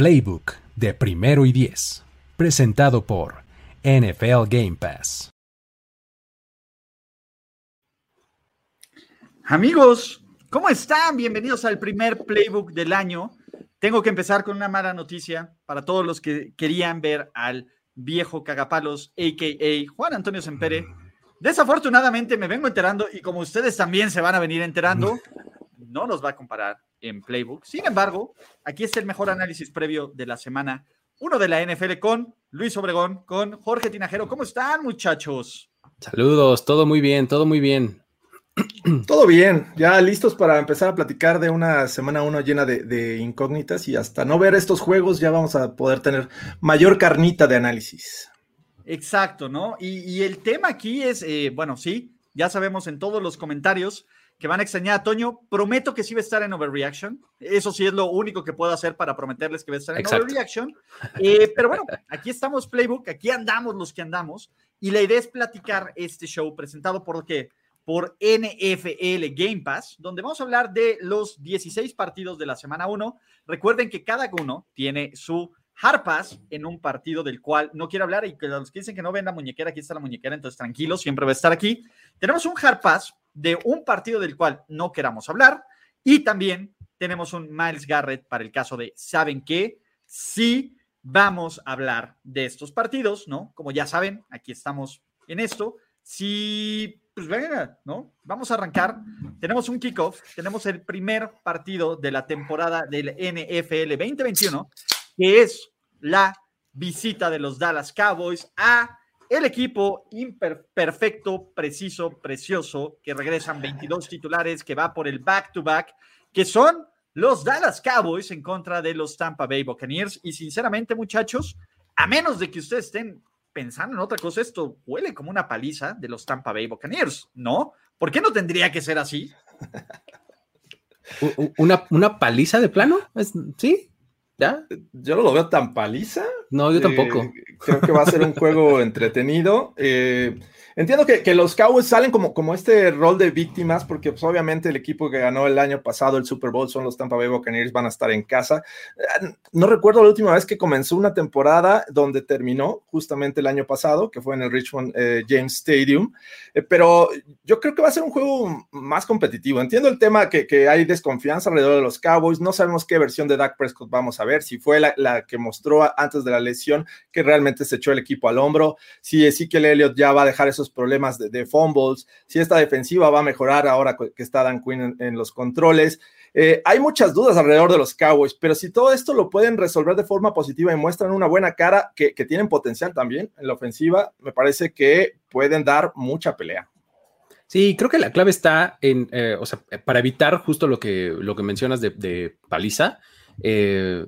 Playbook de primero y diez, presentado por NFL Game Pass. Amigos, ¿cómo están? Bienvenidos al primer Playbook del año. Tengo que empezar con una mala noticia para todos los que querían ver al viejo cagapalos, a.k.a. Juan Antonio Sempere. Desafortunadamente me vengo enterando y como ustedes también se van a venir enterando, no nos va a comparar en Playbook. Sin embargo, aquí está el mejor análisis previo de la semana uno de la NFL con Luis Obregón, con Jorge Tinajero. ¿Cómo están, muchachos? Saludos, todo muy bien, todo muy bien. Todo bien, ya listos para empezar a platicar de una semana uno llena de, incógnitas y hasta no ver estos juegos ya vamos a poder tener mayor carnita de análisis. Exacto, ¿no? Y, el tema aquí es, eh, bueno, sí, ya sabemos en todos los comentarios que van a extrañar a Toño. Prometo que sí va a estar en Overreaction. Eso sí es lo único que puedo hacer para prometerles que va a estar en Overreaction. Eh, pero bueno, aquí estamos Playbook, aquí andamos los que andamos. Y la idea es platicar este show presentado por qué? Por NFL Game Pass, donde vamos a hablar de los 16 partidos de la semana 1. Recuerden que cada uno tiene su Hard Pass en un partido del cual no quiero hablar y que los que dicen que no ven la muñequera, aquí está la muñequera, entonces tranquilo, siempre va a estar aquí. Tenemos un Hard Pass de un partido del cual no queramos hablar. Y también tenemos un Miles Garrett para el caso de, ¿saben qué? Sí, vamos a hablar de estos partidos, ¿no? Como ya saben, aquí estamos en esto. Si, pues venga, ¿no? Vamos a arrancar. Tenemos un kickoff, tenemos el primer partido de la temporada del NFL 2021, que es la visita de los Dallas Cowboys a el equipo imperfecto, preciso, precioso, que regresan 22 titulares, que va por el back-to-back, que son los Dallas Cowboys en contra de los Tampa Bay Buccaneers. Y sinceramente, muchachos, a menos de que ustedes estén pensando en otra cosa, esto huele como una paliza de los Tampa Bay Buccaneers, ¿no? ¿Por qué no tendría que ser así? ¿Una, una paliza de plano? ¿Sí? Yo no lo veo tan paliza. No, yo tampoco. Eh, creo que va a ser un juego entretenido. Eh, Entiendo que, los Cowboys salen como, como este rol de víctimas, porque pues, obviamente el equipo que ganó el año pasado el Super Bowl son los Tampa Bay Buccaneers, van a estar en casa. Eh, no recuerdo la última vez que comenzó una temporada donde terminó justamente el año pasado, que fue en el Richmond eh, James Stadium, pero yo creo que va a ser un juego más competitivo. Entiendo el tema que, que, hay desconfianza alrededor de los Cowboys, no sabemos qué versión de Dak Prescott vamos a ver, si fue la, la que mostró antes de la lesión que realmente se echó el equipo al hombro, si Ezekiel Elliott ya va a dejar esos problemas de, fumbles, si esta defensiva va a mejorar ahora que está Dan Quinn en, los controles. Eh, hay muchas dudas alrededor de los Cowboys, pero si todo esto lo pueden resolver de forma positiva y muestran una buena cara que, tienen potencial también en la ofensiva, me parece que pueden dar mucha pelea. Sí, creo que la clave está en, eh, o sea, para evitar justo lo que, lo que mencionas de, paliza, eh,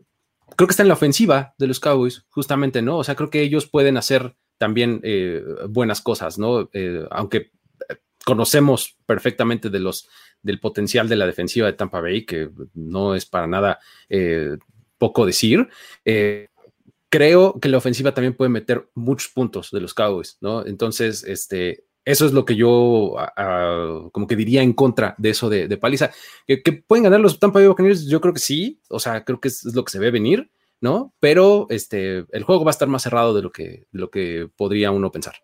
creo que está en la ofensiva de los Cowboys, justamente, ¿no? O sea, creo que ellos pueden hacer también eh, buenas cosas, ¿no? Eh, aunque conocemos perfectamente de los, del potencial de la defensiva de Tampa Bay, que no es para nada eh, poco decir. creo que la ofensiva también puede meter muchos puntos de los Cowboys, ¿no? Entonces, este, eso es lo que yo como que diría en contra de eso de, paliza. ¿Que, pueden ganar los Tampa Bay Buccaneers? Yo creo que sí, o sea, creo que es lo que se ve venir. ¿no? Pero este, el juego va a estar más cerrado de lo que, lo que podría uno pensar.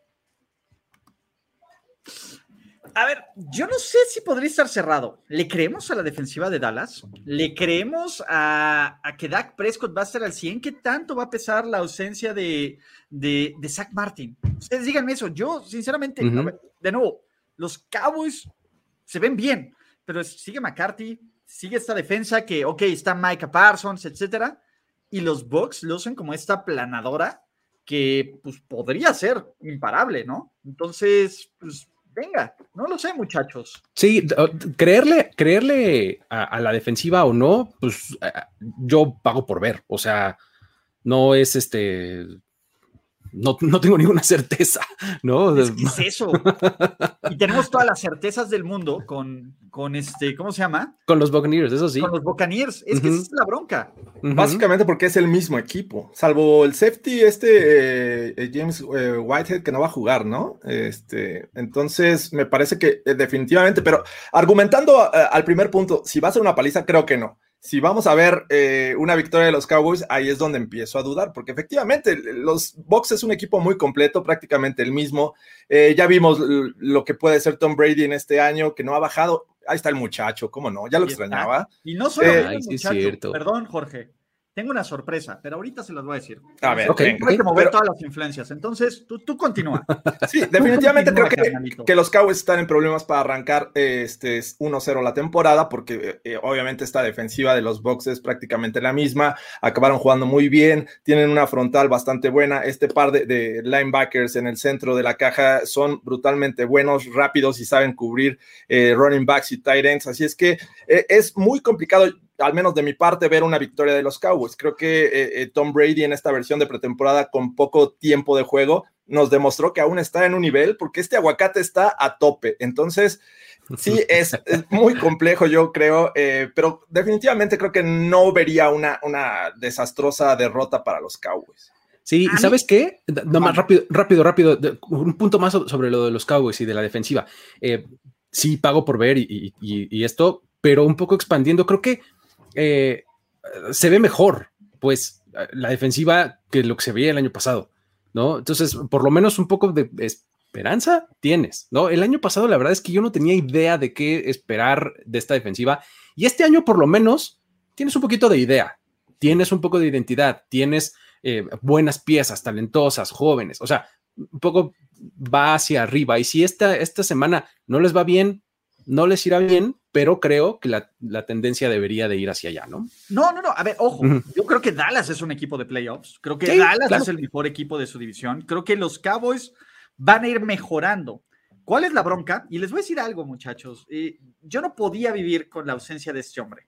A ver, yo no sé si podría estar cerrado. ¿Le creemos a la defensiva de Dallas? ¿Le creemos a, que Dak Prescott va a estar al 100? ¿Qué tanto va a pesar la ausencia de, de, Zach Martin? Ustedes díganme eso. Yo, sinceramente, de nuevo, los Cowboys se ven bien, pero sigue McCarthy, sigue esta defensa que, ok, está Micah Parsons, etcétera y los Bucks lucen como esta planadora que pues podría ser imparable, ¿no? Entonces, pues venga, no lo sé, muchachos. Sí, creerle, creerle a, la defensiva o no, pues yo pago por ver. O sea, no es este no, tengo ninguna certeza, ¿no? Es, eso. y tenemos todas las certezas del mundo con, con este, ¿cómo se llama? Con los Buccaneers, eso sí. Con los Buccaneers, es que esa es la bronca. Básicamente porque es el mismo equipo, salvo el safety, este eh, James eh, Whitehead, que no va a jugar, ¿no? Este, entonces, me parece que eh, definitivamente, pero argumentando al primer punto, si va a ser una paliza, creo que no. Si vamos a ver eh, una victoria de los Cowboys, ahí es donde empiezo a dudar, porque efectivamente los Bucks es un equipo muy completo, prácticamente el mismo. Eh, ya vimos lo que puede ser Tom Brady en este año, que no ha bajado. Ahí está el muchacho, ¿cómo no? Ya lo extrañaba. Y no solo el muchacho, perdón, Jorge. Tengo una sorpresa, pero ahorita se las voy a decir. A ver, okay, hay que mover todas las influencias. Entonces, tú, tú continúa. Sí, definitivamente creo que, que, los Cowboys están en problemas para arrancar este 1-0 la temporada, porque eh, obviamente esta defensiva de los Bucks es prácticamente la misma. Acabaron jugando muy bien, tienen una frontal bastante buena. Este par de, linebackers en el centro de la caja son brutalmente buenos, rápidos y saben cubrir eh, running backs y tight ends. Así es que eh, es muy complicado al menos de mi parte, ver una victoria de los Cowboys. Creo que eh, eh, Tom Brady en esta versión de pretemporada con poco tiempo de juego nos demostró que aún está en un nivel porque este aguacate está a tope. Entonces, sí, es, muy complejo, yo creo, eh, pero definitivamente creo que no vería una, una desastrosa derrota para los Cowboys. Sí, ¿y sabes qué? No más rápido, rápido, rápido. Un punto más sobre lo de los Cowboys y de la defensiva. sí, pago por ver y esto, pero un poco expandiendo, creo que eh, se ve mejor, pues, la defensiva que lo que se veía el año pasado, ¿no? Entonces, por lo menos un poco de esperanza tienes, ¿no? El año pasado, la verdad es que yo no tenía idea de qué esperar de esta defensiva, y este año, por lo menos, tienes un poquito de idea, tienes un poco de identidad, tienes eh, buenas piezas, talentosas, jóvenes, o sea, un poco va hacia arriba, y si esta, esta semana no les va bien, no les irá bien, pero creo que la, tendencia debería de ir hacia allá, ¿no? No, no, no. A ver, ojo, yo creo que Dallas es un equipo de playoffs. Creo que Dallas es el mejor equipo de su división. Creo que los Cowboys van a ir mejorando. ¿Cuál es la bronca? Y les voy a decir algo, muchachos. Eh, yo no podía vivir con la ausencia de este hombre.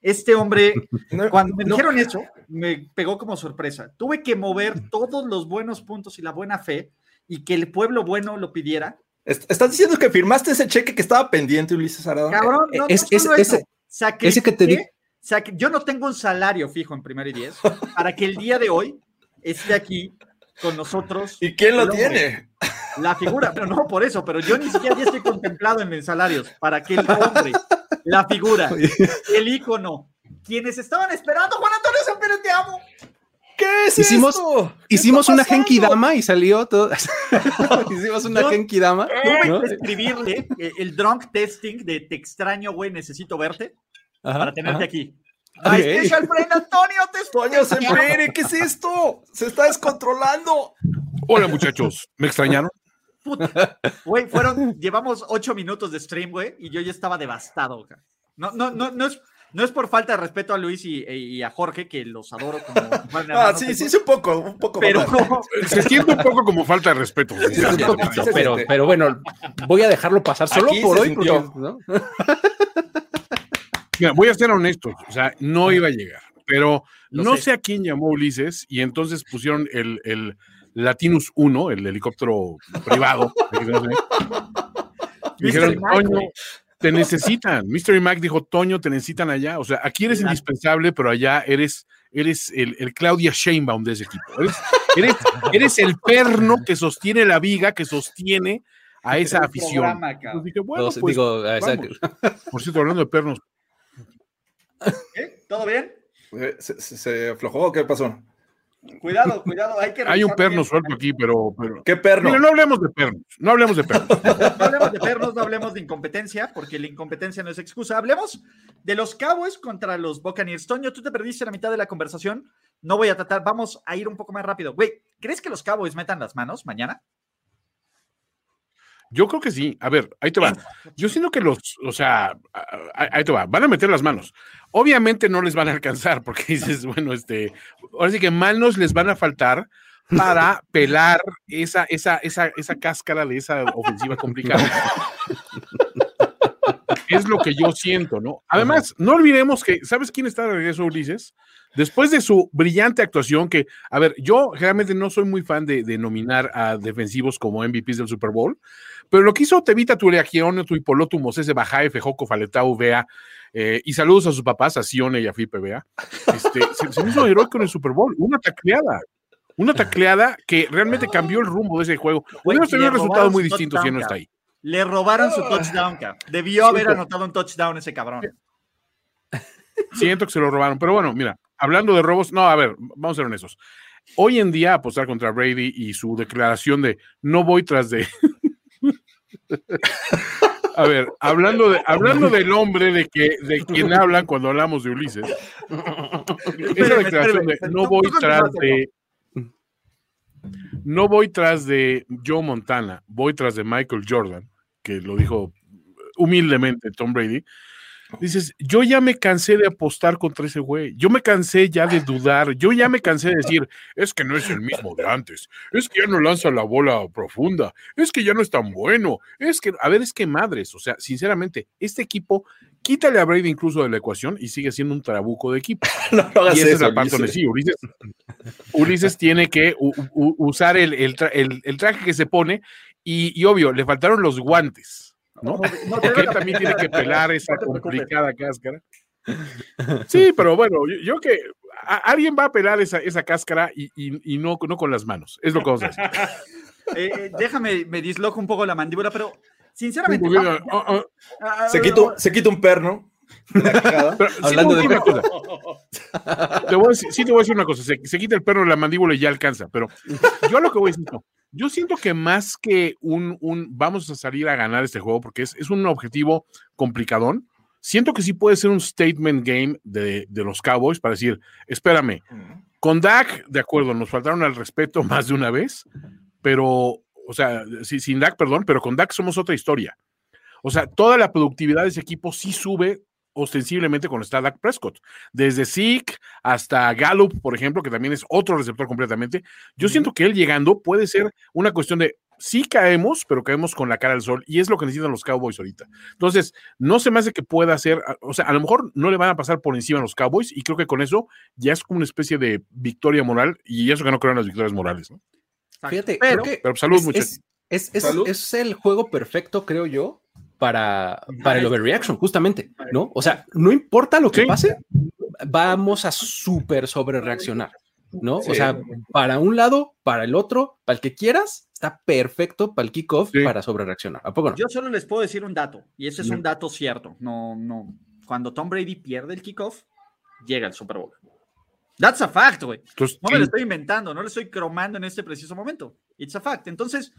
Este hombre, cuando me dijeron eso, me pegó como sorpresa. Tuve que mover todos los buenos puntos y la buena fe y que el pueblo bueno lo pidiera ¿Estás diciendo que firmaste ese cheque que estaba pendiente, Ulises Arada? Cabrón, no, es, ese, que te di. yo no tengo un salario fijo en primero y diez para que el día de hoy esté aquí con nosotros. ¿Y quién lo tiene? La figura, pero no por eso, pero yo ni siquiera ya estoy contemplado en mis salarios para que el hombre, la figura, el ícono, quienes estaban esperando, Juan Antonio San te amo, ¿Qué es hicimos, esto? Hicimos una Genki Dama y salió todo. hicimos una Genki Dama. Tuve que escribirle eh, el drunk testing de te extraño, güey, necesito verte para tenerte aquí. Ay, Special friend Antonio, te Antonio, ¿qué es esto? Se está descontrolando. Hola, muchachos, ¿me extrañaron? Güey, fueron, llevamos ocho minutos de stream, güey, y yo ya estaba devastado. No, no, no, no es, no es por falta de respeto a Luis y, a Jorge, que los adoro como. ah, sí, sí, es un poco, un poco. Pero se siente un poco como falta de respeto. pero, pero bueno, voy a dejarlo pasar solo por hoy. Mira, voy a ser honesto, o sea, no iba a llegar, pero no sé. a quién llamó Ulises y entonces pusieron el, el Latinus 1, el helicóptero privado. Dijeron, coño, te necesitan. Mystery Mac dijo, Toño, te necesitan allá. O sea, aquí eres indispensable, pero allá eres, eres el, el, Claudia Sheinbaum de ese equipo. Eres, eres, el perno que sostiene la viga, que sostiene a esa afición. bueno, pues, Por cierto, hablando de pernos. ¿Todo bien? Eh, ¿Se, se, se aflojó? ¿Qué pasó? Cuidado, cuidado, hay que Hay un perno suelto aquí, pero, ¿Qué perno? no hablemos de pernos, no hablemos de pernos. no hablemos de pernos, no hablemos de incompetencia, porque la incompetencia no es excusa. Hablemos de los Cowboys contra los Buccaneers. Toño, tú te perdiste la mitad de la conversación. No voy a tratar, vamos a ir un poco más rápido. Güey, ¿crees que los Cowboys metan las manos mañana? Yo creo que sí. A ver, ahí te va. Yo siento que los, o sea, ahí te va. Van a meter las manos. Obviamente no les van a alcanzar porque dices, bueno, este, ahora sí que manos les van a faltar para pelar esa, esa, esa, esa cáscara de esa ofensiva complicada. es lo que yo siento, ¿no? Además, no olvidemos que, ¿sabes quién está de regreso, Ulises? Después de su brillante actuación, que, a ver, yo realmente no soy muy fan de, de nominar a defensivos como MVPs del Super Bowl, pero lo que hizo Tevita Tureagione, tu Hipolotu, Moses Bajae, Fejoco, Faletau, Vea, eh, y saludos a sus papás, a Sione y a Vea. Este, se, hizo heroico en el Super Bowl, una tacleada. Una tacleada que realmente cambió el rumbo de ese juego. Hubiera tenido un resultado muy distinto si no está ahí. Le robaron su touchdown, Debió haber anotado un touchdown ese cabrón. Siento que se lo robaron. Pero bueno, mira, hablando de robos, no, a ver, vamos a ser honestos. Hoy en día apostar contra Brady y su declaración de no voy tras de. a ver, hablando, de, hablando del hombre de, que, de quien hablan cuando hablamos de Ulises. Esa declaración de no voy tras de. No voy tras de Joe Montana, voy tras de Michael Jordan, que lo dijo humildemente Tom Brady. Dices, yo ya me cansé de apostar contra ese güey, yo me cansé ya de dudar, yo ya me cansé de decir, es que no es el mismo de antes, es que ya no lanza la bola profunda, es que ya no es tan bueno, es que, a ver, es que madres, o sea, sinceramente, este equipo, quítale a Brady incluso de la ecuación y sigue siendo un trabuco de equipo. No, no hagas y esa es eso, la parte donde sí, Ulises, Ulises tiene que u- u- usar el, el tra- el- el traje que se pone y, y obvio, le faltaron los guantes, ¿no? No también tiene que pelar esa complicada cáscara. Sí, pero bueno, yo, yo que a- alguien va a pelar esa, esa cáscara y, y- y no, no con las manos, es lo que vamos a decir. Eh, déjame, me disloco un poco la mandíbula, pero sinceramente. Quita, se quita un perno. Pero sí Hablando te voy a de- decir una cosa. Te voy a decir- sí te voy a decir una cosa, se, se quita el perro de la mandíbula y ya alcanza, pero yo lo que voy a decir, no. yo siento que más que un, un vamos a salir a ganar este juego, porque es, es un objetivo complicadón, siento que sí puede ser un statement game de, de los Cowboys para decir, espérame, con Dak, de acuerdo, nos faltaron al respeto más de una vez, pero, o sea, sin Dak, perdón, pero con Dak somos otra historia. O sea, toda la productividad de ese equipo sí sube ostensiblemente cuando está Dak Prescott. Desde Zeke hasta Gallup, por ejemplo, que también es otro receptor completamente. Yo siento que él llegando puede ser una cuestión de sí caemos, pero caemos con la cara al sol y es lo que necesitan los Cowboys ahorita. Entonces, no se me hace que pueda hacer, o sea, a lo mejor no le van a pasar por encima a los Cowboys y creo que con eso ya es como una especie de victoria moral y eso que no creo en las victorias morales, ¿no? Fíjate, Pero- creo que Pero salud, es, muchachos. es, es, es- Salud. es el juego perfecto, creo yo, para, para el overreaction, justamente, ¿no? O sea, no importa lo que Sí. pase, vamos a súper sobre reaccionar, ¿no? Sí. O sea, para un lado, para el otro, para el que quieras, está perfecto para el kickoff Sí. para sobre reaccionar. ¿A poco no? Yo solo les puedo decir un dato, y ese es No. un dato cierto. No, no. Cuando Tom Brady pierde el kickoff, llega el Super Bowl. That's a fact, güey. No me lo estoy inventando, no lo estoy cromando en este preciso momento. It's a fact. Entonces,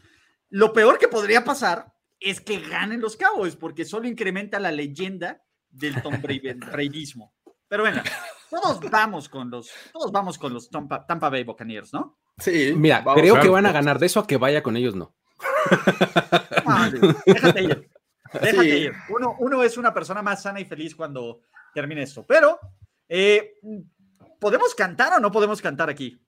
lo peor que podría pasar es que ganen los Cowboys, porque solo incrementa la leyenda del Tom Brady- Bradyismo. Pero venga, todos vamos con los, todos vamos con los Tampa, Tampa Bay Buccaneers, ¿no? Sí. Mira, vamos. creo que van a ganar de eso a que vaya con ellos, no. Madre, déjate ir. Déjate Sí. ir. Uno, uno es una persona más sana y feliz cuando termine esto. Pero, eh, ¿podemos cantar o no podemos cantar aquí?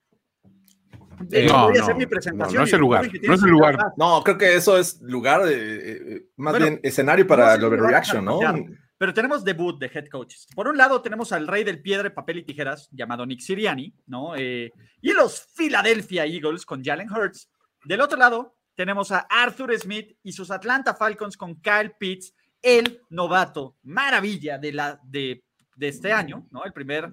Eh, No, voy a no, hacer mi no, presentación. no es el lugar, no es tienen el que lugar. cantar. No, creo que eso es lugar de, eh, eh, más Bueno, bien escenario para el overreaction, ¿no? Pero tenemos debut de head coaches. Por un lado tenemos al rey del piedra, papel y tijeras, llamado Nick Siriani, ¿no? Eh, y los Philadelphia Eagles con Jalen Hurts. Del otro lado tenemos a Arthur Smith y sus Atlanta Falcons con Kyle Pitts, el novato maravilla de, la, de, de este año, ¿no? El primer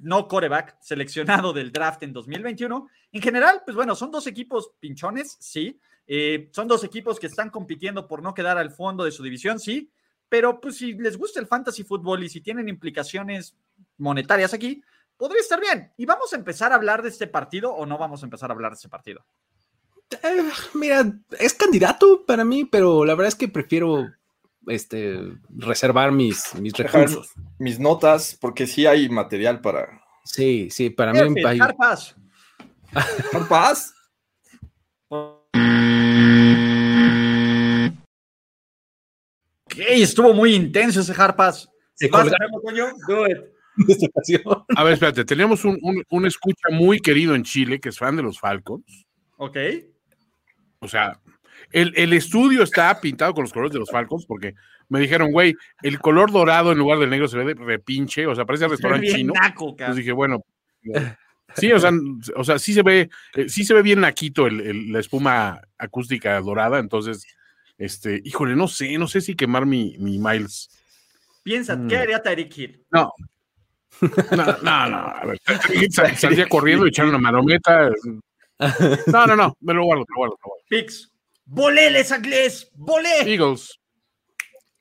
no coreback seleccionado del draft en 2021. En general, pues bueno, son dos equipos pinchones, sí. Eh, son dos equipos que están compitiendo por no quedar al fondo de su división, sí. Pero pues si les gusta el fantasy fútbol y si tienen implicaciones monetarias aquí, podría estar bien. ¿Y vamos a empezar a hablar de este partido o no vamos a empezar a hablar de este partido? Eh, mira, es candidato para mí, pero la verdad es que prefiero este, reservar mis, mis Dejar recursos. mis notas, porque sí hay material para. Sí, sí, para mí hay- Harpas. ¿Paz? Ok, estuvo muy intenso ese Harpas. Se. A ver, espérate, tenemos un, un, un escucha muy querido en Chile que es fan de los Falcons. Ok. O sea, el, el estudio está pintado con los colores de los Falcons porque me dijeron, güey, el color dorado en lugar del negro se ve de repinche, o sea, parece restaurante Bien chino. naco, Entonces dije, bueno, sí, o sea, o sea, sí se ve, eh, sí se ve bien naquito el- el- la espuma acústica dorada, entonces, este, híjole, no sé, no sé si quemar mi, mi Miles. Piensa, Mm. ¿qué haría Tyreek Hill? No. No, no, no, a ver, sal- saldría corriendo y echar una marometa. No, no, no, me lo guardo, me lo guardo, me lo guardo. Pix. ¡Volé, les inglés! ¡Volé! Eagles.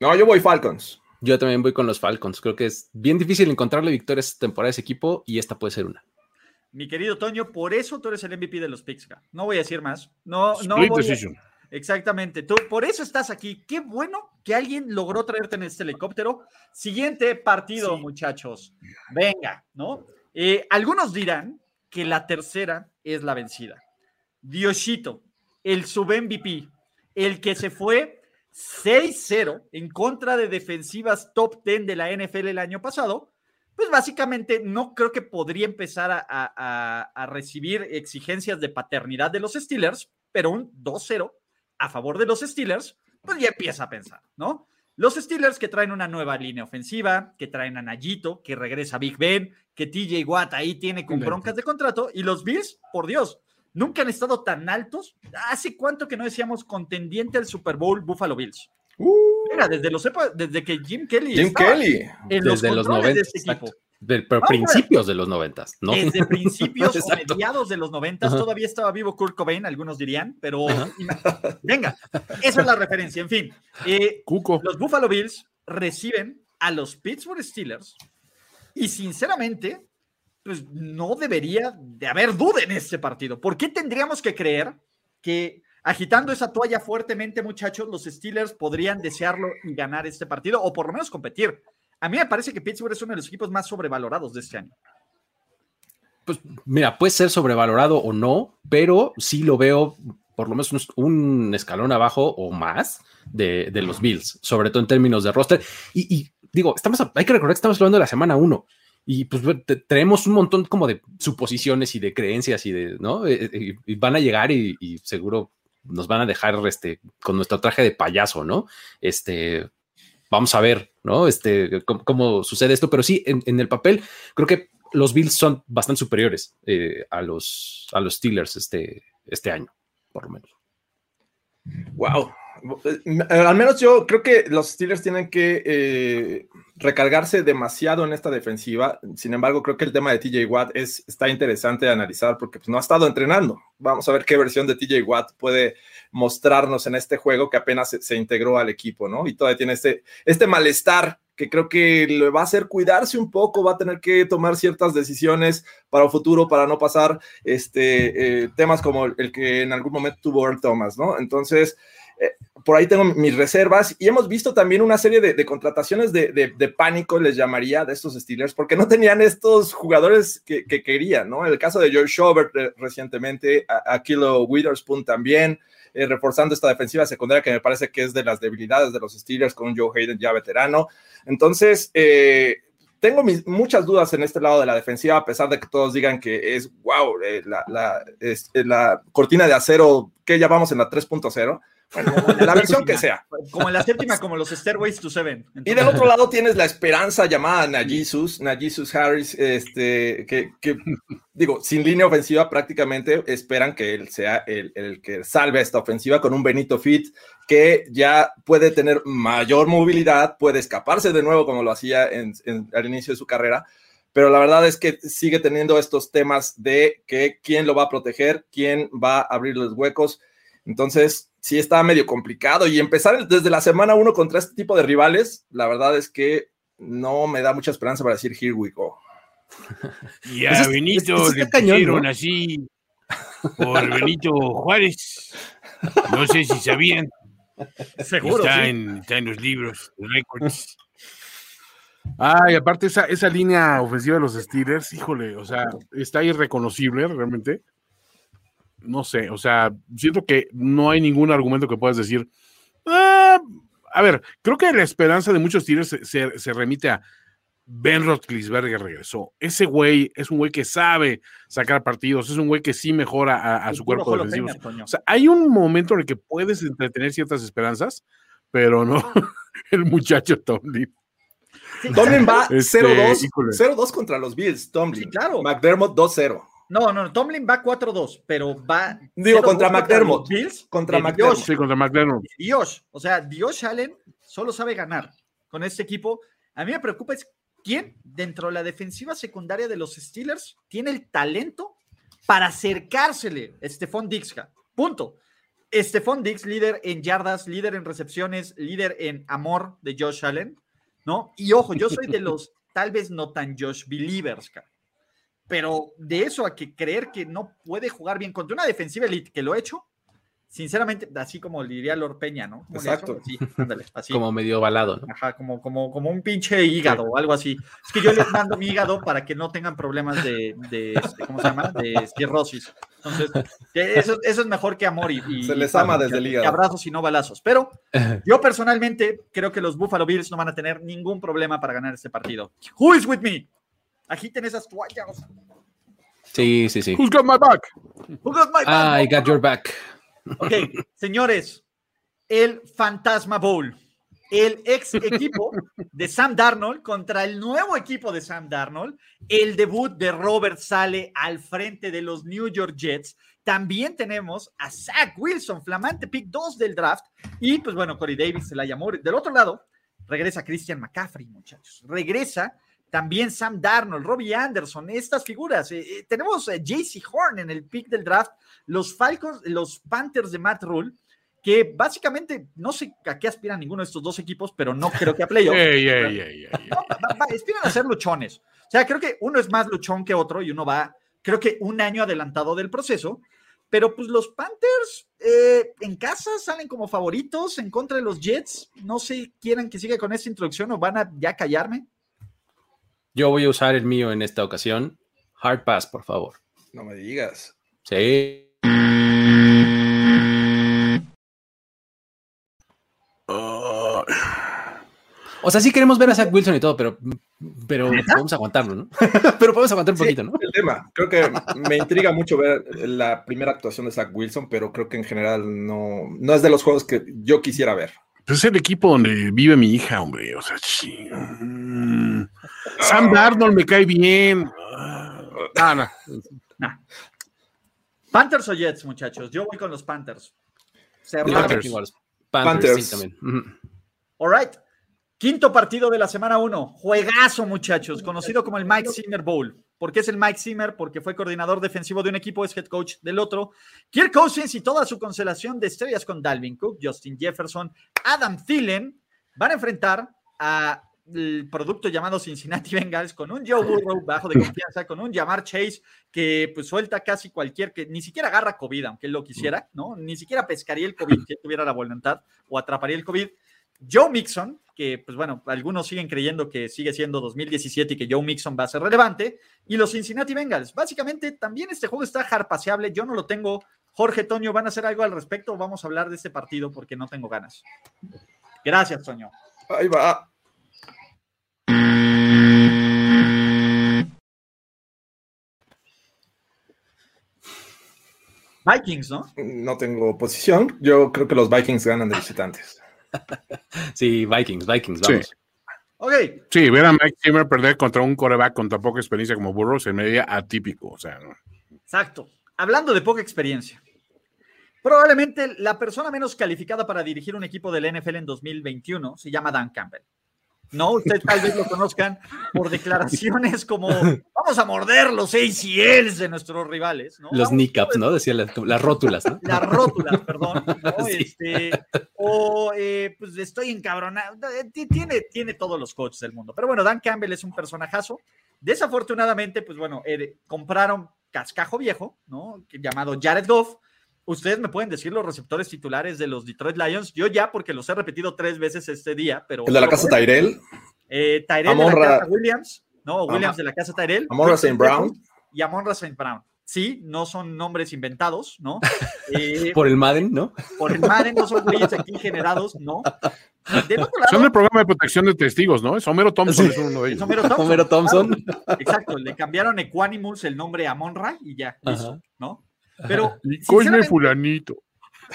No, yo voy Falcons. Yo también voy con los Falcons. Creo que es bien difícil encontrarle victorias esta temporada a ese equipo y esta puede ser una. Mi querido Toño, por eso tú eres el MVP de los Picks. No voy a decir más. No, no a-. Exactamente. Tú, por eso estás aquí. Qué bueno que alguien logró traerte en este helicóptero. Siguiente partido, Sí. muchachos. Venga, ¿no? Eh, algunos dirán que la tercera es la vencida. Diosito, el sub-MVP, el que se fue 6-0 en contra de defensivas top 10 de la NFL el año pasado, pues básicamente no creo que podría empezar a, a- recibir exigencias de paternidad de los Steelers, pero un 2-0 a favor de los Steelers, pues ya empieza a pensar, ¿no? Los Steelers que traen una nueva línea ofensiva, que traen a Nayito, que regresa Big Ben, que TJ Watt ahí tiene con broncas de contrato, y los Bills, por Dios, nunca han estado tan altos. ¿Hace cuánto que no decíamos contendiente al Super Bowl Buffalo Bills? Uh, Mira, desde, los epa- desde que Jim Kelly Jim estaba Kelly. en Desde los, los controles 90. de este equipo. Pero Vamos principios de los 90, ¿no? Desde principios o mediados de los 90 Ajá. todavía estaba vivo Kurt Cobain, algunos dirían, pero Ajá. venga, esa es la referencia. En fin, eh, Cuco. los Buffalo Bills reciben a los Pittsburgh Steelers y sinceramente, pues no debería de haber duda en este partido. ¿Por qué tendríamos que creer que agitando esa toalla fuertemente, muchachos, los Steelers podrían desearlo y ganar este partido o por lo menos competir? A mí me parece que Pittsburgh es uno de los equipos más sobrevalorados de este año. Pues mira, puede ser sobrevalorado o no, pero sí lo veo por lo menos un, escalón abajo o más de, los Bills, sobre todo en términos de roster. Y, digo, estamos hay que recordar que estamos hablando de la semana 1 y pues te- tenemos un montón como de suposiciones y de creencias y de, ¿no? Eh, eh, y van a llegar y, seguro nos van a dejar este, con nuestro traje de payaso, ¿no? Este, vamos a ver, ¿no? Este, cómo, cómo sucede esto, pero sí, en, en el papel, creo que los Bills son bastante superiores eh, a, los, a los Steelers este, este año, por lo menos. Wow. Eh, Al menos yo creo que los Steelers tienen que eh, recargarse demasiado en esta defensiva. Sin embargo, creo que el tema de TJ Watt es, está interesante de analizar porque pues, no ha estado entrenando. Vamos a ver qué versión de TJ Watt puede mostrarnos en este juego que apenas se, integró al equipo, ¿no? Y todavía tiene este, este malestar que creo que le va a hacer cuidarse un poco, va a tener que tomar ciertas decisiones para el futuro, para no pasar este, eh, temas como el que en algún momento tuvo Earl Thomas, ¿no? Entonces, eh, por ahí tengo mis reservas y hemos visto también una serie de, contrataciones de, pánico, les llamaría, de estos Steelers, porque no tenían estos jugadores que, que querían, ¿no? El caso de George Schobert eh, recientemente, a, a Kilo Witherspoon también, eh, reforzando esta defensiva secundaria que me parece que es de las debilidades de los Steelers con Joe Hayden ya veterano. Entonces, eh, tengo muchas dudas en este lado de la defensiva, a pesar de que todos digan que es, wow, eh, la, la, es, la, cortina de acero que ya vamos en la 3.0. Bueno, la versión que sea. Como en la séptima, como los Stairways to Seven. Entonces, y del otro lado tienes la esperanza llamada Najisus, Najisus Harris, este, que, que, digo, sin línea ofensiva prácticamente esperan que él sea el, el, que salve esta ofensiva con un Benito Fit que ya puede tener mayor movilidad, puede escaparse de nuevo como lo hacía en, en, al inicio de su carrera, pero la verdad es que sigue teniendo estos temas de que quién lo va a proteger, quién va a abrir los huecos. Entonces, sí está medio complicado y empezar desde la semana uno contra este tipo de rivales, la verdad es que no me da mucha esperanza para decir here we go. Y a pues Benito es, le pusieron ¿no? así por Benito Juárez. No sé si sabían. Seguro. Está, sí. en, está en los libros, los récords. Ay, aparte esa, esa línea ofensiva de los Steelers, híjole, o sea, está irreconocible realmente no sé, o sea, siento que no hay ningún argumento que puedas decir. Ah, a ver, creo que la esperanza de muchos tiros se, se, se, remite a Ben Roethlisberger regresó. Ese güey es un güey que sabe sacar partidos, es un güey que sí mejora a, a su cuerpo defensivo. O sea, hay un momento en el que puedes entretener ciertas esperanzas, pero no el muchacho Tomlin. Sí, Tomlin va 0-2 este, contra los Bills, Tomlin. Sí, claro. McDermott 2-0. No, no, Tomlin va 4-2, pero va. Digo, contra McDermott. Contra Bills, contra McDermott. Dios, sí, contra McDermott. Dios. O sea, Dios Allen solo sabe ganar con este equipo. A mí me preocupa es quién dentro de la defensiva secundaria de los Steelers tiene el talento para acercársele a Stephon Dix. Punto. Stephon Dix, líder en yardas, líder en recepciones, líder en amor de Josh Allen. ¿no? Y ojo, yo soy de los tal vez no tan Josh Believers, cara. Pero de eso a que creer que no puede jugar bien contra una defensiva elite que lo he hecho, sinceramente, así como le diría Lord Peña, ¿no? Como Exacto. así, ándale, así. Como medio balado, ¿no? Ajá, como, como, como un pinche hígado o algo así. Es que yo les mando mi hígado para que no tengan problemas de, de este, ¿cómo se llama? De cirrosis. Entonces, eso, eso es mejor que amor y, y- Se les ama desde el hígado. abrazos y no balazos. Pero yo personalmente creo que los Buffalo Bills no van a tener ningún problema para ganar este partido. Who is with me? Agiten esas toallas. Sí, sí, sí. Who's got my back? Who got my back? I got your back. Ok, señores, el Fantasma Bowl. El ex equipo de Sam Darnold contra el nuevo equipo de Sam Darnold. El debut de Robert Sale al frente de los New York Jets. También tenemos a Zach Wilson, flamante pick 2 del draft. Y pues bueno, Corey Davis se la llamó. Del otro lado, regresa Christian McCaffrey, muchachos. Regresa también Sam Darnold, Robbie Anderson, estas figuras. Eh, eh, tenemos a JC Horn en el pick del draft los Falcons, los Panthers de Matt Rule, que básicamente no sé a qué aspiran ninguno de estos dos equipos, pero no creo que a playoff. Ey, ey, ey, ey. No, va- va- aspiran a ser luchones. O sea, creo que uno es más luchón que otro y uno va, creo que un año adelantado del proceso. Pero pues los Panthers eh, en casa salen como favoritos en contra de los Jets. No sé, quieran que siga con esta introducción o van a ya callarme. Yo voy a usar el mío en esta ocasión. Hard pass, por favor. No me digas. Sí. O sea, sí queremos ver a Zach Wilson y todo, pero, pero podemos aguantarlo, ¿no? pero podemos aguantar un Sí, poquito, ¿no? el tema. Creo que me intriga mucho ver la primera actuación de Zach Wilson, pero creo que en general no, no es de los juegos que yo quisiera ver. pues es el equipo donde vive mi hija, hombre. O sea, mm. Sam Darnold me cae bien. Ah, no. Panthers o Jets, muchachos. Yo voy con los Panthers. Panthers. Panthers, Panthers. sí, también. All right. Quinto partido de la semana 1. Juegazo, muchachos, conocido como el Mike Zimmer Bowl. ¿Por qué es el Mike Zimmer? Porque fue coordinador defensivo de un equipo, es head coach del otro. Kirk Cousins y toda su constelación de estrellas con Dalvin Cook, Justin Jefferson, Adam Thielen van a enfrentar a el producto llamado Cincinnati Bengals con un Joe Burrow bajo de confianza, con un Jamar Chase que pues suelta casi cualquier, que ni siquiera agarra COVID, aunque él lo quisiera, ¿no? Ni siquiera pescaría el COVID si él tuviera la voluntad o atraparía el COVID. Joe Mixon, que pues bueno, algunos siguen creyendo que sigue siendo 2017 y que Joe Mixon va a ser relevante, y los Cincinnati Bengals. Básicamente también este juego está harpaseable, yo no lo tengo. Jorge, Toño, ¿van a hacer algo al respecto? o Vamos a hablar de este partido porque no tengo ganas. Gracias, Toño. Ahí va. Vikings, ¿no? No tengo posición. Yo creo que los Vikings ganan de visitantes. Sí, Vikings, Vikings, Sí. vamos. Ok, Sí, ver a Mike Zimmer perder contra un coreback con tan poca experiencia como Burrow se me veía atípico. O sea, ¿no? exacto. Hablando de poca experiencia. Probablemente la persona menos calificada para dirigir un equipo del NFL en 2021 se llama Dan Campbell. No, ustedes tal vez lo conozcan por declaraciones como vamos a morder los ACLs de nuestros rivales. ¿no? Los kneecaps, ¿no? Decía las, las rótulas, ¿no? Las rótulas, perdón. ¿no? Sí. Este, o eh, pues estoy encabronado. Eh, ti- Tiene, tiene todos los coaches del mundo. Pero bueno, Dan Campbell es un personajazo. Desafortunadamente, pues bueno, eh, compraron cascajo viejo, ¿no? Llamado Jared Goff. Ustedes me pueden decir los receptores titulares de los Detroit Lions. Yo ya, porque los he repetido tres veces este día, pero. El de la casa Tyrell, Eh, Tyrell de Amon-Ra- la casa Williams, ¿no? Williams de la casa Tyrell. Amon-Ra St. Brown. Y Amon St. Brown. Sí, no son nombres inventados, ¿no? Eh, Por el Madden, ¿no? por el Madden no son güeyes aquí generados, no. Del otro Son del programa de protección de testigos, ¿no? Es Homero Thompson, Sí. es uno de es ellos. Homero Thompson. Homero Thompson. Claro, exacto, le cambiaron Equanimals el nombre a Monra y ya, listo. ¿no? Pero, Y Cosme Fulanito.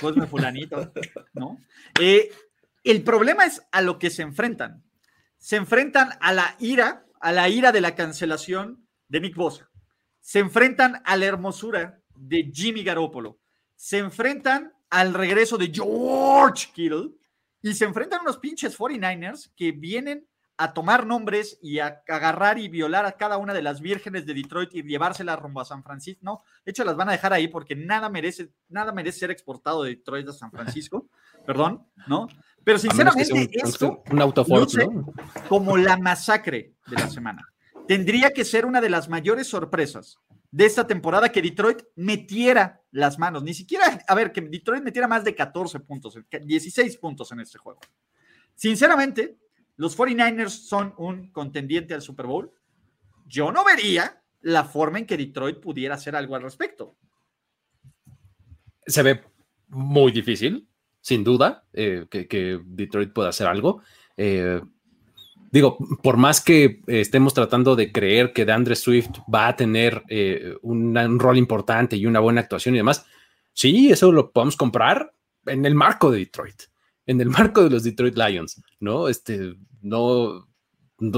Cosme Fulanito, ¿no? Eh, el problema es a lo que se enfrentan. Se enfrentan a la ira, a la ira de la cancelación de Nick Bosa. Se enfrentan a la hermosura de Jimmy Garoppolo. Se enfrentan al regreso de George Kittle y se enfrentan a unos pinches 49ers que vienen a tomar nombres y a agarrar y violar a cada una de las vírgenes de Detroit y llevárselas rumbo a San Francisco. No, de hecho las van a dejar ahí porque nada merece, nada merece ser exportado de Detroit a San Francisco. perdón, ¿no? Pero sinceramente, un, esto un como la masacre de la semana. Tendría que ser una de las mayores sorpresas de esta temporada que Detroit metiera las manos. Ni siquiera, a ver, que Detroit metiera más de 14 puntos, 16 puntos en este juego. Sinceramente, los 49ers son un contendiente al Super Bowl. Yo no vería la forma en que Detroit pudiera hacer algo al respecto. Se ve muy difícil, sin duda, eh, que, Detroit pueda hacer algo. Eh, digo, por más que estemos tratando de creer que DeAndre Swift va a tener eh, un, rol importante y una buena actuación y demás, sí, eso lo podemos comprar en el marco de Detroit, en el marco de los Detroit Lions, ¿no? Este, no,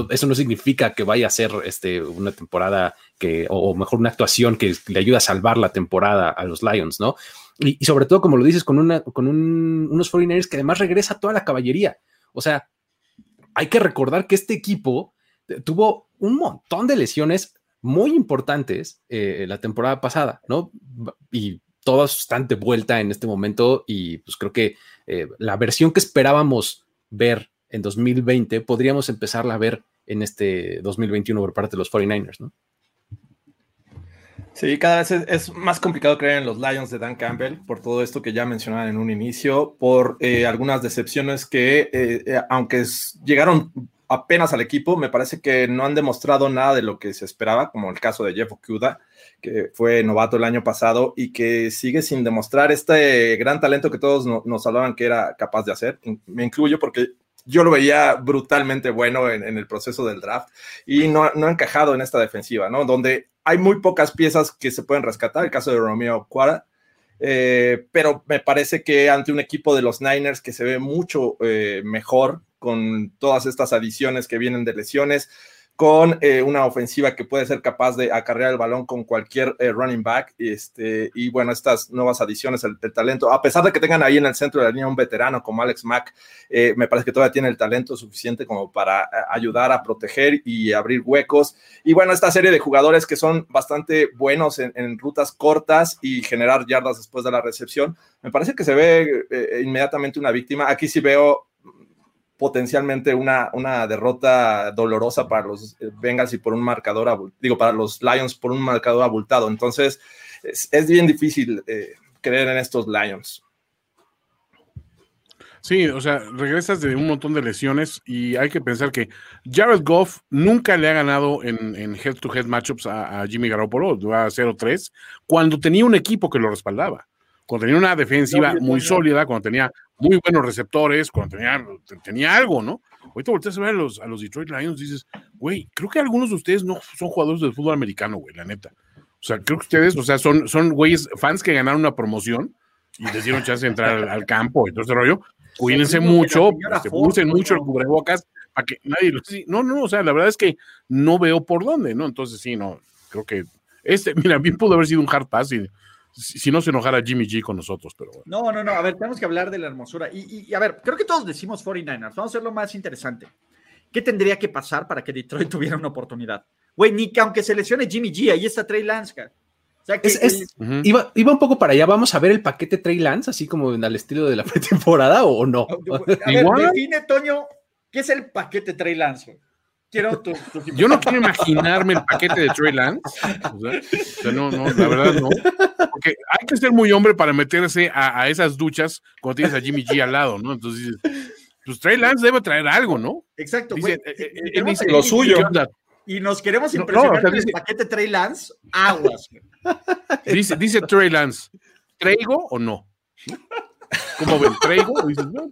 eso no significa que vaya a ser este, una temporada que, o mejor una actuación que le ayude a salvar la temporada a los Lions, ¿no? Y, sobre todo, como lo dices, con, una, con unos 49ers que además regresa toda la caballería. O sea, hay que recordar que este equipo eh, tuvo un montón de lesiones muy importantes eh, la temporada pasada, ¿no? Y todas están de vuelta en este momento y pues creo que eh, la versión que esperábamos ver en 2020 podríamos empezarla a ver en este 2021 por parte de los 49ers, ¿no? Sí, cada vez es, más complicado creer en los Lions de Dan Campbell por todo esto que ya mencionaban en un inicio, por eh, algunas decepciones que, eh, eh, aunque llegaron apenas al equipo, me parece que no han demostrado nada de lo que se esperaba, como el caso de Jeff Okuda, que fue novato el año pasado y que sigue sin demostrar este gran talento que todos nos hablaban que era capaz de hacer. Me incluyo porque yo lo veía brutalmente bueno en, el proceso del draft y no, no, ha encajado en esta defensiva, ¿no? Donde hay muy pocas piezas que se pueden rescatar, el caso de Romeo Cuara, eh, pero me parece que ante un equipo de los Niners que se ve mucho eh, mejor con todas estas adiciones que vienen de lesiones, con eh, una ofensiva que puede ser capaz de acarrear el balón con cualquier eh, running back. Este, y bueno, estas nuevas adiciones, el, talento, a pesar de que tengan ahí en el centro de la línea un veterano como Alex Mack, eh, me parece que todavía tiene el talento suficiente como para ayudar a proteger y abrir huecos. Y bueno, esta serie de jugadores que son bastante buenos en, en rutas cortas y generar yardas después de la recepción, me parece que se ve inmediatamente una víctima. Aquí sí veo potencialmente una, una derrota dolorosa para los eh, Bengals y por un marcador, digo, para los Lions por un marcador abultado. Entonces, es, bien difícil eh, creer en estos Lions. Sí, o sea, regresas de un montón de lesiones y hay que pensar que Jared Goff nunca le ha ganado en, head-to-head matchups a, Jimmy Garoppolo, a 0-3, cuando tenía un equipo que lo respaldaba, cuando tenía una defensiva muy sólida, cuando tenía muy buenos receptores, cuando tenía, tenía algo, ¿no? Ahorita volteas a ver a los, a los Detroit Lions, dices, güey, creo que algunos de ustedes no son jugadores del fútbol americano, güey, la neta. O sea, creo que ustedes, o sea, son, son güeyes, fans que ganaron una promoción y les dieron chance de entrar al, campo y todo ese rollo. Cuídense mucho, se usen mucho el cubrebocas para que nadie lo... No, no, o sea, la verdad es que no veo por dónde, ¿no? Entonces, sí, no, creo que este, mira, bien pudo haber sido un hard pass y si, no se enojara Jimmy G con nosotros, pero bueno. No, no, no, a ver, tenemos que hablar de la hermosura. Y, a ver, creo que todos decimos 49ers, vamos a hacerlo más interesante. ¿Qué tendría que pasar para que Detroit tuviera una oportunidad? Güey, ni que aunque se lesione Jimmy G, ahí está Trey Lance, O sea, que, iba, un poco para allá, vamos a ver el paquete Trey Lance, así como en el estilo de la pretemporada, o no. A ver, define, Toño, ¿qué es el paquete Trey Lance? Yo no quiero imaginarme el paquete de Trey Lance. no, no, la verdad no. Porque hay que ser muy hombre para meterse a, esas duchas cuando tienes a Jimmy G al lado, ¿no? Entonces pues Trey Lance debe traer algo, ¿no? Exacto. Dice, eh, eh, él dice, lo suyo. Y nos queremos impresionar con el paquete Trey Lance, aguas. Dice, dice Trey Lance, ¿traigo o no? ¿Cómo ven? ¿Traigo? Dices, no.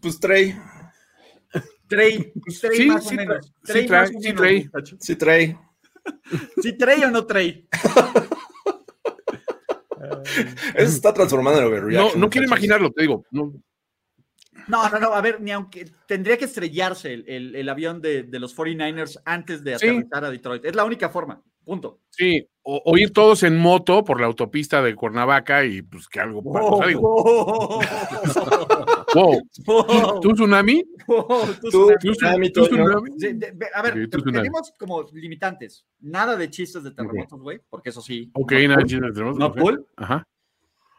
Pues Trey. Trey, Trey sí, más sí, o menos. Trey sí, o sí, Trey. Sí, Trey. ¿Sí, Trey o no Trey? Eso está transformando en overreaction. No, no quiero imaginarlo, te digo. No. No, no, no, a ver, ni aunque tendría que estrellarse el, el, el avión de, de, los 49ers antes de aterrizar a Detroit. Es la única forma, punto. Sí, o, ir todos en moto por la autopista de Cuernavaca y pues que algo wow. o sea, wow. ¿Tú tsunami? ¿Tú, tsunami? ¿Tú tsunami? A ver, tenemos como limitantes. Nada de chistes de terremotos, güey, porque eso sí. Ok, nada de chistes de terremotos. No, okay. Ajá.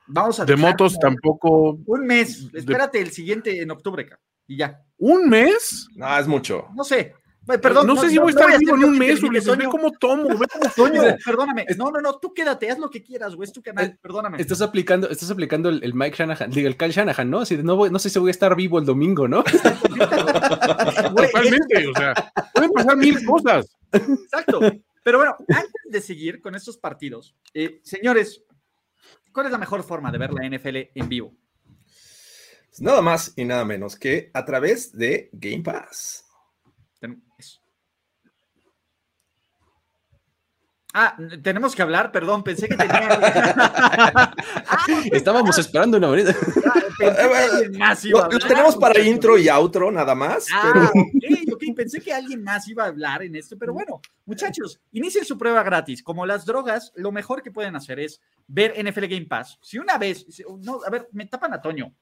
Vamos a De motos tampoco. Un mes. Espérate el siguiente en octubre, ca, y ya. ¿Un mes? No, es mucho. No sé. Perdón, no, sé si voy a estar vivo en un mes, Ulises. Ve cómo tomo, ve cómo perdóname. No, no, no, tú quédate, haz lo que quieras, güey, es tu canal, perdóname. Estás aplicando, estás aplicando el, el Mike Shanahan, digo, el Kyle Shanahan, ¿no? Así de, no, voy- no sé si voy a estar vivo el domingo, ¿no? Güey, Totalmente, o sea, pueden pasar mil cosas. Exacto. Pero bueno, antes de seguir con estos partidos, eh, señores, ¿cuál es la mejor forma de ver la NFL en vivo? Nada más y nada menos que a través de Game Pass. Ten- eso. Ah, tenemos que hablar, perdón, pensé que tenía. Ah, Estábamos esperando una manera. pensé que alguien más iba a Lo, tenemos para intro y outro nada más. Ah, ok, ok, pensé que alguien más iba a hablar en esto, pero bueno, muchachos, inicien su prueba gratis. Como las drogas, lo mejor que pueden hacer es ver NFL Game Pass. Si una vez, si- no, a ver, me tapan a Toño.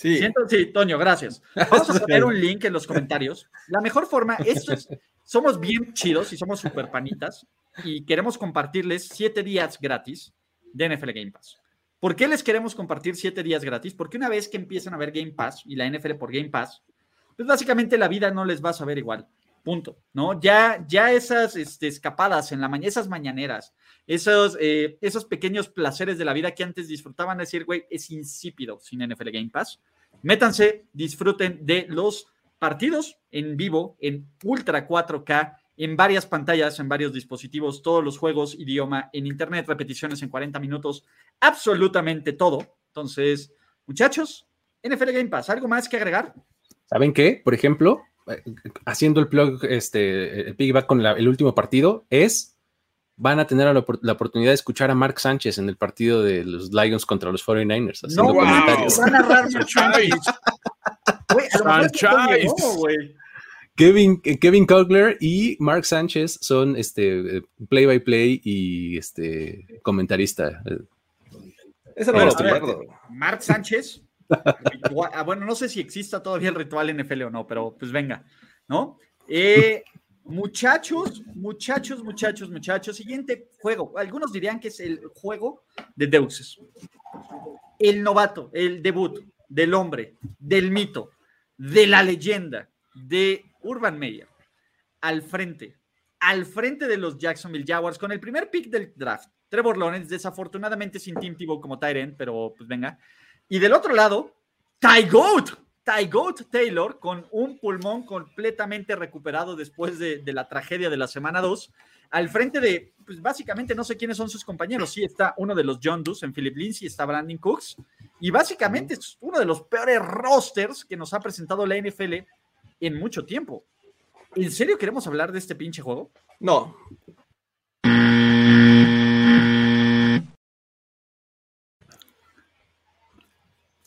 Sí. Siento- sí, Toño, gracias. Vamos a poner un link en los comentarios. La mejor forma, esto es, somos bien chidos y somos super panitas y queremos compartirles siete días gratis de NFL Game Pass. ¿Por qué les queremos compartir siete días gratis? Porque una vez que empiezan a ver Game Pass y la NFL por Game Pass, pues básicamente la vida no les va a saber igual. Punto. ¿No? Ya, ya esas este, escapadas en la mañana, esas mañaneras, esos, eh, esos pequeños placeres de la vida que antes disfrutaban, decir, güey, es insípido sin NFL Game Pass. Métanse, disfruten de los partidos en vivo, en Ultra 4K, en varias pantallas, en varios dispositivos, todos los juegos, idioma, en internet, repeticiones en 40 minutos, absolutamente todo. Entonces, muchachos, NFL Game Pass, ¿algo más que agregar? ¿Saben qué? Por ejemplo, eh, haciendo el plug, este, el piggyback con el último partido, es van a tener la, la oportunidad de escuchar a Mark Sánchez en el partido de los Lions contra los 49ers, haciendo No, comentarios. va a narrar. Kevin, eh, Kevin Kogler y Mark Sánchez son este eh, play by play y este comentarista. Ese no lo. Mark Sánchez. ah, bueno, no sé si exista todavía el ritual NFL o no, pero pues venga, ¿no? Eh, muchachos, muchachos, muchachos, muchachos, siguiente juego. Algunos dirían que es el juego de deuses. El novato, el debut del hombre, del mito, de la leyenda, de Urban Meyer, al frente, al frente de los Jacksonville Jaguars, con el primer pick del draft. Trevor Lawrence, desafortunadamente sin Tim como Tyrant, pero pues venga. Y del otro lado, Ty Goat, Ty Goat Taylor, con un pulmón completamente recuperado después de, de la tragedia de la semana 2, al frente de, pues básicamente no sé quiénes son sus compañeros. Sí, está uno de los John Does en Philip Lindsay, está Brandon Cooks, y básicamente es uno de los peores rosters que nos ha presentado la NFL en mucho tiempo. ¿En serio queremos hablar de este pinche juego? No.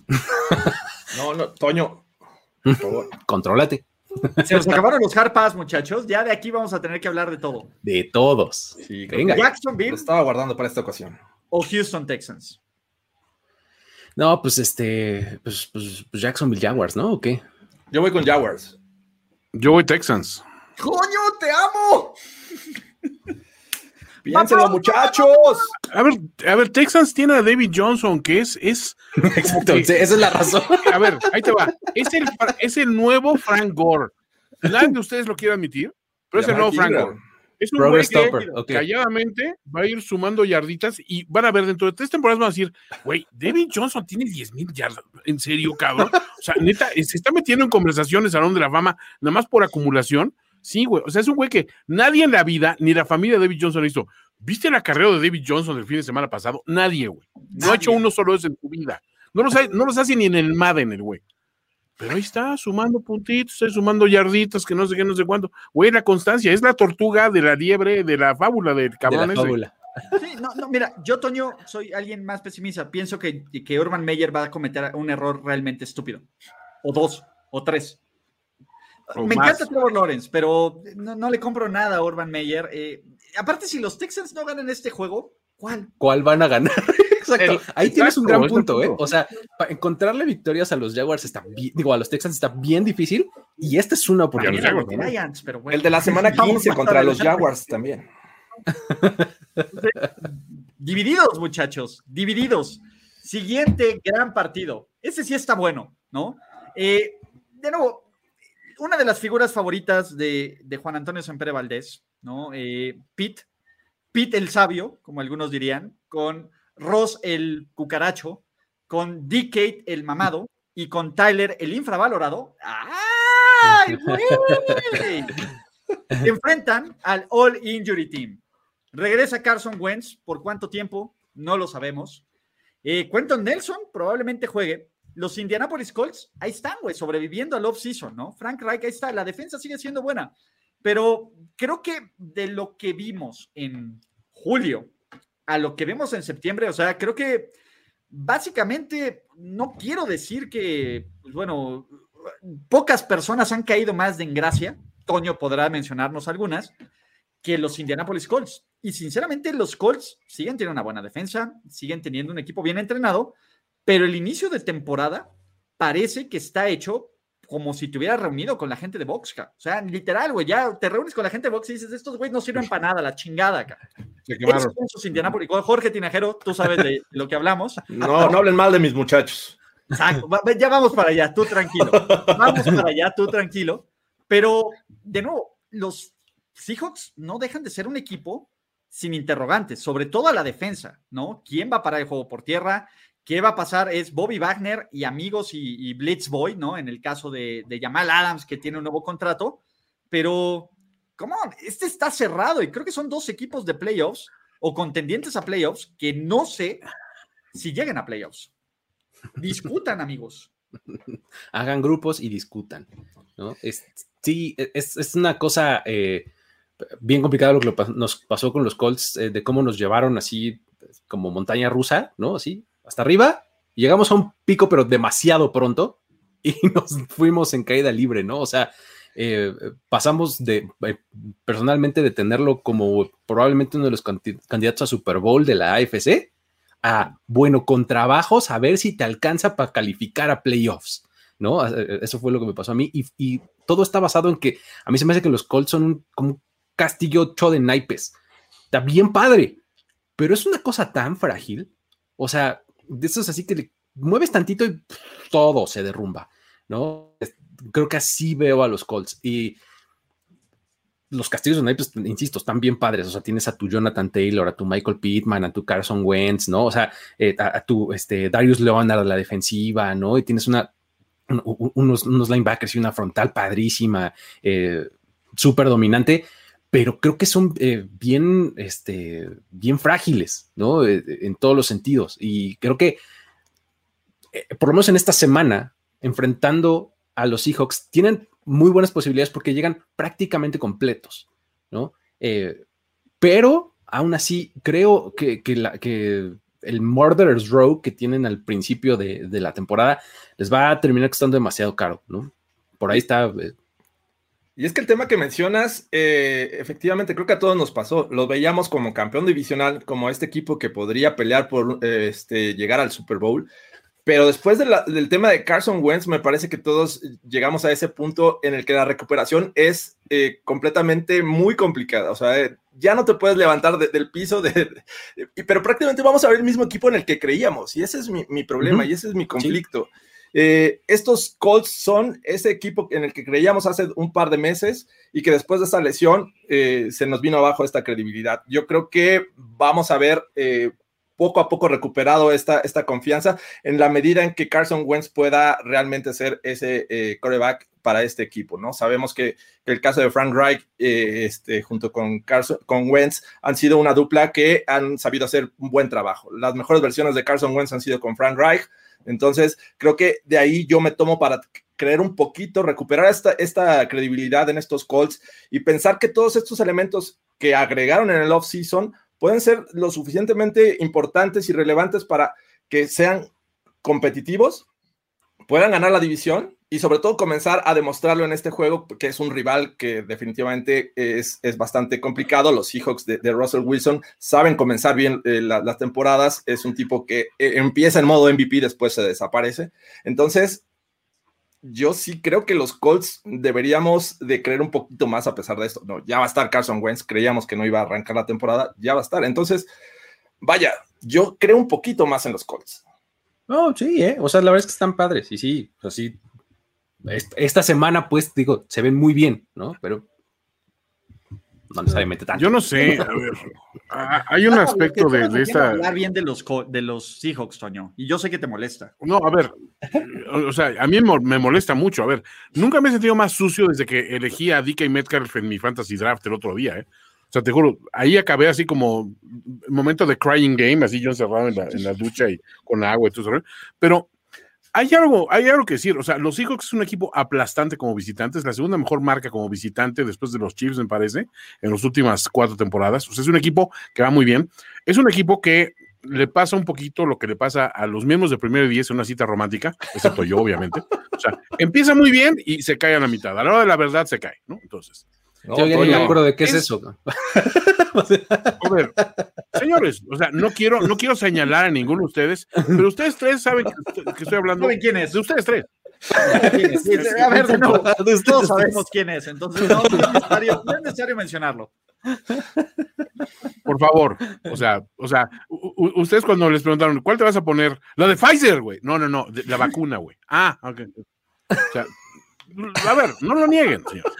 No, no, Toño. Por favor. contrólate. Se nos acabaron los hard pass, muchachos. Ya de aquí vamos a tener que hablar de todo. De todos. Sí, Venga. Jacksonville Lo estaba guardando para esta ocasión. o Houston Texans. No, pues este, pues, pues, pues Jacksonville Jaguars, ¿no? ¿O qué? Yo voy con Jaguars. Yo voy Texans. ¡Coño, te amo! Piénsenlo, muchachos. A ver, a ver, Texans tiene a David Johnson, que es, es, Exacto, esa es la razón. A ver, ahí te va. Es el, es el nuevo Frank Gore. Nadie de ustedes lo quiere admitir, pero es el nuevo Frank Gore. Es un güey que calladamente va a ir sumando yarditas y van a ver dentro de tres temporadas van a decir, güey, David Johnson tiene 10 mil yardas. ¿En serio, cabrón? O sea, neta, eh, se está metiendo en conversaciones Salón de la Fama, nada más por acumulación. Sí, güey. O sea, es un güey que nadie en la vida, ni la familia de David Johnson hizo. ¿Viste el acarreo de David Johnson el fin de semana pasado? Nadie, güey. No ha hecho uno solo eso en su vida. No los, ha- no los hace ni en el Madden, el güey. Pero ahí está, sumando puntitos, eh, sumando yarditas, que no sé qué, no sé cuánto. Güey, la constancia, es la tortuga de la liebre, de la fábula del De cabrón la ese. fábula. Sí, no, no, mira, yo, Toño, soy alguien más pesimista. Pienso que, que Urban Meyer va a cometer un error realmente estúpido. O dos, o tres. O Me más. encanta Trevor Lawrence, pero no, no le compro nada a Urban Meyer. Eh, aparte, si los Texans no ganan este juego, ¿cuál? ¿Cuál van a ganar? Exacto. El- Ahí tienes un gran punto, ¿eh? O sea, para encontrarle victorias a los Jaguars está bien, digo, a los Texans está bien difícil y esta es una oportunidad. a los Jaguars, ¿no? Giants, pero bueno. El de la semana Vamos 15 más contra los. Jaguars también. Divididos, muchachos, divididos. Siguiente gran partido. Ese sí está bueno, ¿no? Eh, de nuevo, una de las figuras favoritas de, Juan Antonio Sempere Valdés, ¿no? Eh, Pete, Pete el sabio, como algunos dirían, con Ross el cucaracho, con DK el mamado y con Tyler el infravalorado. ¡Ay, güey! Enfrentan al All Injury Team. Regresa Carson Wentz. ¿Por cuánto tiempo? No lo sabemos. Eh, Quentin Nelson probablemente juegue. Los Indianapolis Colts, ahí están, güey, sobreviviendo al off-season, ¿no? Frank Reich, ahí está. La defensa sigue siendo buena. Pero creo que de lo que vimos en julio a lo que vemos en septiembre, o sea, creo que básicamente no quiero decir que, pues, bueno, pocas personas han caído más de en gracia. Toño podrá mencionarnos algunas que los Indianapolis Colts. Y sinceramente, los Colts siguen teniendo una buena defensa, siguen teniendo un equipo bien entrenado, pero el inicio de temporada parece que está hecho como si te hubieras reunido con la gente de Boxca. O sea, literal, güey, ya te reúnes con la gente de Box y dices, estos güeyes no sirven para nada, la chingada Esos Indianapolis. Jorge Tinajero, tú sabes de lo que hablamos. No, no hablen mal de mis muchachos. Exacto, ya vamos para allá, tú tranquilo. Vamos para allá, tú tranquilo. Pero, de nuevo, los Seahawks no dejan de ser un equipo sin interrogantes, sobre todo a la defensa, ¿no? ¿Quién va a parar el juego por tierra? ¿Qué va a pasar? Es Bobby Wagner y amigos y, Blitz Boy, ¿no? En el caso de, de, Jamal Adams, que tiene un nuevo contrato. Pero, ¿cómo? Este está cerrado y creo que son dos equipos de playoffs o contendientes a playoffs que no sé si lleguen a playoffs. Discutan, amigos. Hagan grupos y discutan, ¿no? sí, es, una cosa eh, bien complicada lo que nos pasó con los Colts, eh, de cómo nos llevaron así como montaña rusa, ¿no? Así, hasta arriba, llegamos a un pico, pero demasiado pronto, y nos fuimos en caída libre, ¿no? O sea, eh, pasamos de eh, personalmente de tenerlo como probablemente uno de los candidatos a Super Bowl de la AFC a, bueno, con trabajos, a ver si te alcanza para calificar a playoffs, ¿no? Eh, eso fue lo que me pasó a mí y, todo está basado en que a mí se me hace que los Colts son un, como un castillo de naipes. Está bien padre, pero es una cosa tan frágil. O sea, de esos así que mueves tantito y todo se derrumba, ¿no? Creo que así veo a los Colts y los castillos de naipes, insisto, están bien padres. O sea, tienes a tu Jonathan Taylor, a tu Michael Pittman, a tu Carson Wentz, ¿no? O sea, eh, a, tu este, Darius Leonard a la defensiva, ¿no? Y tienes una, unos, linebackers y una frontal padrísima, eh, súper dominante pero creo que son eh, bien, este, bien frágiles, ¿no? En todos los sentidos. Y creo que, por lo menos en esta semana, enfrentando a los Seahawks, tienen muy buenas posibilidades porque llegan prácticamente completos, ¿no? pero aún así, creo que, que el Murderer's Row que tienen al principio de, de, la temporada les va a terminar costando demasiado caro, ¿no? Por ahí está y es que el tema que mencionas, eh, efectivamente, creo que a todos nos pasó. Lo veíamos como campeón divisional, como este equipo que podría pelear por eh, este, llegar al Super Bowl. Pero después del tema de Carson Wentz, me parece que todos llegamos a ese punto en el que la recuperación es eh, completamente muy complicada. O sea, ya no te puedes levantar del piso, de, pero prácticamente vamos a ver el mismo equipo en el que creíamos. Y ese es mi, problema y ese es mi conflicto. Eh, estos Colts son ese equipo en el que creíamos hace un par de meses y que después de esa lesión eh, se nos vino abajo esta credibilidad. Yo creo que vamos a ver eh, poco a poco recuperado esta, esta confianza en la medida en que Carson Wentz pueda realmente ser ese coreback para este equipo, ¿no? Sabemos que, el caso de Frank Reich este, junto con, Carson, con Wentz han sido una dupla que han sabido hacer un buen trabajo. Las mejores versiones de Carson Wentz han sido con Frank Reich, entonces, creo que de ahí yo me tomo para creer un poquito, recuperar esta, esta credibilidad en estos Colts y pensar que todos estos elementos que agregaron en el off-season pueden ser lo suficientemente importantes y relevantes para que sean competitivos, puedan ganar la división y sobre todo comenzar a demostrarlo en este juego, que es un rival que definitivamente es, es bastante complicado. Los Seahawks de, Russell Wilson saben comenzar bien eh, las temporadas. Es un tipo que eh, empieza en modo MVP, después se desaparece. Entonces, yo sí creo que los Colts deberíamos de creer un poquito más a pesar de esto. No, ya va a estar Carson Wentz, creíamos que no iba a arrancar la temporada, ya va a estar. Entonces, vaya, yo creo un poquito más en los Colts. No, sí, ¿eh? O sea, la verdad es que están padres. Y sí, así. Esta semana, pues, digo, se ven muy bien, ¿no? Pero no necesariamente tanto. Yo no sé, a ver, hay un aspecto de, de esta... hablar bien de los, de los Seahawks, Toño, y yo sé que te molesta. No, a ver, o sea, a mí me molesta mucho, a ver, nunca me he sentido más sucio desde que elegí a DK Metcalf en mi fantasy draft el otro día, ¿eh? O sea, te juro, ahí acabé así como momento de crying game, así yo encerrado en la, en la ducha y con agua y todo eso, pero hay algo, hay algo que decir. O sea, los Seahawks es un equipo aplastante como visitantes, la segunda mejor marca como visitante después de los Chiefs, me parece, en las últimas cuatro temporadas. O sea, es un equipo que va muy bien. Es un equipo que le pasa un poquito lo que le pasa a los miembros de primero y en una cita romántica, excepto yo, obviamente. O sea, empieza muy bien y se cae a la mitad. A la hora de la verdad se cae, ¿no? Entonces. No, yo ya me acuerdo de qué es, eso. A ver, señores, o sea, no quiero, no quiero señalar a ninguno de ustedes, pero ustedes tres saben que, estoy hablando. ¿Saben quién es? De ustedes tres. A ver, de nuevo, todos sabemos quién es, entonces no, no, es necesario, no, es necesario, mencionarlo. Por favor, o sea, o sea, ustedes cuando les preguntaron, ¿cuál te vas a poner? La de Pfizer, güey. No, no, no, la vacuna, güey. Ah, ok. O sea, a ver, no lo nieguen, señor.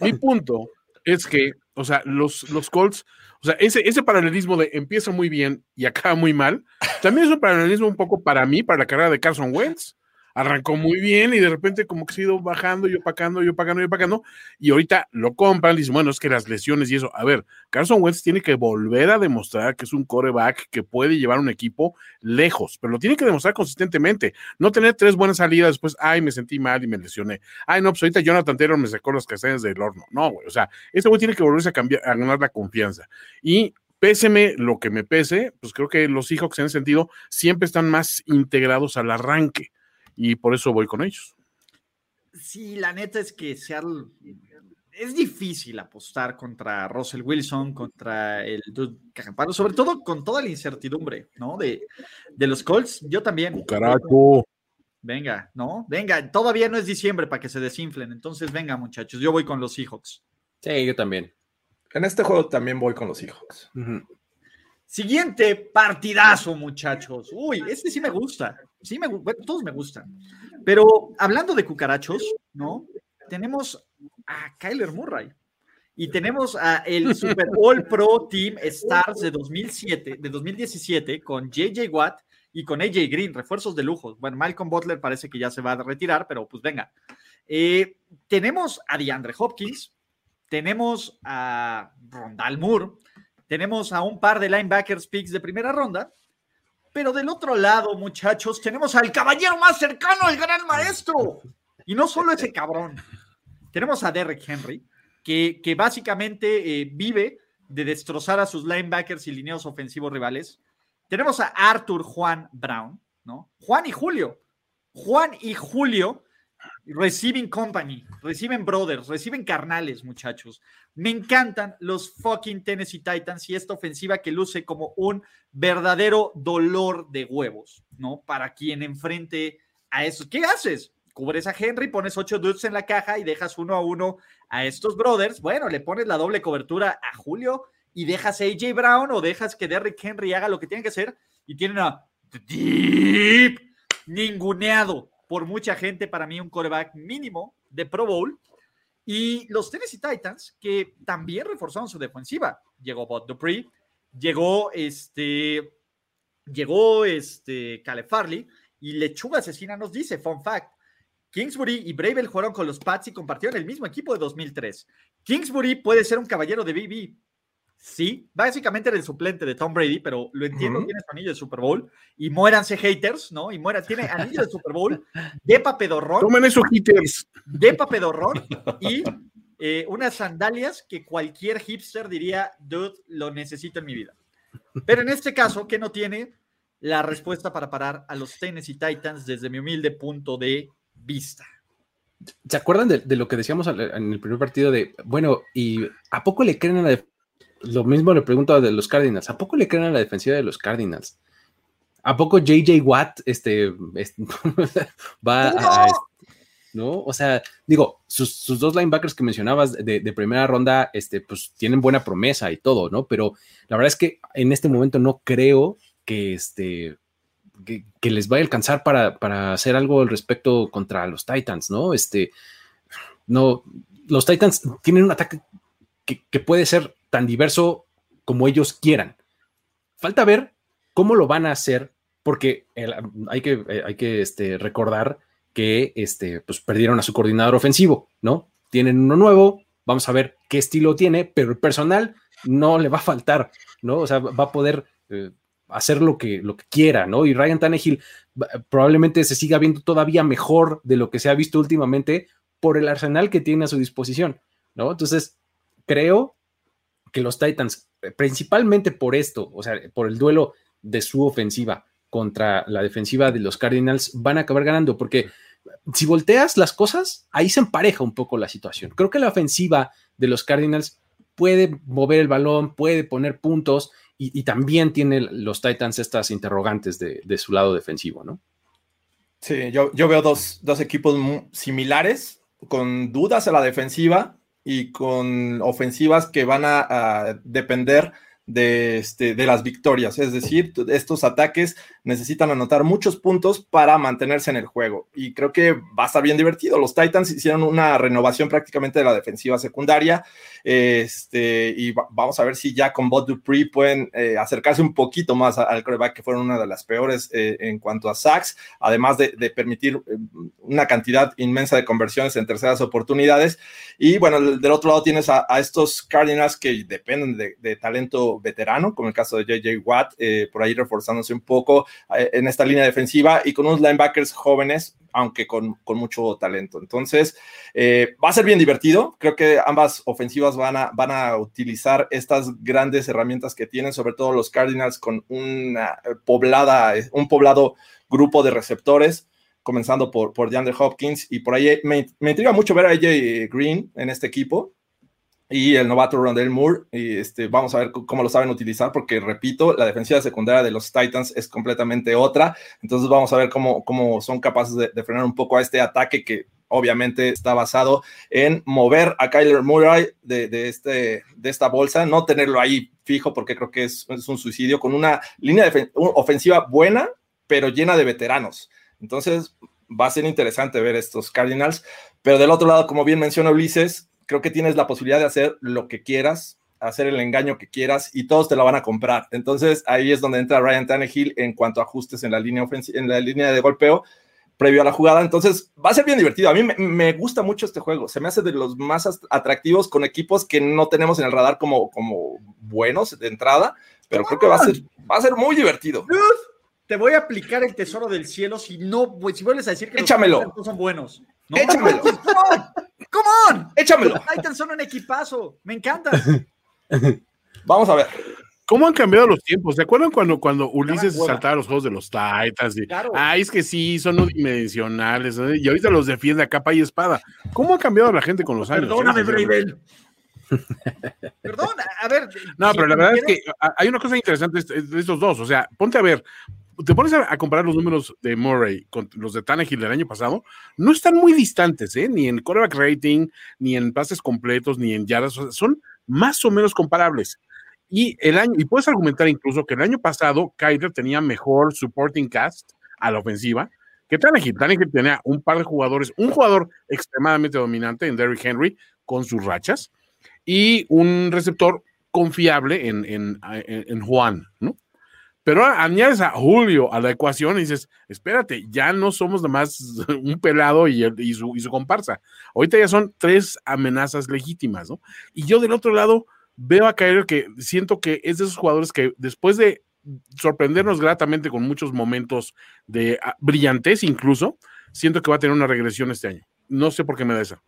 Mi punto es que, o sea, los, los Colts, o sea, ese, ese paralelismo de empieza muy bien y acaba muy mal, también es un paralelismo un poco para mí, para la carrera de Carson Wentz arrancó muy bien y de repente como que se ha ido bajando y opacando y opacando y opacando y ahorita lo compran y dicen, bueno, es que las lesiones y eso. A ver, Carson Wentz tiene que volver a demostrar que es un coreback que puede llevar un equipo lejos, pero lo tiene que demostrar consistentemente. No tener tres buenas salidas después, ay, me sentí mal y me lesioné. Ay, no, pues ahorita Jonathan Taylor me sacó las castañas del horno. No, güey, o sea, este güey tiene que volverse a, cambiar, a ganar la confianza. Y péseme lo que me pese, pues creo que los Seahawks en ese sentido siempre están más integrados al arranque y por eso voy con ellos. Sí, la neta es que Seattle es difícil apostar contra Russell Wilson, contra el Dude sobre todo con toda la incertidumbre, ¿no? De, de los Colts, yo también. Carajo. Venga, ¿no? Venga, todavía no es diciembre para que se desinflen, entonces venga, muchachos, yo voy con los Seahawks. Sí, yo también. En este juego también voy con los Seahawks. Siguiente partidazo, muchachos. Uy, este sí me gusta. Sí, me, todos me gustan. Pero hablando de cucarachos, ¿no? Tenemos a Kyler Murray y tenemos a el Super All Pro Team Stars de 2007, de 2017 con JJ Watt y con AJ Green, refuerzos de lujo. Bueno, Malcolm Butler parece que ya se va a retirar, pero pues venga. Eh, tenemos a DeAndre Hopkins, tenemos a Rondal Moore, tenemos a un par de linebackers picks de primera ronda, pero del otro lado, muchachos, tenemos al caballero más cercano al gran maestro. Y no solo ese cabrón. Tenemos a Derrick Henry, que, que básicamente eh, vive de destrozar a sus linebackers y lineos ofensivos rivales. Tenemos a Arthur Juan Brown, ¿no? Juan y Julio. Juan y Julio Receiving Company, reciben brothers, reciben carnales, muchachos. Me encantan los fucking Tennessee Titans y esta ofensiva que luce como un verdadero dolor de huevos, ¿no? Para quien enfrente a eso. ¿Qué haces? Cubres a Henry, pones ocho dudes en la caja y dejas uno a uno a estos brothers. Bueno, le pones la doble cobertura a Julio y dejas a AJ Brown o dejas que Derrick Henry haga lo que tiene que hacer y tienen a Deep ninguneado por mucha gente, para mí un coreback mínimo de Pro Bowl. Y los Tennessee Titans, que también reforzaron su defensiva. Llegó Bob Dupree, llegó este, llegó este Caleb Farley y Lechuga Asesina nos dice, fun fact, Kingsbury y Bravel jugaron con los Pats y compartieron el mismo equipo de 2003. Kingsbury puede ser un caballero de BB, Sí, básicamente era el suplente de Tom Brady, pero lo entiendo, tiene su anillo de Super Bowl y muéranse haters, ¿no? Y muera, tiene anillo de Super Bowl, de papedorrón. Tomen esos haters. De papedorrón y eh, unas sandalias que cualquier hipster diría, dude, lo necesito en mi vida. Pero en este caso, ¿qué no tiene? La respuesta para parar a los Tennessee Titans desde mi humilde punto de vista. ¿Se acuerdan de, lo que decíamos en el primer partido de, bueno, ¿y a poco le creen a la lo mismo le pregunto a de los Cardinals. ¿A poco le creen a la defensiva de los Cardinals? ¿A poco JJ Watt este, va a, ¿no? O sea, digo, sus, dos linebackers que mencionabas de, primera ronda, este, pues tienen buena promesa y todo, ¿no? Pero la verdad es que en este momento no creo que este que, les vaya a alcanzar para, para, hacer algo al respecto contra los Titans, ¿no? Este, no, los Titans tienen un ataque que, puede ser tan diverso como ellos quieran. Falta ver cómo lo van a hacer, porque hay que, eh, hay que este, recordar que este, pues, perdieron a su coordinador ofensivo, ¿no? Tienen uno nuevo, vamos a ver qué estilo tiene, pero el personal no le va a faltar, ¿no? O sea, va a poder eh, hacer lo que, lo que quiera, ¿no? Y Ryan Tannehill probablemente se siga viendo todavía mejor de lo que se ha visto últimamente por el arsenal que tiene a su disposición, ¿no? Entonces, creo que los Titans, principalmente por esto, o sea, por el duelo de su ofensiva contra la defensiva de los Cardinals, van a acabar ganando, porque si volteas las cosas, ahí se empareja un poco la situación. Creo que la ofensiva de los Cardinals puede mover el balón, puede poner puntos y, también tiene los Titans estas interrogantes de, su lado defensivo, ¿no? Sí, yo, veo dos, dos equipos similares, con dudas a la defensiva y con ofensivas que van a, depender de, este, de las victorias. Es decir, estos ataques necesitan anotar muchos puntos para mantenerse en el juego. Y creo que va a estar bien divertido. Los Titans hicieron una renovación prácticamente de la defensiva secundaria. Este, y vamos a ver si ya con Bot Dupree pueden eh, acercarse un poquito más al coreback, que fueron una de las peores eh, en cuanto a sacks, además de, permitir eh, una cantidad inmensa de conversiones en terceras oportunidades. Y bueno, del otro lado tienes a, estos Cardinals que dependen de, de, talento veterano, como el caso de JJ Watt, por ahí reforzándose un poco en esta línea defensiva y con unos linebackers jóvenes aunque con, mucho talento. Entonces, eh, va a ser bien divertido. Creo que ambas ofensivas van a, van a utilizar estas grandes herramientas que tienen, sobre todo los Cardinals, con una poblada, un poblado grupo de receptores, comenzando por, por DeAndre Hopkins. Y por ahí me, me intriga mucho ver a AJ Green en este equipo y el novato Rondell Moore. Y este, vamos a ver cómo lo saben utilizar, porque repito, la defensiva secundaria de los Titans es completamente otra. Entonces vamos a ver cómo, cómo son capaces de, frenar un poco a este ataque que obviamente está basado en mover a Kyler Murray de, este, de esta bolsa, no tenerlo ahí fijo, porque creo que es, un suicidio, con una línea ofensiva buena, pero llena de veteranos. Entonces va a ser interesante ver estos Cardinals. Pero del otro lado, como bien menciona Ulises, creo que tienes la posibilidad de hacer lo que quieras, hacer el engaño que quieras y todos te la van a comprar. Entonces ahí es donde entra Ryan Tannehill en cuanto a ajustes en la línea en la línea de golpeo previo a la jugada. Entonces va a ser bien divertido. A mí me, gusta mucho este juego. Se me hace de los más atractivos con equipos que no tenemos en el radar como, como buenos de entrada, pero creo que va a ser, va a ser muy divertido. Te voy a aplicar el tesoro del cielo si no, si vuelves a decir que Échamelo. los son buenos. Échamelo. ¡Come on! Échamelo. Los Titans son un equipazo. Me encanta. Vamos a ver. ¿Cómo han cambiado los tiempos? ¿Se acuerdan cuando, cuando Ulises saltaba los juegos de los Titans? Y, Ay, es que sí, son unidimensionales. Y ahorita los defiende a capa y espada. ¿Cómo ha cambiado la gente con los años? Perdóname, Bravel. Perdón, a ver. No, pero la verdad es que hay una cosa interesante de estos dos. O sea, ponte a ver, te pones a, comparar los números de Murray con los de Tannehill del año pasado, no están muy distantes, ¿eh? ni en quarterback rating, ni en pases completos, ni en yardas, son más o menos comparables. Y el año, y puedes argumentar incluso que el año pasado Kyler tenía mejor supporting cast a la ofensiva que Tannehill. Tannehill tenía un par de jugadores, un jugador extremadamente dominante en Derrick Henry con sus rachas y un receptor confiable en, en, en Juan, ¿no? Pero añades a Julio a la ecuación y dices, espérate, ya no somos nada más un pelado y, su, comparsa. Ahorita ya son tres amenazas legítimas, ¿no? Y yo del otro lado veo a Kyler que siento que es de esos jugadores que después de sorprendernos gratamente con muchos momentos de ah, brillantez incluso, siento que va a tener una regresión este año. No sé por qué me da esa.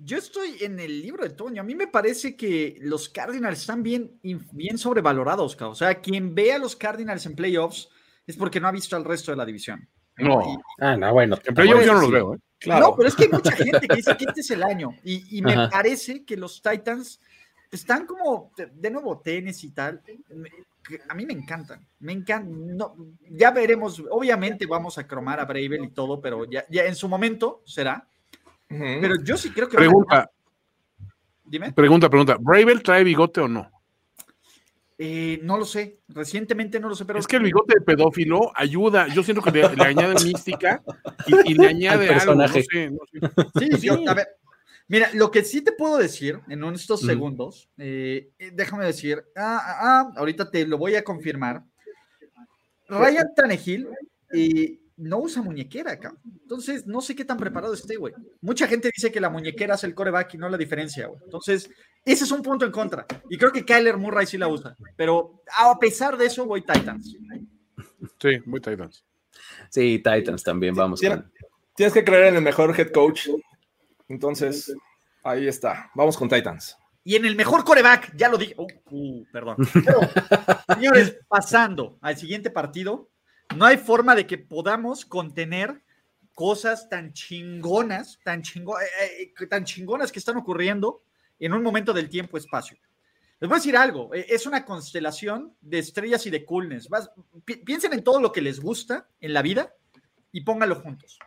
Yo estoy en el libro de Toño. A mí me parece que los Cardinals están bien, bien sobrevalorados. O sea, quien ve a los Cardinals en playoffs es porque no ha visto al resto de la división. No. ah, no, bueno. En playoffs yo no los veo. ¿eh? No, pero es que hay mucha gente que dice que este es el año. Y, me parece que los Titans están como, de nuevo, tenis y tal. A mí me encantan. Me encantan. No, ya veremos. Obviamente vamos a cromar a Bravel y todo, pero ya, ya en su momento será pero yo sí creo que. Pregunta. Dime. Pregunta, pregunta. ¿Bravel trae bigote o no? Eh, no lo sé, recientemente no lo sé, pero... Es que el bigote de pedófilo ayuda, yo siento que le, añade mística y, le añade algo, no sé, Sí, Yo, a ver, mira, lo que sí te puedo decir en estos segundos, eh, eh, déjame decir, ah, ah, ah, ahorita te lo voy a confirmar. Ryan Tannehill y no usa muñequera acá. Entonces, no sé qué tan preparado esté, güey. Mucha gente dice que la muñequera es el coreback y no la diferencia, güey. Entonces, ese es un punto en contra. Y creo que Kyler Murray sí la usa. Pero a pesar de eso, voy Titans. Sí, voy Titans. Sí, Titans también, vamos. Tienes, que creer en el mejor head coach. Entonces, ahí está. Vamos con Titans. Y en el mejor coreback, ya lo dije. Uh, uh, perdón. señores, pasando al siguiente partido, no hay forma de que podamos contener cosas tan chingonas, tan, chingo, eh, eh, tan chingonas que están ocurriendo en un momento del tiempo-espacio. Les voy a decir algo, eh, es una constelación de estrellas y de coolness. piensen en todo lo que les gusta en la vida y pónganlo juntos.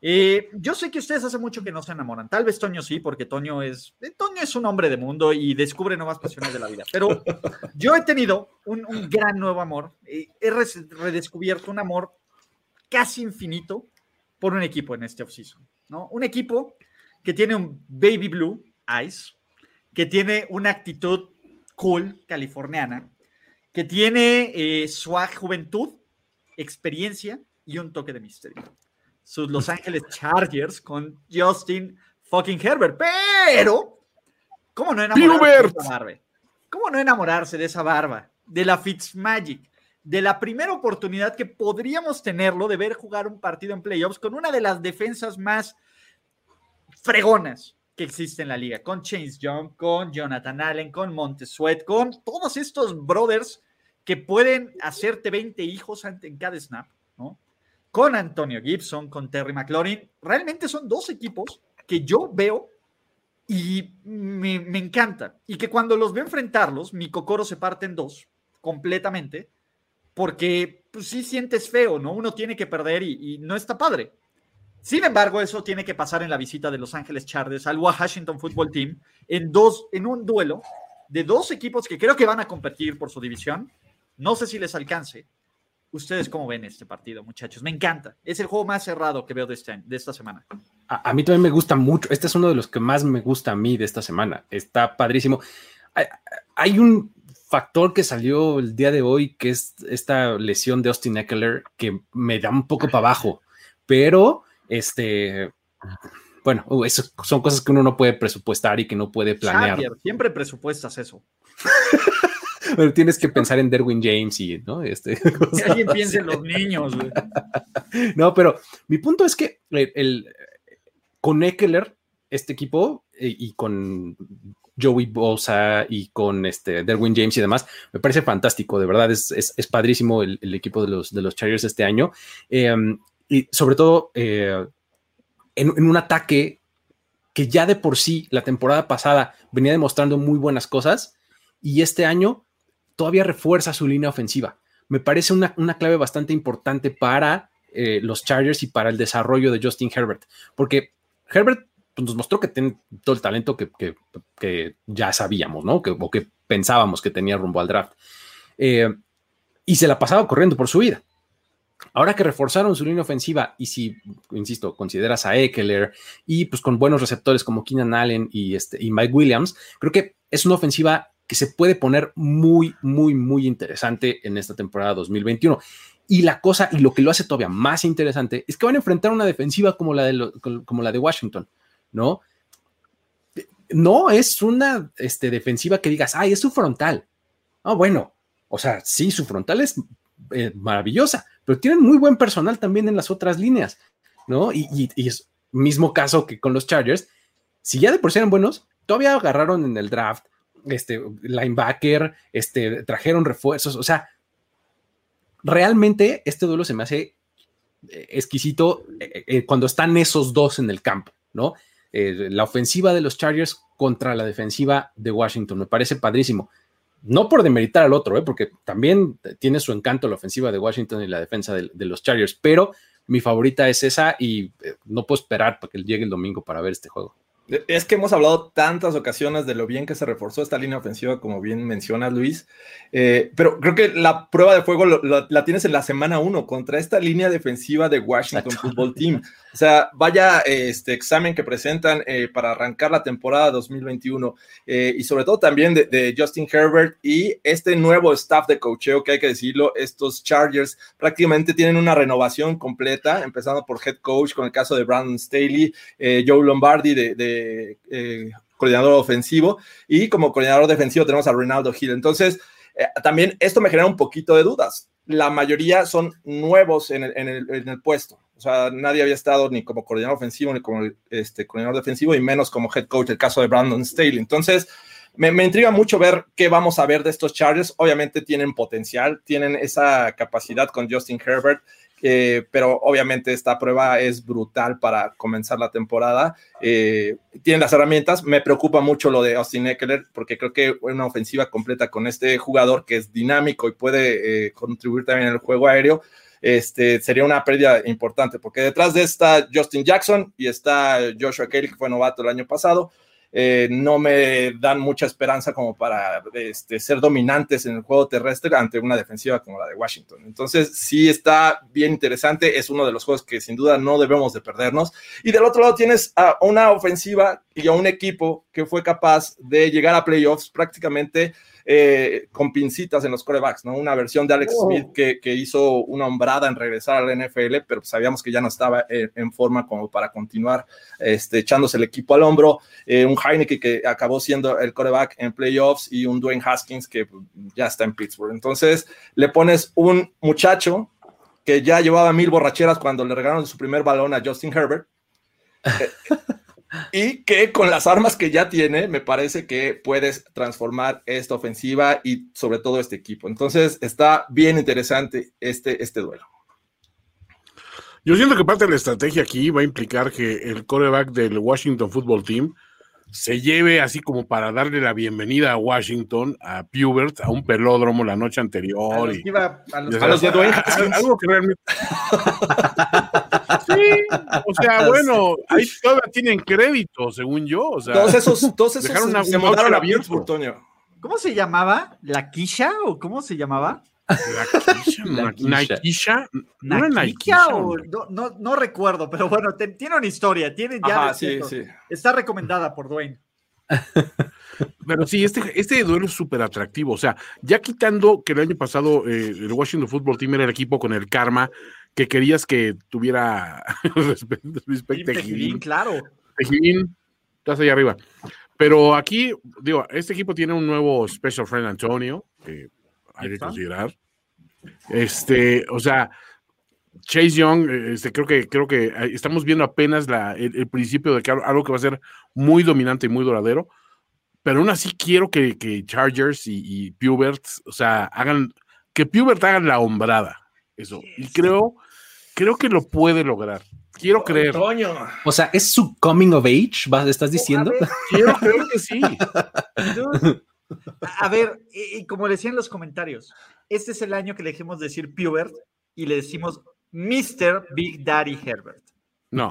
Eh, yo sé que ustedes hace mucho que no se enamoran. Tal vez Toño sí, porque Toño es, eh, Toño es un hombre de mundo y descubre nuevas pasiones de la vida. Pero yo he tenido un, gran nuevo amor. he redescubierto un amor casi infinito por un equipo en este offseason. ¿no? Un equipo que tiene un baby blue eyes, que tiene una actitud cool californiana, que tiene eh, swag juventud, experiencia y un toque de misterio sus Los Ángeles Chargers con Justin fucking Herbert. Pero, ¿cómo no enamorarse de esa barba? ¿Cómo no enamorarse de esa barba? De la Fitzmagic, de la primera oportunidad que podríamos tenerlo de ver jugar un partido en playoffs con una de las defensas más fregonas que existe en la liga, con Chase Young, con Jonathan Allen, con Montesuet, con todos estos brothers que pueden hacerte 20 hijos en cada snap con Antonio Gibson, con Terry McLaurin. Realmente son dos equipos que yo veo y me, me encanta. Y que cuando los veo enfrentarlos, mi cocoro se parte en dos completamente, porque pues, sí sientes feo, ¿no? Uno tiene que perder y, no está padre. Sin embargo, eso tiene que pasar en la visita de Los Ángeles Chargers al Washington Football Team en, dos, en un duelo de dos equipos que creo que van a competir por su división. No sé si les alcance, ¿Ustedes cómo ven este partido, muchachos? Me encanta. Es el juego más cerrado que veo de, este de esta semana. A, mí también me gusta mucho. Este es uno de los que más me gusta a mí de esta semana. Está padrísimo. Hay, un factor que salió el día de hoy, que es esta lesión de Austin Eckler, que me da un poco para abajo. Pero, este, bueno, uh, eso son cosas que uno no puede presupuestar y que no puede planear. siempre presupuestas eso. pero tienes que pensar en Derwin James y, ¿no? Este, que alguien piense en los niños, No, pero mi punto es que el, con Eckler, este equipo, eh, y, con Joey Bosa y con este Derwin James y demás, me parece fantástico, de verdad, es, es, padrísimo el, equipo de los, de los Chargers este año. Em, y sobre todo eh, en, en un ataque que ya de por sí la temporada pasada venía demostrando muy buenas cosas y este año todavía refuerza su línea ofensiva. Me parece una, clave bastante importante para eh, los Chargers y para el desarrollo de Justin Herbert, porque Herbert pues, nos mostró que tiene todo el talento que, ya sabíamos, ¿no? Que, o que pensábamos que tenía rumbo al draft. Eh, y se la pasaba corriendo por su vida. Ahora que reforzaron su línea ofensiva y si, insisto, consideras a Eckler y pues con buenos receptores como Keenan Allen y, este, y Mike Williams, creo que es una ofensiva que se puede poner muy, muy, muy interesante en esta temporada 2021. Y la cosa, y lo que lo hace todavía más interesante, es que van a enfrentar una defensiva como la de, como la de Washington, ¿no? No es una este, defensiva que digas, ay, es su frontal. Ah, bueno, o sea, sí, su frontal es eh, maravillosa, pero tienen muy buen personal también en las otras líneas, ¿no? Y, y, y, es mismo caso que con los Chargers, si ya de por sí eran buenos, todavía agarraron en el draft este, linebacker, este, trajeron refuerzos, o sea, realmente este duelo se me hace eh, exquisito eh, eh, cuando están esos dos en el campo, ¿no? la ofensiva de los Chargers contra la defensiva de Washington, me parece padrísimo. No por demeritar al otro, porque también tiene su encanto la ofensiva de Washington y la defensa de, de los Chargers, pero mi favorita es esa y no puedo esperar para que llegue el domingo para ver este juego. Es que hemos hablado tantas ocasiones de lo bien que se reforzó esta línea ofensiva, como bien menciona Luis, eh, pero creo que la prueba de fuego la tienes en la semana uno contra esta línea defensiva de Washington Football Team. O sea, vaya este examen que presentan eh, para arrancar la temporada 2021 eh, y sobre todo también de, Justin Herbert y este nuevo staff de cocheo que hay que decirlo, estos Chargers prácticamente tienen una renovación completa, empezando por head coach con el caso de Brandon Staley, Joe Lombardi de, coordinador ofensivo y como coordinador defensivo tenemos a Ronaldo Hill. Entonces, también esto me genera un poquito de dudas. La mayoría son nuevos en el puesto o sea, nadie había estado ni como coordinador ofensivo ni como este, coordinador defensivo y menos como head coach, el caso de Brandon Staley. Entonces, me, intriga mucho ver qué vamos a ver de estos Chargers. Obviamente tienen potencial, tienen esa capacidad con Justin Herbert, eh, pero obviamente esta prueba es brutal para comenzar la temporada. Eh, tienen las herramientas. Me preocupa mucho lo de Austin Eckler, porque creo que una ofensiva completa con este jugador que es dinámico y puede eh, contribuir también en el juego aéreo este, sería una pérdida importante, porque detrás de está Justin Jackson y está Joshua Kelly, que fue novato el año pasado. Eh, no me dan mucha esperanza como para este, ser dominantes en el juego terrestre ante una defensiva como la de Washington. Entonces, sí está bien interesante, es uno de los juegos que sin duda no debemos de perdernos. Y del otro lado tienes a una ofensiva y a un equipo que fue capaz de llegar a playoffs prácticamente eh, con pincitas en los corebacks, ¿no? Una versión de Alex oh. Smith que, hizo una hombrada en regresar al NFL, pero sabíamos que ya no estaba en, forma como para continuar este, echándose el equipo al hombro. Eh, un Heineken que acabó siendo el coreback en playoffs y un Dwayne Haskins que ya está en Pittsburgh. Entonces le pones un muchacho que ya llevaba mil borracheras cuando le regalaron su primer balón a Justin Herbert. y que con las armas que ya tiene, me parece que puedes transformar esta ofensiva y sobre todo este equipo. Entonces está bien interesante este, este duelo. Yo siento que parte de la estrategia aquí va a implicar que el coreback del Washington Football Team se lleve así como para darle la bienvenida a Washington, a Pubert, a un pelódromo la noche anterior. y, a los, de Algo que realmente. sí, o sea, bueno, ahí todavía tienen crédito, según yo. O sea, todos esos, todos esos dejaron se, se abierto. ¿Cómo se llamaba? ¿La Quisha o cómo se llamaba? Naikisha, ¿No Naikisha o no, no, recuerdo, pero bueno, tiene una historia, tiene ya. Está recomendada por Dwayne. Pero sí, este, este duelo es súper atractivo. O sea, ya quitando que el año pasado eh, el Washington Football Team era el equipo con el karma que querías que tuviera respecto a claro. estás ahí arriba. Pero aquí, digo, este equipo tiene un nuevo Special Friend Antonio, que hay que considerar. Este, o sea, Chase Young, este, creo que, creo que estamos viendo apenas la, el, principio de que algo que va a ser muy dominante y muy duradero, pero aún así quiero que, que Chargers y, y, Pubert, o sea, hagan, que Pubert haga la hombrada, eso. Y creo, creo que lo puede lograr. Quiero creer. O sea, ¿es su coming of age? ¿Estás diciendo? Quiero creer que sí. A ver, y, como decía en los comentarios, este es el año que le dejemos decir Pubert y le decimos Mr. Big Daddy Herbert. No,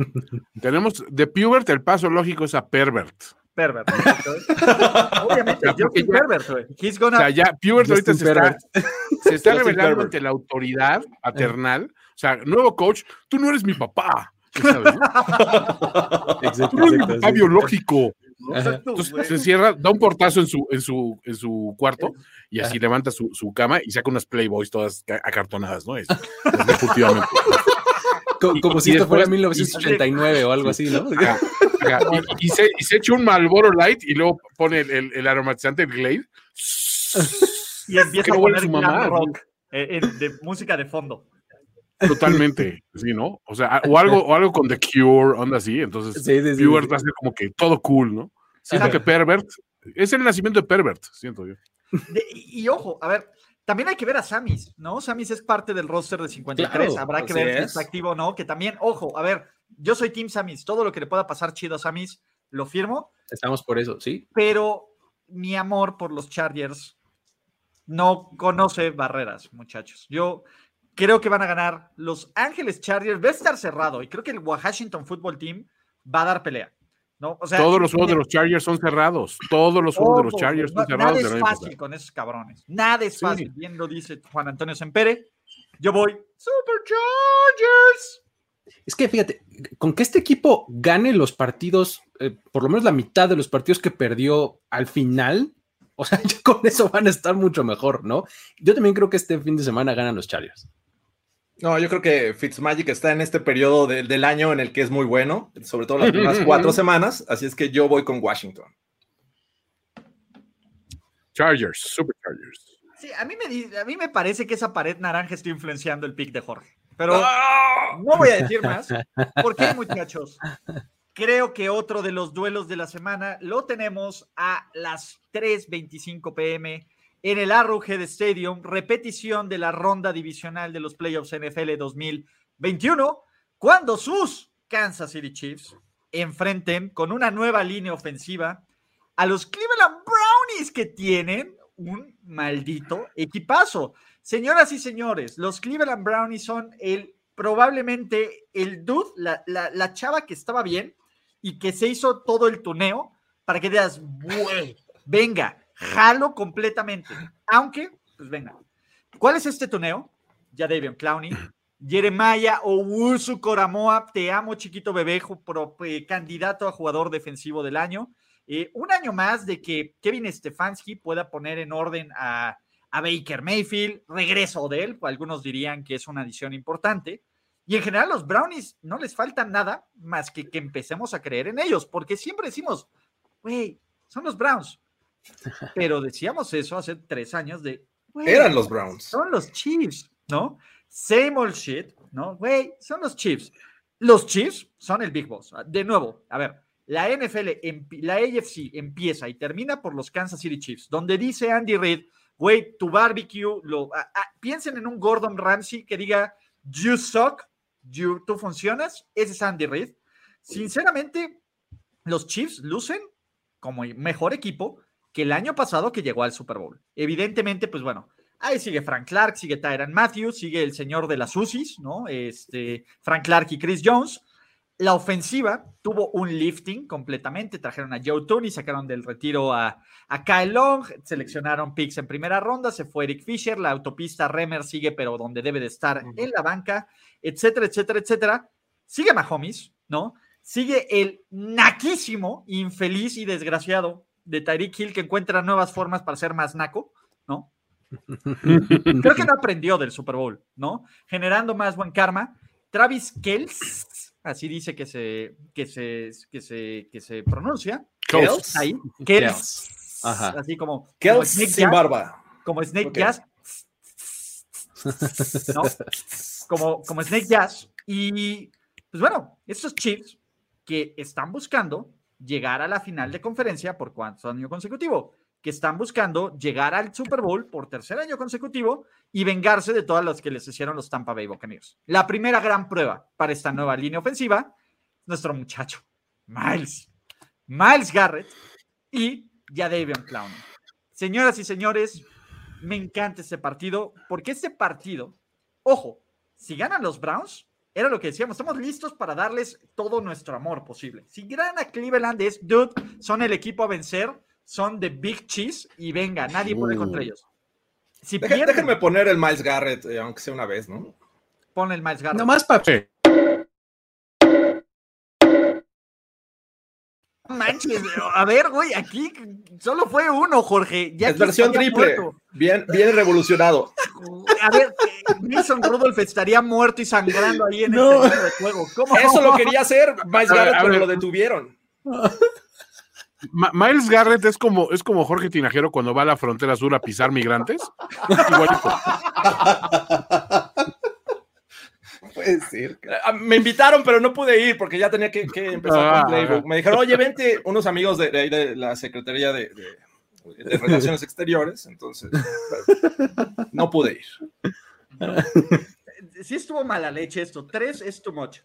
tenemos de Pubert el paso lógico es a Pervert. Pervert. Obviamente, yo soy Pervert, He's gonna... O sea, ya Pubert ahorita se está, se está revelando ante la autoridad paternal. O sea, nuevo coach, tú no eres mi papá. ¿sabes? Exacto, tú no eres mi papá biológico. Entonces se cierra, da un portazo en su, en su, en su cuarto y así levanta su, su, cama y saca unas Playboys todas acartonadas, ¿no? Es, como, si esto fuera 1989 o algo así, ¿no? y, se, y, se, echa un Malboro Light y luego pone el, el, aromatizante, el Glade. Y empieza a poner su mamá, rock, eh, de música de fondo. Totalmente, sí, ¿no? O sea, o algo, o algo con The Cure, onda así, entonces sí, va a ser como que todo cool, ¿no? Siento que Pervert, es el nacimiento de Pervert, siento yo. y, ojo, a ver, también hay que ver a Samis, ¿no? Samis es parte del roster de 53, habrá que ver si está activo o no, que también, ojo, a ver, yo soy Team Samis, todo lo que le pueda pasar chido a Samis, lo firmo. Estamos por eso, sí. Pero mi amor por los Chargers no conoce barreras, muchachos. Yo Creo que van a ganar Los Ángeles Chargers. Va a estar cerrado y creo que el Washington Football Team va a dar pelea. ¿no? O sea, Todos los juegos de los Chargers son cerrados. Todos los juegos de los Chargers son cerrados. Nada es fácil con esos cabrones. Nada es Sí. fácil. Bien lo dice Juan Antonio Sempere. Yo voy Superchargers. Es que fíjate, con que este equipo gane los partidos, eh, por lo menos la mitad de los partidos que perdió al final, o sea, ya con eso van a estar mucho mejor, ¿no? Yo también creo que este fin de semana ganan los Chargers. No, yo creo que Fitzmagic está en este periodo de- del año en el que es muy bueno, sobre todo las primeras cuatro semanas, así es que yo voy con Washington. Chargers, Super Chargers. Sí, a mí, me, a mí me parece que esa pared naranja está influenciando el pick de Jorge. Pero no voy a decir más. ¿Por qué, muchachos? Creo que otro de los duelos de la semana lo tenemos a las 3:25 pm en el Arrowhead Stadium, repetición de la ronda divisional de los playoffs NFL 2021, cuando sus Kansas City Chiefs enfrenten con una nueva línea ofensiva a los Cleveland Brownies que tienen un maldito equipazo. Señoras y señores, los Cleveland Brownies son el probablemente el dude, la, la- la chava que estaba bien y que se hizo todo el tuneo para que digas, venga, jalo completamente. Aunque, pues venga. ¿Cuál es este tuneo? Ya Davion Clowney, Jeremiah Owusu Coramoa, te amo, chiquito bebejo, pro- eh, candidato a jugador defensivo del año. Eh, un año más de que Kevin Stefanski pueda poner en orden a, a Baker Mayfield, regreso de él, algunos dirían que es una adición importante. Y en general los Brownies no les falta nada más que que empecemos a creer en ellos, porque siempre decimos, güey, son los Browns. Pero decíamos eso hace tres años de, Eran los Browns. son los Chiefs, ¿no? Same old shit, ¿no? Güey, son los Chiefs. Los Chiefs son el Big Boss. De nuevo, a ver, la NFL, la AFC empieza y termina por los Kansas City Chiefs, donde dice Andy Reid, güey, tu barbecue, lo, a- a- piensen en un Gordon Ramsay que diga, you suck, you, tú funcionas, ese es Andy Reid. Sinceramente, los Chiefs lucen como el mejor equipo que el año pasado que llegó al Super Bowl. Evidentemente, pues bueno, ahí sigue Frank Clark, sigue Tyran Matthews, sigue el señor de las UCIs, ¿no? Este, Frank Clark y Chris Jones. La ofensiva tuvo un lifting completamente. Trajeron a Joe Tooney, sacaron del retiro a, a Kyle Long, seleccionaron picks en primera ronda, se fue Eric Fisher, la autopista Remer sigue, pero donde debe de estar en la banca, etcétera, etcétera, etcétera. Sigue Mahomes, ¿no? Sigue el naquísimo, infeliz y desgraciado de Tyreek Hill que encuentra nuevas formas para ser más naco, ¿no? Creo que no aprendió del Super Bowl, ¿no? Generando más buen karma. Travis Kells, así dice que se, que se, que se, que se pronuncia. Kells. Ahí. Kells. Kells. Ajá. Así como, como Kells Snake sin Jazz, barba. como Snake Ok. Jazz. ¿no? Como, como Snake Jazz. Y pues bueno, estos Chiefs que están buscando llegar a la final de conferencia por cuánto año consecutivo, que están buscando llegar al Super Bowl por tercer año consecutivo y vengarse de todas las que les hicieron los Tampa Bay Buccaneers. La primera gran prueba para esta nueva línea ofensiva, nuestro muchacho, Miles, Miles Garrett y Jadavion Clowney. Señoras y señores, me encanta este partido porque este partido, ojo, si ganan los Browns, era lo que decíamos, estamos listos para darles todo nuestro amor posible. Si ganan a Cleveland es, dude, son el equipo a vencer, son de Big Cheese y venga, nadie puede Uh. contra ellos. Si Deja- pierden, déjenme poner el Miles Garrett, eh, aunque sea una vez, ¿no? pon el Miles Garrett. Nomás para Sí. manches, a ver, güey, aquí solo fue uno, Jorge. Ya es versión triple. muerto. Bien, bien revolucionado. A ver, Mason Rudolph estaría muerto y sangrando ahí en No. el de juego. ¿Cómo? Eso lo quería hacer Miles ver, Garrett, pero lo detuvieron. Ma- Miles Garrett es como, es como Jorge Tinajero cuando va a la frontera sur a pisar migrantes. Igualito. Puede ser. Ah, Me invitaron, pero no pude ir porque ya tenía que, que empezar Ah, con Playbook. Me dijeron, oye, vente, unos amigos de, de ahí de la Secretaría de, de- de Relaciones Exteriores. Entonces, no pude ir. Sí estuvo mala leche esto. Tres es too much.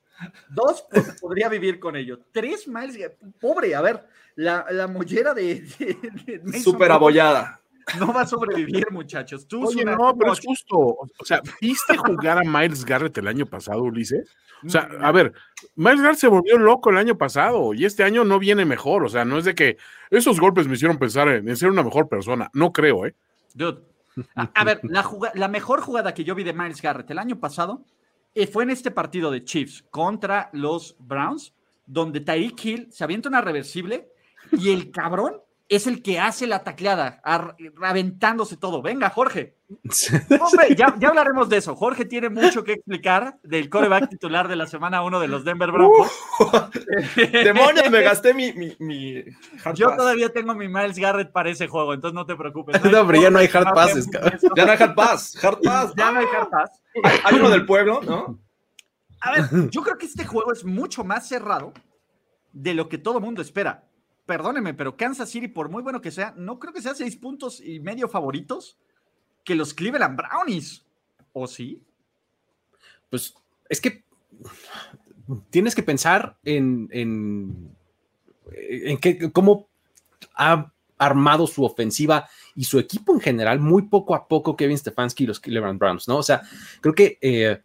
Dos, pues, podría vivir con ello. Tres Miles, Pobre, a ver, la, la mollera de... de- de Mason Súper Rudolph abollada. No va a sobrevivir, muchachos. Tú Oye, una- no, pero es justo. O sea, ¿viste jugar a Miles Garrett el año pasado, Ulises? O sea, a ver, Miles Garrett se volvió loco el año pasado y este año no viene mejor. O sea, no es de que esos golpes me hicieron pensar en, en ser una mejor persona. No creo, ¿eh? Dude. A, a ver, la, la mejor jugada que yo vi de Miles Garrett el año pasado eh, fue en este partido de Chiefs contra los Browns, donde Tyreek Hill se avienta una reversible y el cabrón es el que hace la tacleada, aventándose todo. Venga, Jorge. Hombre, ya, ya hablaremos de eso. Jorge tiene mucho que explicar del coreback titular de la semana 1 de los Denver Broncos. Demonios, me gasté mi, mi, mi hard Yo pass. todavía tengo mi Miles Garrett para ese juego, entonces no te preocupes. No, pero ya no hay hard passes, cabrón. Ya no hay hard pass, hard pass. Ya no hay hard pass. Hay, hay uno del pueblo, ¿no? A ver, yo creo que este juego es mucho más cerrado de lo que todo mundo espera. Perdóneme, pero Kansas City, por muy bueno que sea, no creo que sea seis puntos y medio favoritos que los Cleveland Brownies. ¿O sí? Pues es que tienes que pensar en, en, en cómo ha armado su ofensiva y su equipo en general, muy poco a poco Kevin Stefanski y los Cleveland Browns, ¿no? O sea, creo que eh,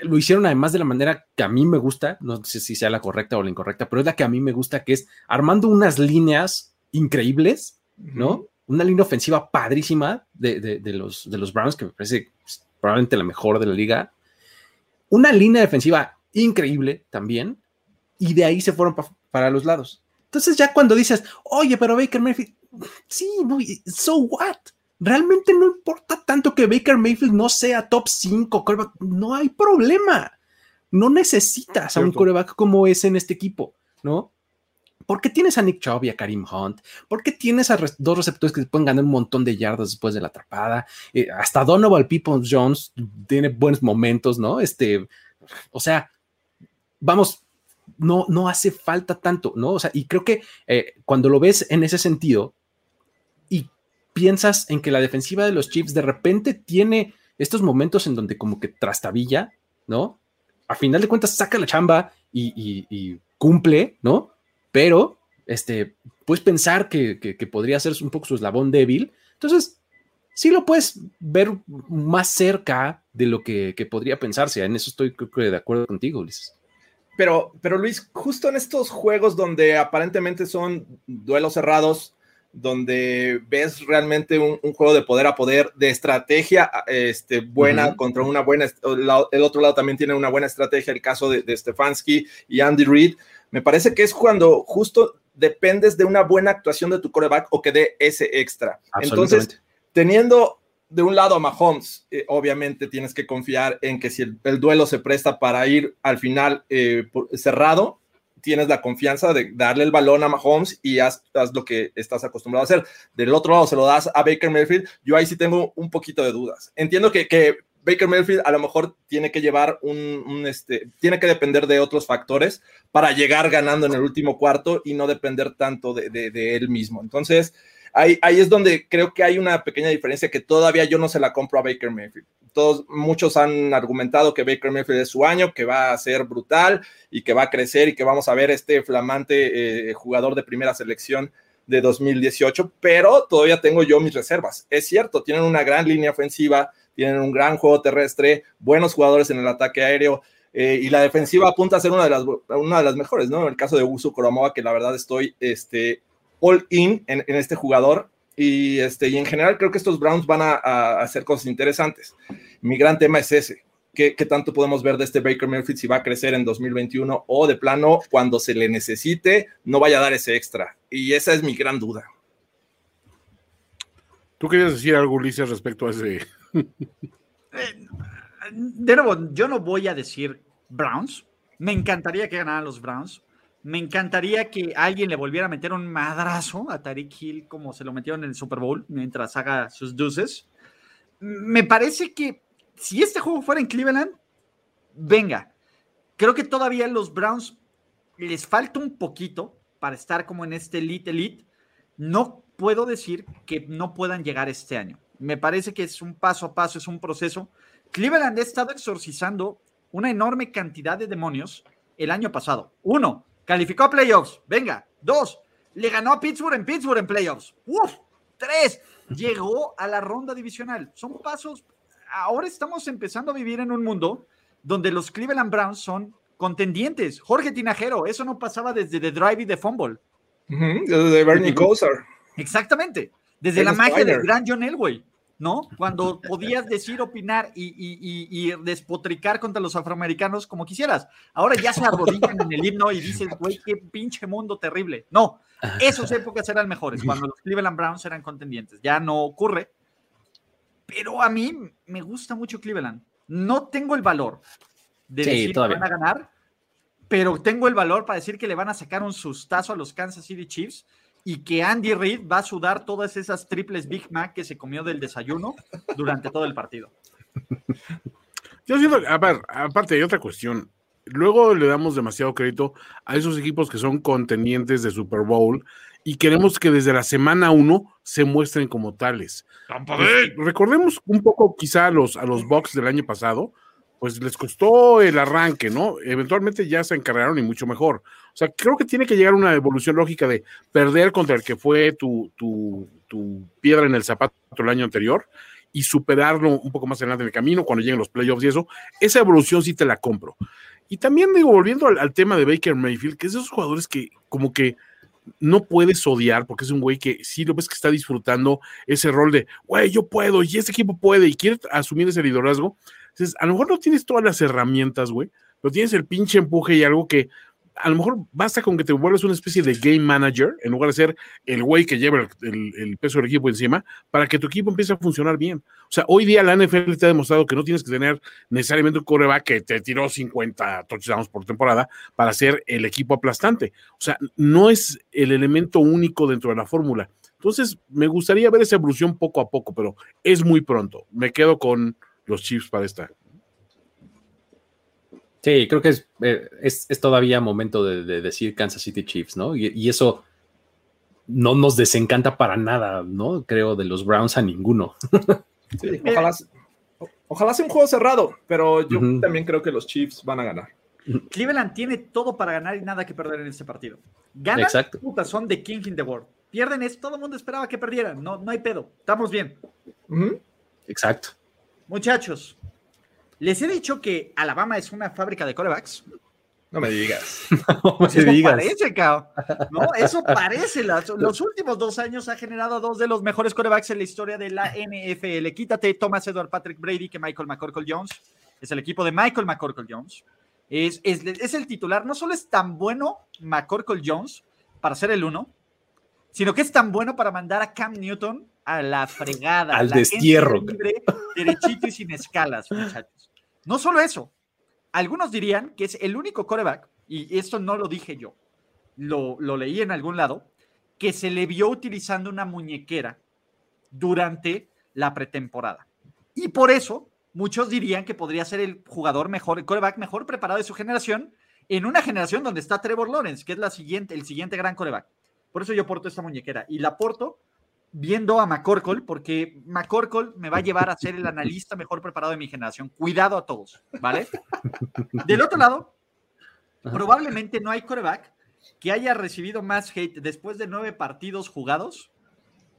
lo hicieron además de la manera que a mí me gusta, no sé si sea la correcta o la incorrecta, pero es la que a mí me gusta, que es armando unas líneas increíbles, ¿no? Una línea ofensiva padrísima de, de- de los, de los Browns, que me parece pues, probablemente la mejor de la liga. Una línea defensiva increíble también, y de ahí se fueron pa- para los lados. Entonces ya cuando dices, oye, pero Baker Mayfield, sí, no, so what? Realmente no importa tanto que Baker Mayfield no sea top 5, quarterback, no hay problema. No necesitas a un coreback como ese en este equipo, ¿no? Porque tienes a Nick Chubb y a Karim Hunt, porque tienes a dos receptores que te pueden ganar un montón de yardas después de la atrapada, eh, hasta Donovan Peoples Jones tiene buenos momentos, ¿no? Este, o sea, vamos, no, no hace falta tanto, ¿no? O sea, y creo que eh, cuando lo ves en ese sentido piensas en que la defensiva de los Chiefs de repente tiene estos momentos en donde como que trastabilla, ¿no? A final de cuentas saca la chamba y, y- y cumple, ¿no? Pero, este, puedes pensar que, que- podría ser un poco su eslabón débil. Entonces, sí lo puedes ver más cerca de lo que, podría pensarse. En eso estoy creo de acuerdo contigo, Ulises. Pero, pero Luis, justo en estos juegos donde aparentemente son duelos cerrados, donde ves realmente un, un juego de poder a poder, de estrategia este, buena contra una buena, el otro lado también tiene una buena estrategia, el caso de, de Stefanski y Andy Reid, me parece que es cuando justo dependes de una buena actuación de tu coreback o que dé ese extra. Entonces, teniendo de un lado a Mahomes, eh, obviamente tienes que confiar en que si el, el duelo se presta para ir al final eh, por- cerrado, tienes la confianza de darle el balón a Mahomes y haz, haz lo que estás acostumbrado a hacer. Del otro lado se lo das a Baker Mayfield, yo ahí sí tengo un poquito de dudas. Entiendo que, que Baker Mayfield a lo mejor tiene que llevar un, un, este, tiene que depender de otros factores para llegar ganando en el último cuarto y no depender tanto de, de- de él mismo. Entonces, ahí, es donde creo que hay una pequeña diferencia que todavía yo no se la compro a Baker Mayfield. Todos, muchos han argumentado que Baker Mayfield es su año, que va a ser brutal y que va a crecer y que vamos a ver este flamante eh, jugador de primera selección de 2018, pero todavía tengo yo mis reservas. Es cierto, tienen una gran línea ofensiva, tienen un gran juego terrestre, buenos jugadores en el ataque aéreo, eh, y la defensiva apunta a ser una de las, una de las mejores, ¿no? En el caso de Uso Koromoa, que la verdad estoy este, all in en, en este jugador, y, este, y en general creo que estos Browns van a, a hacer cosas interesantes. Mi gran tema es ese. ¿Qué, ¿Qué, tanto podemos ver de este Baker Mayfield si va a crecer en 2021 o de plano cuando se le necesite no vaya a dar ese extra? Y esa es mi gran duda. ¿Tú querías decir algo, Ulises, respecto a ese? De nuevo, yo no voy a decir Browns. Me encantaría que ganaran los Browns. Me encantaría que alguien le volviera a meter un madrazo a Tariq Hill como se lo metieron en el Super Bowl mientras haga sus deuces. Me parece que si este juego fuera en Cleveland, venga. Creo que todavía los Browns les falta un poquito para estar como en este elite elite. No puedo decir que no puedan llegar este año. Me parece que es un paso a paso, es un proceso. Cleveland ha estado exorcizando una enorme cantidad de demonios el año pasado. Uno, calificó a playoffs. Venga. Dos, le ganó a Pittsburgh en Pittsburgh en playoffs. Uf. Tres, llegó a la ronda divisional. Son pasos. Ahora estamos empezando a vivir en un mundo donde los Cleveland Browns son contendientes. Jorge Tinajero, eso no pasaba desde The Drive y The Fumble. de Bernie Kosar. Exactamente. Desde la magia del gran John Elway. ¿No? Cuando podías decir, opinar y, despotricar contra los afroamericanos como quisieras. Ahora ya se arrodillan en el himno y dices, güey, qué pinche mundo terrible. No, esas épocas eran mejores, cuando los Cleveland Browns eran contendientes. Ya no ocurre. Pero a mí me gusta mucho Cleveland. No tengo el valor de decir que van a ganar, pero tengo el valor para decir que le van a sacar un sustazo a los Kansas City Chiefs y que Andy Reid va a sudar todas esas triples Big Mac que se comió del desayuno durante todo el partido. Yo siento, a ver, aparte hay otra cuestión. Luego le damos demasiado crédito a esos equipos que son contendientes de Super Bowl y queremos que desde la semana uno se muestren como tales. Pues, recordemos un poco quizá a los, a los Bucks del año pasado, pues les costó el arranque, ¿no? Eventualmente ya se encargaron y mucho mejor. O sea, creo que tiene que llegar una evolución lógica de perder contra el que fue tu, tu, piedra en el zapato el año anterior y superarlo un poco más adelante en el camino cuando lleguen los playoffs y eso. Esa evolución sí te la compro. Y también digo, volviendo al, al tema de Baker Mayfield, que es de esos jugadores que como que no puedes odiar porque es un güey que sí lo ves que está disfrutando ese rol de, güey, yo puedo y ese equipo puede y quiere asumir ese liderazgo entonces, a lo mejor no tienes todas las herramientas, güey, pero tienes el pinche empuje y algo que a lo mejor basta con que te vuelvas una especie de game manager en lugar de ser el güey que lleva el, peso del equipo encima para que tu equipo empiece a funcionar bien. O sea, hoy día la NFL te ha demostrado que no tienes que tener necesariamente un coreback que te tiró 50 touchdowns por temporada para ser el equipo aplastante. O sea, no es el elemento único dentro de la fórmula. Entonces, me gustaría ver esa evolución poco a poco, pero es muy pronto. Me quedo con los Chiefs para esta. Sí, creo que es, eh, es, todavía momento de, decir Kansas City Chiefs, ¿no? Y, eso no nos desencanta para nada, ¿no? Creo de los Browns a ninguno. Sí, ojalá, sea un juego cerrado, pero yo también creo que los Chiefs van a ganar. Cleveland tiene todo para ganar y nada que perder en este partido. Ganan, Exacto. puta, son de King in the World. Pierden es, todo el mundo esperaba que perdieran. No, no hay pedo. Estamos bien. Exacto. Muchachos, les he dicho que Alabama es una fábrica de corebacks. No me digas. no me eso digas. parece, cao. No, eso parece. Los, últimos dos años ha generado dos de los mejores corebacks en la historia de la NFL. Quítate Thomas Edward Patrick Brady que Michael McCorkle Jones. Es el equipo de Michael McCorkle Jones. Es, es, es el titular. No solo es tan bueno McCorkle Jones para ser el uno, sino que es tan bueno para mandar a Cam Newton a la fregada. Al destierro. derechito y sin escalas, muchachos. No solo eso, algunos dirían que es el único coreback, y esto no lo dije yo, lo, lo leí en algún lado, que se le vio utilizando una muñequera durante la pretemporada. Y por eso, muchos dirían que podría ser el jugador mejor, el coreback mejor preparado de su generación, en una generación donde está Trevor Lawrence, que es la siguiente, el siguiente gran coreback. Por eso yo porto esta muñequera. Y la porto viendo a McCorkle, porque McCorkle me va a llevar a ser el analista mejor preparado de mi generación. Cuidado a todos, ¿vale? Del otro lado, probablemente no hay coreback que haya recibido más hate después de nueve partidos jugados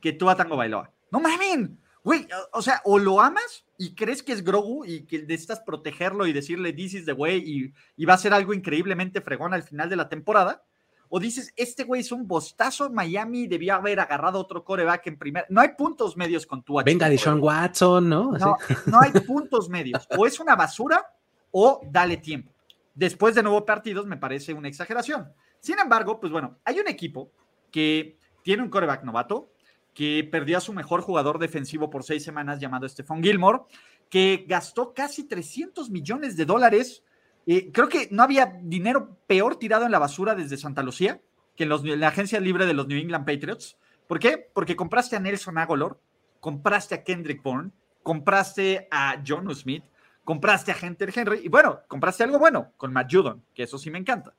que tú a Tango Bailoa. No mamen, güey, o sea, o lo amas y crees que es Grogu y que necesitas protegerlo y decirle this is the way y, y va a ser algo increíblemente fregón al final de la temporada, o dices, este güey es un bostazo, Miami debió haber agarrado otro coreback en primer. No hay puntos medios con tu Venga de Sean Watson, ¿no? No, no hay puntos medios. O es una basura o dale tiempo. Después de nueve partidos me parece una exageración. Sin embargo, pues bueno, hay un equipo que tiene un coreback novato, que perdió a su mejor jugador defensivo por seis semanas llamado Stephon Gilmore, que gastó casi 300 millones de dólares creo que no había dinero peor tirado en la basura desde Santa Lucía que en, la agencia libre de los New England Patriots. ¿Por qué? Porque compraste a Nelson Aguilar, compraste a Kendrick Bourne, compraste a John Smith, compraste a Hunter Henry y bueno, compraste algo bueno con Matt Judon, que eso sí me encanta.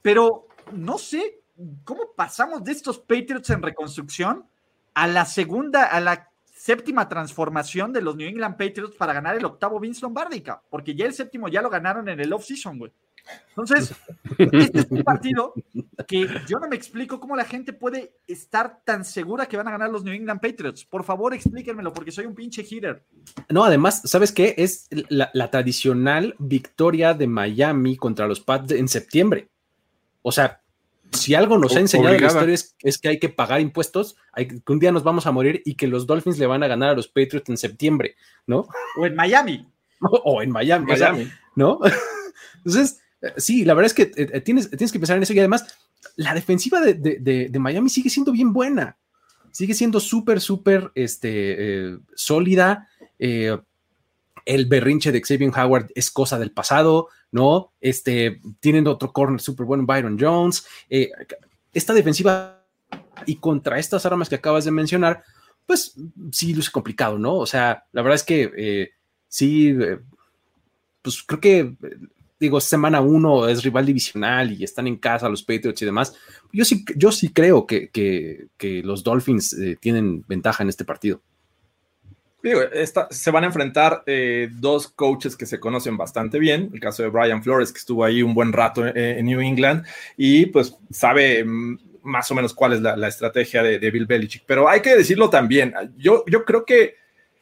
Pero no sé cómo pasamos de estos Patriots en reconstrucción a la segunda, a la séptima transformación de los New England Patriots para ganar el octavo Vince Lombardi, porque ya el séptimo ya lo ganaron en el off-season, güey. Entonces, este es un partido que yo no me explico cómo la gente puede estar tan segura que van a ganar los New England Patriots. Por favor, explíquenmelo, porque soy un pinche hitter. No, además, ¿sabes qué? Es la, la tradicional victoria de Miami contra los Pats en septiembre. O sea, si algo nos ha enseñado la historia es, es, que hay que pagar impuestos, hay, que un día nos vamos a morir y que los Dolphins le van a ganar a los Patriots en septiembre, ¿no? O en Miami. O, o en Miami, Miami. O sea, ¿no? Entonces, sí, la verdad es que eh, tienes, tienes que pensar en eso y además la defensiva de, de, de Miami sigue siendo bien buena, sigue siendo súper, súper este, eh, sólida. Eh, el berrinche de Xavier Howard es cosa del pasado, ¿no? Este, tienen otro corner súper bueno, Byron Jones. Eh, esta defensiva y contra estas armas que acabas de mencionar, pues sí luce complicado, ¿no? O sea, la verdad es que eh, sí, eh, pues creo que, digo, semana uno es rival divisional y están en casa los Patriots y demás. Yo sí, yo sí creo que, que, los Dolphins tienen ventaja en este partido. Se van a enfrentar eh, dos coaches que se conocen bastante bien. El caso de Brian Flores, que estuvo ahí un buen rato en, en New England y pues sabe mm, más o menos cuál es la, estrategia de, Bill Belichick. Pero hay que decirlo también. Yo, yo creo que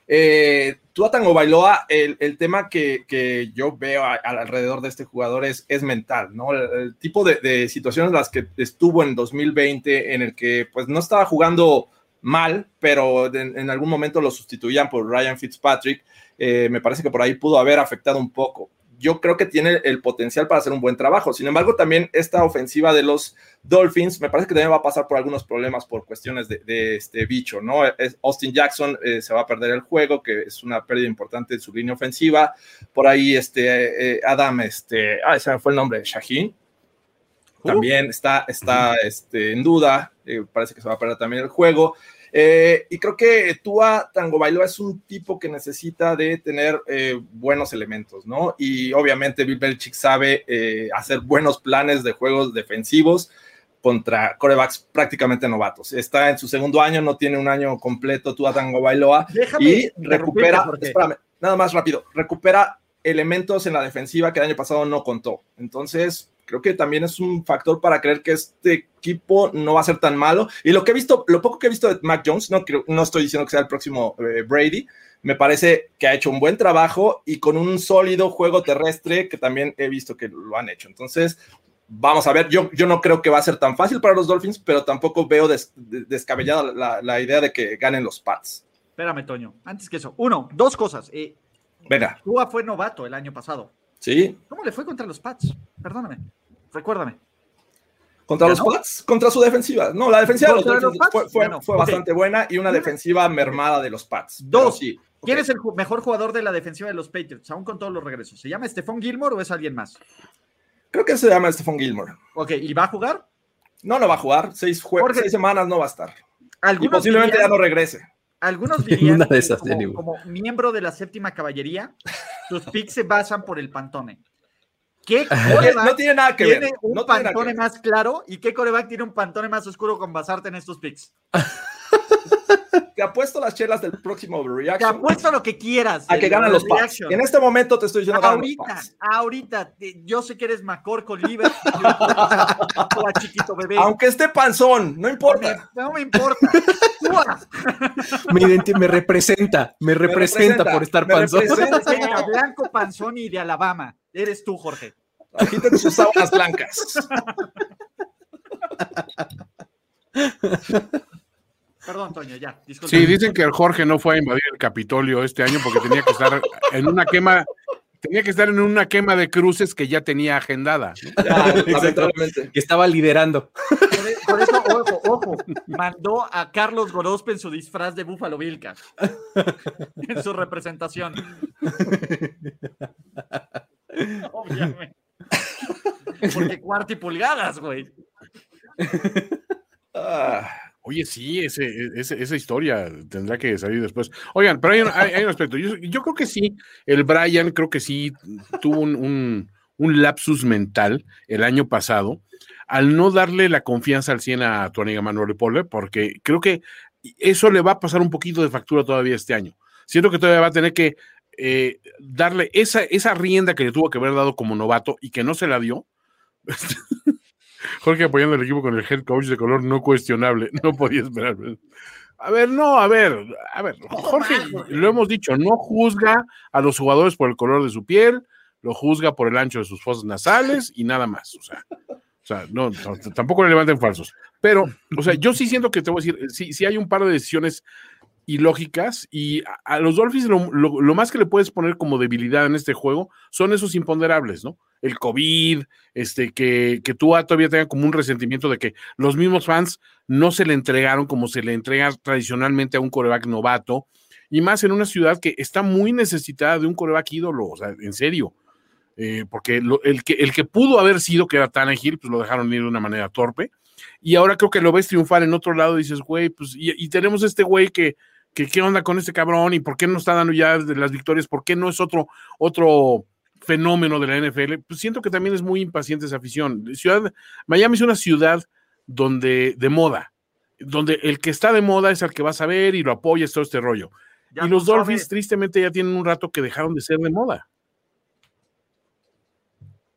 eh, Tua Tango Bailoa, el, el tema que, que, yo veo a, alrededor de este jugador es, es mental, ¿no? El, tipo de, situaciones las que estuvo en 2020, en el que pues no estaba jugando mal, pero en, algún momento lo sustituían por Ryan Fitzpatrick. Eh, me parece que por ahí pudo haber afectado un poco. Yo creo que tiene el potencial para hacer un buen trabajo. Sin embargo, también esta ofensiva de los Dolphins me parece que también va a pasar por algunos problemas por cuestiones de, este bicho, ¿no? Austin Jackson eh, se va a perder el juego, que es una pérdida importante en su línea ofensiva. Por ahí, este, eh, Adam, este, ah, ese fue el nombre, Shaheen, también está, está este, en duda, eh, parece que se va a perder también el juego. Eh, y creo que Tua Tango Bailoa es un tipo que necesita de tener eh, buenos elementos, ¿no? Y obviamente Bill Belichick sabe hacer buenos planes de juegos defensivos contra corebacks prácticamente novatos. Está en su segundo año, no tiene un año completo Tua Tango Bailoa Déjame y recupera, espérame, nada más rápido, recupera elementos en la defensiva que el año pasado no contó. Entonces, creo que también es un factor para creer que este equipo no va a ser tan malo. Y lo que he visto, lo poco que he visto de Mac Jones, no, creo, no estoy diciendo que sea el próximo eh, Brady, me parece que ha hecho un buen trabajo y con un sólido juego terrestre que también he visto que lo han hecho. Entonces, vamos a ver, yo, yo no creo que va a ser tan fácil para los Dolphins, pero tampoco veo des, descabellada la, la, idea de que ganen los Pats. Espérame, Toño, antes que eso. Uno, dos cosas. Eh, Venga. Tua fue novato el año pasado. Sí. ¿Cómo le fue contra los Pats? Perdóname. Recuérdame. ¿Contra los Pats? Contra su defensiva. No, la defensiva de los, los fue, fue, bueno, fue okay. bastante buena y una defensiva mermada de los Pats. Dos. Sí, okay. ¿Quién es el mejor jugador de la defensiva de los Patriots, aún con todos los regresos? ¿Se llama Stephon Gilmore o es alguien más? Creo que se llama Stephon Gilmore. Ok, ¿y va a jugar? No, no va a jugar. Seis, seis semanas no va a estar. Y posiblemente dirían, ya no regrese. Algunos dirían una de esas, como, como, miembro de la séptima caballería, sus picks se basan por el pantone. ¿Qué coreback no tiene nada que tiene ver. un no pantone más claro y qué coreback tiene un pantone más oscuro con basarte en estos picks? Te apuesto las chelas del próximo Overreaction. Te apuesto lo que quieras. A que ganan los Pats. En este momento te estoy diciendo ahorita, ahorita, yo sé que eres Macor con Liver o a chiquito bebé. Aunque esté panzón, no importa. No me, no me importa. me, me, representa, me, me representa, representa, por estar panzón. Representa, blanco panzón y de Alabama. Eres tú, Jorge. Agiten sus sábanas blancas. Perdón, Toño, ya. Disculpa. Sí, dicen que el Jorge no fue a invadir el Capitolio este año porque tenía que estar en una quema, tenía que estar en una quema de cruces que ya tenía agendada. Exactamente. Que estaba liderando. Por, por, eso, ojo, ojo, mandó a Carlos Gorospe en su disfraz de Búfalo Vilca. En su representación. Obviamente. Porque cuarto y pulgadas, güey. Ah. Oye, sí, ese, ese, esa historia tendrá que salir después. Oigan, pero hay un, hay, un aspecto. Yo, creo que sí, el Brian creo que sí tuvo un, lapsus mental el año pasado al no darle la confianza al 100 a tu amiga Manuel Pole, porque creo que eso le va a pasar un poquito de factura todavía este año. Siento que todavía va a tener que eh, darle esa, esa rienda que le tuvo que haber dado como novato y que no se la dio. Jorge apoyando al equipo con el head coach de color no cuestionable. No podía esperar. A ver, no, a ver, a ver, Jorge, lo hemos dicho, no juzga a los jugadores por el color de su piel, lo juzga por el ancho de sus fosas nasales y nada más. O sea, o sea no, tampoco le levanten falsos. Pero, o sea, yo sí siento que te voy a decir, sí, sí hay un par de decisiones ilógicas y a, los Dolphins lo, más que le puedes poner como debilidad en este juego son esos imponderables, ¿no? El COVID, este, que, que todavía tenga como un resentimiento de que los mismos fans no se le entregaron como se le entrega tradicionalmente a un coreback novato, y más en una ciudad que está muy necesitada de un coreback ídolo, o sea, en serio. Eh, porque el, que, el que pudo haber sido, que era Tannehill, pues lo dejaron ir de una manera torpe. Y ahora creo que lo ves triunfar en otro lado y dices, güey, pues, y, y tenemos este güey que, que qué onda con este cabrón y por qué no está dando ya de las victorias, por qué no es otro, otro fenómeno de la NFL. Pues siento que también es muy impaciente esa afición. Ciudad, Miami es una ciudad donde, de moda, donde el que está de moda es el que va a saber y lo apoya, es todo este rollo. y los Dolphins, tristemente, ya tienen un rato que dejaron de ser de moda.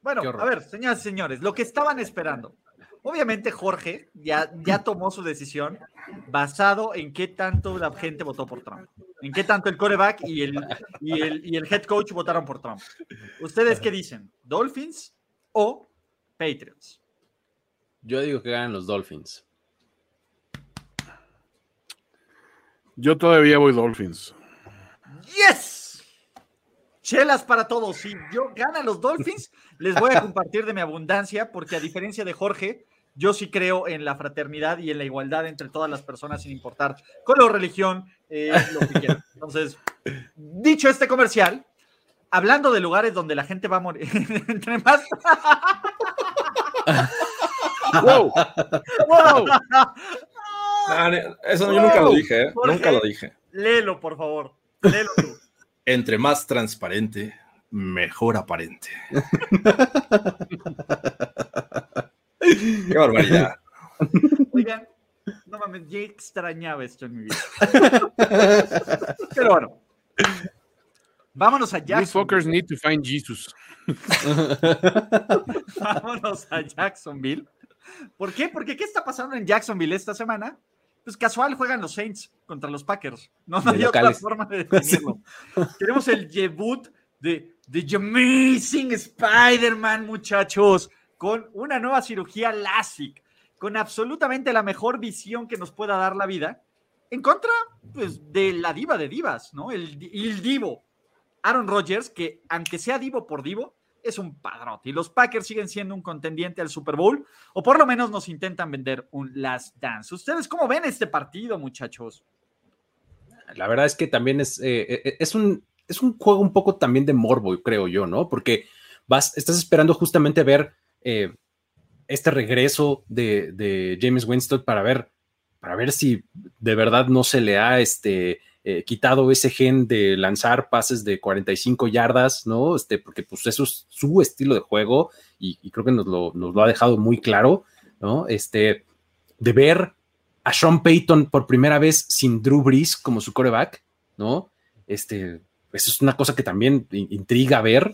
Bueno, a ver, señoras y señores, lo que estaban esperando. Obviamente Jorge ya, ya tomó su decisión basado en qué tanto la gente votó por Trump, en qué tanto el coreback y el, y el, y el head coach votaron por Trump. ¿Ustedes qué dicen? ¿Dolphins o Patriots? Yo digo que ganan los Dolphins. Yo todavía voy Dolphins. ¡Yes! Chelas para todos. Si yo gana los Dolphins, les voy a compartir de mi abundancia, porque a diferencia de Jorge, yo sí creo en la fraternidad y en la igualdad entre todas las personas, sin importar color, religión, eh, lo que quieran. Entonces, dicho este comercial, hablando de lugares donde la gente va a morir, entre más. ¡Wow! ¡Wow! eso yo nunca lo dije, ¿eh? nunca lo dije. Léelo, por favor. Léelo tú. Entre más transparente, mejor aparente. Qué barbaridad. Oigan, no mames, ya extrañaba esto en mi vida. Pero bueno. Vámonos a Jacksonville. fuckers need to find Jesus. Vámonos a Jacksonville. ¿Por qué? Porque ¿qué está pasando en Jacksonville esta semana? Pues casual juegan los Saints contra los Packers. No, no hay otra forma de definirlo. Tenemos el debut de The Amazing Spider-Man, muchachos con una nueva cirugía LASIK, con absolutamente la mejor visión que nos pueda dar la vida, en contra pues, de la diva de divas, ¿no? El, el divo. Aaron Rodgers, que aunque sea divo por divo, es un padrote. Y los Packers siguen siendo un contendiente al Super Bowl, o por lo menos nos intentan vender un Last Dance. ¿Ustedes cómo ven este partido, muchachos? La verdad es que también es, eh, eh, es, un, es un juego un poco también de morbo, creo yo, ¿no? Porque vas, estás esperando justamente ver eh, este regreso de, James Winston para ver, para ver si de verdad no se le ha este, eh, quitado ese gen de lanzar pases de 45 yardas, ¿no? Este, porque pues eso es su estilo de juego y, creo que nos lo, nos lo, ha dejado muy claro, ¿no? Este, de ver a Sean Payton por primera vez sin Drew Brees como su coreback, ¿no? Este, eso es una cosa que también intriga ver.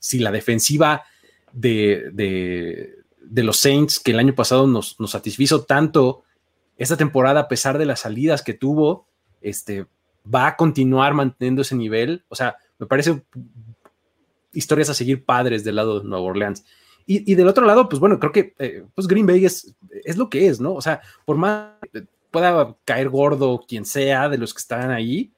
Si la defensiva de, los Saints que el año pasado nos, satisfizo tanto esta temporada, a pesar de las salidas que tuvo, este, va a continuar manteniendo ese nivel. O sea, me parece historias a seguir padres del lado de Nueva Orleans. Y, del otro lado, pues bueno, creo que eh, pues Green Bay es, es, lo que es, ¿no? O sea, por más pueda caer gordo quien sea de los que están ahí,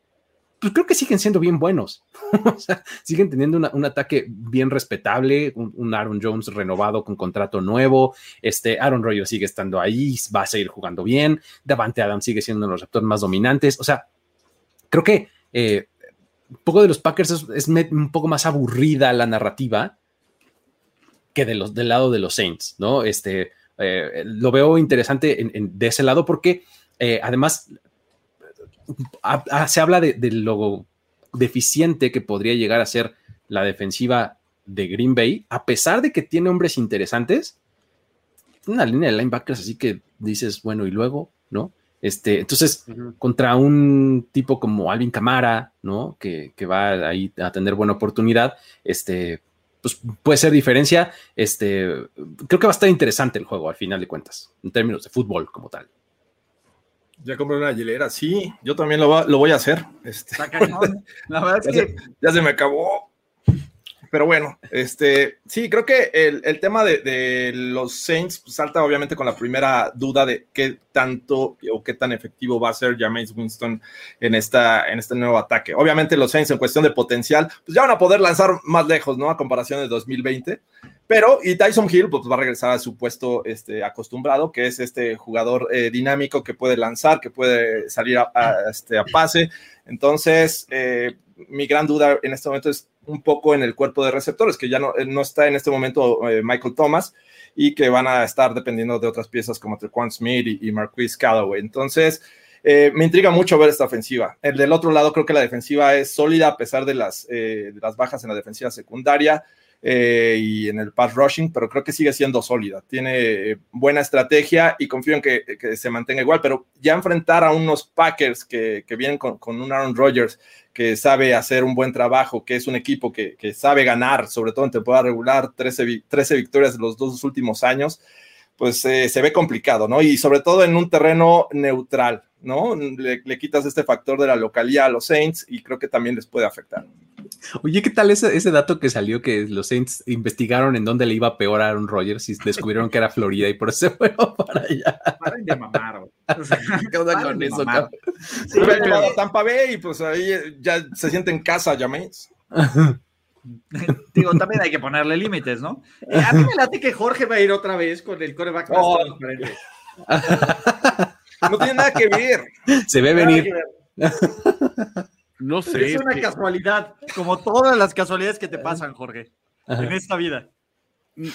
pues creo que siguen siendo bien buenos. o sea, siguen teniendo un ataque bien respetable, un, Aaron Jones renovado con contrato nuevo, este Aaron Rodgers sigue estando ahí, va a seguir jugando bien, Davante Adams sigue siendo uno de los receptores más dominantes. O sea, creo que eh, un poco de los Packers es, un poco más aburrida la narrativa que de los, del lado de los Saints, ¿no? Este, eh, lo veo interesante de ese lado porque eh, además se habla de, lo deficiente que podría llegar a ser la defensiva de Green Bay, a pesar de que tiene hombres interesantes, una línea de linebackers así que dices, bueno, y luego, ¿no? Este, entonces, contra un tipo como Alvin Camara, ¿no? Que, que, va ahí a tener buena oportunidad, este, pues puede ser diferencia. Este, creo que va a estar interesante el juego al final de cuentas, en términos de fútbol como tal. Ya compré una hielera, sí, yo también lo, lo voy a hacer. Este. La verdad es que ya se me acabó. Pero bueno, este, sí, creo que el, tema de, los Saints pues, salta obviamente con la primera duda de qué tanto o qué tan efectivo va a ser Jameis Winston en, esta, en este nuevo ataque. Obviamente los Saints en cuestión de potencial, pues ya van a poder lanzar más lejos, ¿no? A comparación de 2020. Pero, y Tyson Hill pues, va a regresar a su puesto este, acostumbrado, que es este jugador eh, dinámico que puede lanzar, que puede salir a, este, a pase. Entonces, eh, mi gran duda en este momento es un poco en el cuerpo de receptores, que ya no, no está en este momento eh, Michael Thomas y que van a estar dependiendo de otras piezas como Trequan Smith y, y Marquise Callaway. Entonces, eh, me intriga mucho ver esta ofensiva. El del otro lado, creo que la defensiva es sólida a pesar de las, eh, de las bajas en la defensiva secundaria. Eh, y en el pass rushing, pero creo que sigue siendo sólida. Tiene eh, buena estrategia y confío en que, se mantenga igual, pero ya enfrentar a unos Packers que, vienen con, un Aaron Rodgers que sabe hacer un buen trabajo, que es un equipo que, sabe ganar, sobre todo en temporada regular, 13, 13 victorias en los dos últimos años, pues eh, se ve complicado, ¿no? Y sobre todo en un terreno neutral, ¿no? Le, le quitas este factor de la localidad a los Saints y creo que también les puede afectar. Oye, ¿qué tal ese, ese, dato que salió que los Saints investigaron en dónde le iba peor a Aaron Rodgers y descubrieron que era Florida y por eso se fueron para allá? Paren de mamar, ¿Qué onda con eso? Sí, pero... Tampa Bay y pues ahí ya se siente en casa, James. Digo, también hay que ponerle límites, ¿no? Eh, a mí me late que Jorge va a ir otra vez con el coreback oh. No tiene nada que ver. Se ve venir. No sé. Es una casualidad, como todas las casualidades que te pasan, Jorge, en esta vida.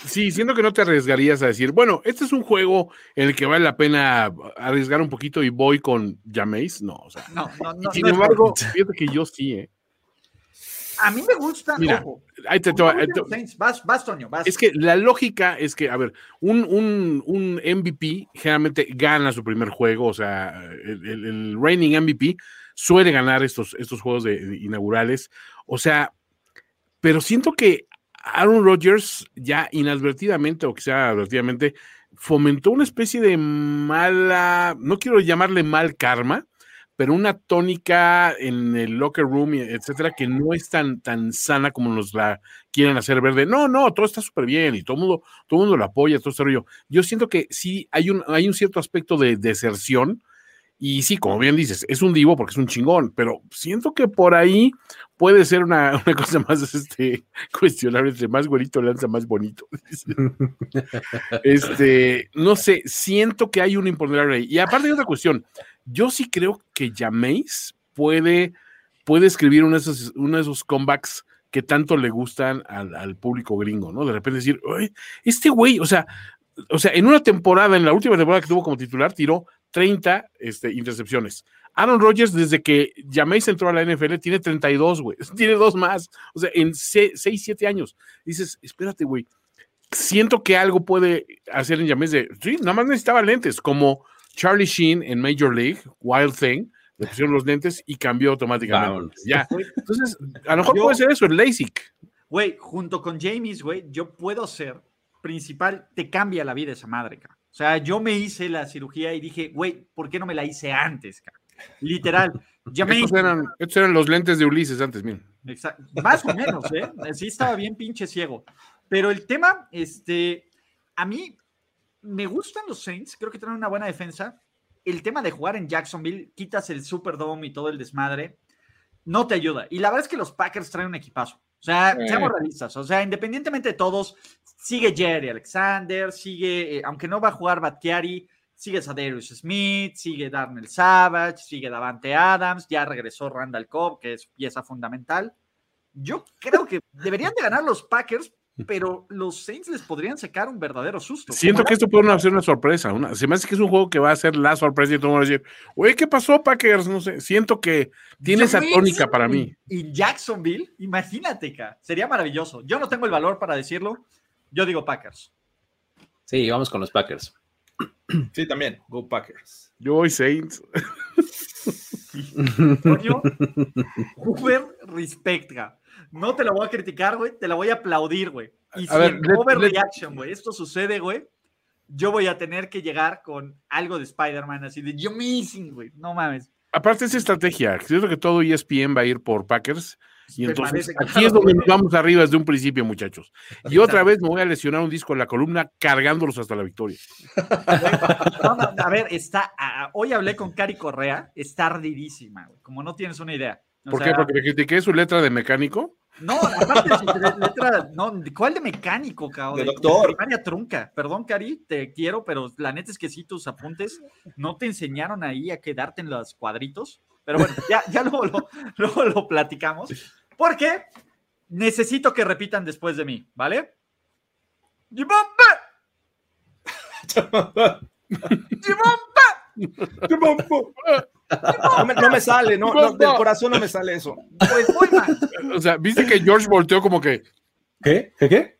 Sí, siento que no te arriesgarías a decir, bueno, este es un juego en el que vale la pena arriesgar un poquito y voy con Jameis. No, o sea. No, no, no. Sin embargo, fíjate que yo sí, ¿eh? A mí me gusta. Mira, ahí te, vas, vas, Toño, vas. Es que la lógica es que, a ver, un, un, un MVP generalmente gana su primer juego, o sea, el, el, el reigning MVP suele ganar estos, estos juegos de, inaugurales. O sea, pero siento que Aaron Rodgers ya inadvertidamente, o quizá advertidamente, fomentó una especie de mala, no quiero llamarle mal karma, pero una tónica en el locker room, etcétera, que no es tan, tan sana como nos la quieren hacer ver de no, no, todo está súper bien y todo el mundo, todo mundo lo apoya, todo este rollo. Yo siento que sí hay un, hay un cierto aspecto de deserción y sí, como bien dices, es un divo porque es un chingón, pero siento que por ahí puede ser una, cosa más este, cuestionable, entre más güerito lanza más bonito. este, no sé, siento que hay un imponderable ahí. Y aparte hay otra cuestión, yo sí creo que Jameis puede, puede escribir uno de, esos, esos comebacks que tanto le gustan al, al público gringo, ¿no? De repente decir, este güey, o sea, o sea, en una temporada, en la última temporada que tuvo como titular, tiró 30 este, intercepciones. Aaron Rodgers, desde que Jameis entró a la NFL, tiene 32, güey. Tiene dos más. O sea, en 6, 7 años. Dices, espérate, güey. Siento que algo puede hacer en Jameis de. Sí, nada más necesitaba lentes, como Charlie Sheen en Major League, Wild Thing. Le pusieron los lentes y cambió automáticamente. Ya. Entonces, a lo mejor puede ser eso, el LASIK. Güey, junto con James, güey, yo puedo ser principal, te cambia la vida esa madre, cara. O sea, yo me hice la cirugía y dije, güey, ¿por qué no me la hice antes? Literal. Ya me estos, eran, estos eran los lentes de Ulises antes, miren. Más o menos, ¿eh? Sí estaba bien pinche ciego. Pero el tema, este, a mí me gustan los Saints, creo que tienen una buena defensa. El tema de jugar en Jacksonville, quitas el Superdome y todo el desmadre, no te ayuda. Y la verdad es que los Packers traen un equipazo. O sea, seamos realistas. O sea, independientemente de todos, sigue Jerry Alexander, sigue, eh, aunque no va a jugar Battiari, sigue Sadarius Smith, sigue Darnell Savage, sigue Davante Adams, ya regresó Randall Cobb, que es pieza fundamental. Yo creo que deberían de ganar los Packers, pero los Saints les podrían sacar un verdadero susto. Siento que esto puede ser una sorpresa. Una, se me hace que es un juego que va a ser la sorpresa y todo el mundo va a decir, oye, ¿qué pasó, Packers? No sé, siento que tiene esa tónica para mí. Y Jacksonville, imagínate, sería maravilloso. Yo no tengo el valor para decirlo. Yo digo Packers. Sí, vamos con los Packers. Sí, también. Go Packers. Yo voy Saints. Coño, Uber respect, ga. No te lo voy a criticar, güey. Te la voy a aplaudir, güey. Y A si ver, en overreaction, güey, esto sucede, güey, yo voy a tener que llegar con algo de Spider-Man, así de yo missing, güey. No mames. Aparte es estrategia. Siento que todo ESPN va a ir por Packers. Y entonces parece, aquí claro, es donde nos vamos arriba desde un principio, muchachos. Y otra vez me voy a lesionar un disco en la columna cargándolos hasta la victoria. No, no, a ver, está. hoy hablé con Cari Correa, está ardidísima. Como no tienes una idea. O ¿Por sea, qué? Porque le critiqué su letra de mecánico. No, aparte de letra, no, ¿cuál de mecánico, cabrón? De doctor. primaria trunca. Perdón, Cari, te quiero, pero la neta es que sí, tus apuntes no te enseñaron ahí a quedarte en los cuadritos. Pero bueno, ya, ya luego, lo, luego lo platicamos. Porque necesito que repitan después de mí, ¿vale? No me, no me sale, no, no, del corazón no me sale eso. Pues voy mal. O sea, viste que George volteó como que ¿Qué? ¿Qué? ¿Qué?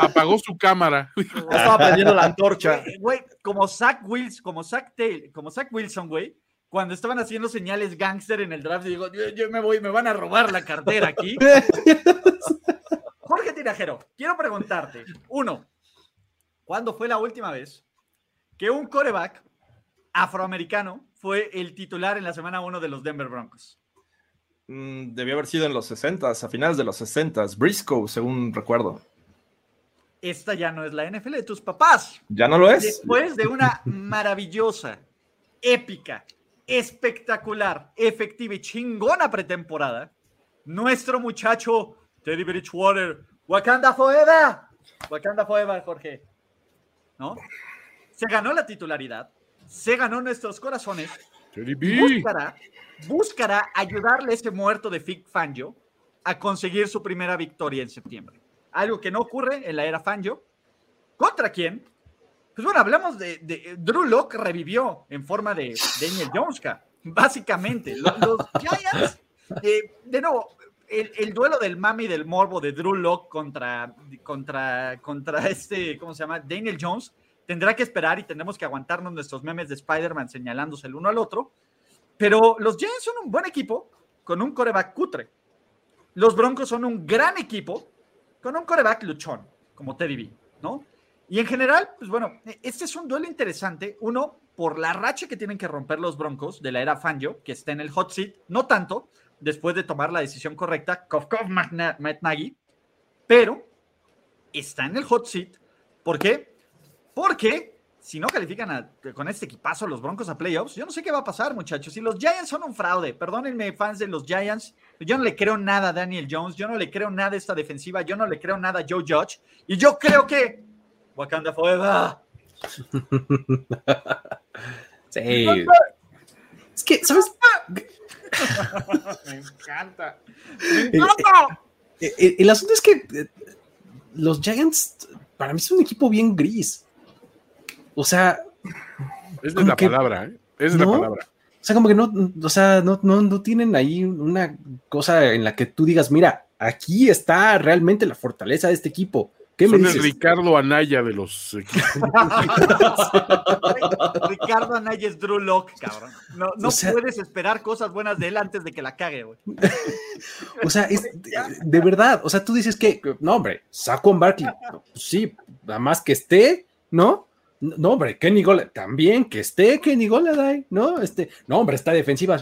apagó su cámara. Estaba prendiendo la antorcha. Güey, como Zach Wilson, como Zach Taylor, como Zach Wilson, güey, cuando estaban haciendo señales gangster en el draft, digo, yo, yo me voy, me van a robar la cartera aquí. Jorge Tirajero, quiero preguntarte, uno, ¿cuándo fue la última vez que un coreback afroamericano fue el titular en la semana 1 de los Denver Broncos? Mm, debió haber sido en los 60 a finales de los 60 Briscoe, según recuerdo. Esta ya no es la NFL de tus papás. ¿Ya no lo es? Después de una maravillosa, épica, espectacular, efectiva y chingona pretemporada, nuestro muchacho Teddy Bridgewater, Wakanda Forever, Wakanda Forever, Jorge, ¿no? Se ganó la titularidad, se ganó nuestros corazones, Teddy B. buscará, buscará ayudarle a ese muerto de Fig Fangio a conseguir su primera victoria en septiembre. Algo que no ocurre en la era Fangio. ¿Contra quién? Pues bueno, hablamos de, de- Drew Locke revivió en forma de Daniel Jones, ca, básicamente. Los, Giants, eh, de nuevo, el, el duelo del mami del morbo de Drew Locke contra, contra, contra este, ¿cómo se llama? Daniel Jones, tendrá que esperar y tendremos que aguantarnos nuestros memes de Spider-Man señalándose el uno al otro. Pero los Giants son un buen equipo con un coreback cutre. Los Broncos son un gran equipo con un coreback luchón, como Teddy B, ¿no? Y en general, pues bueno, este es un duelo interesante. Uno, por la racha que tienen que romper los Broncos de la era Fangio, que está en el hot seat, no tanto, después de tomar la decisión correcta, Magna- Matt Nagy, pero está en el hot seat. ¿Por qué? Porque si no califican a- con este equipazo los Broncos a playoffs, yo no sé qué va a pasar, muchachos. Si los Giants son un fraude, perdónenme, fans de los Giants, yo no le creo nada a Daniel Jones, yo no le creo nada a esta defensiva, yo no le creo nada a Joe Judge, y yo creo que Wakanda Forever. Sí. Es que, ¿sabes? Me encanta. Eh, eh, eh, el asunto es que los Giants, para mí, es un equipo bien gris. O sea, es Como la que- palabra, ¿eh? Es ¿No? la palabra. O sea, como que no, o sea, no, no, no tienen ahí una cosa en la que tú digas, mira, aquí está realmente la fortaleza de este equipo. ¿Qué me Son el? Ricardo Anaya de los. Ricardo Anaya es Drew Locke, cabrón. No, no O sea- puedes esperar cosas buenas de él antes de que la cague, güey. O sea, es de, de verdad, o sea, tú dices que, no, hombre, Saquon Barkley, no, pues sí, nada más que esté, ¿no? No, hombre, Kenny Golladay, también que esté Kenny Golladay, ¿no? Este, no, hombre, está defensiva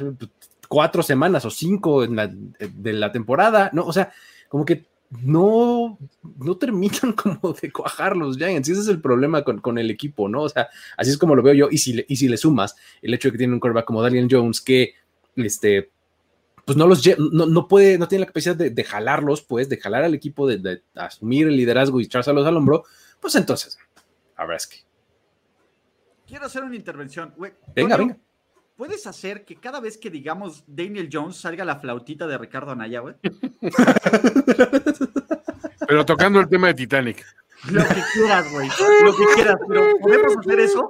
cuatro semanas o cinco en la- de la temporada, ¿no? O sea, como que no, no terminan como de cuajar los Giants, y ese es el problema con, con el equipo, ¿no? O sea, así es como lo veo yo, y si le, y si le sumas el hecho de que tiene un quarterback como Daniel Jones, que, este, pues no los no, no puede, no tiene la capacidad de, de jalarlos, pues, de jalar al equipo, de, de asumir el liderazgo y echárselos al hombro, pues entonces, habrá es que. Quiero hacer una intervención. Venga, venga. ¿Puedes hacer que cada vez que digamos Daniel Jones salga la flautita de Ricardo Anaya, güey? Pero tocando el tema de Titanic. Lo que quieras, güey. Lo que quieras, pero ¿podemos hacer eso?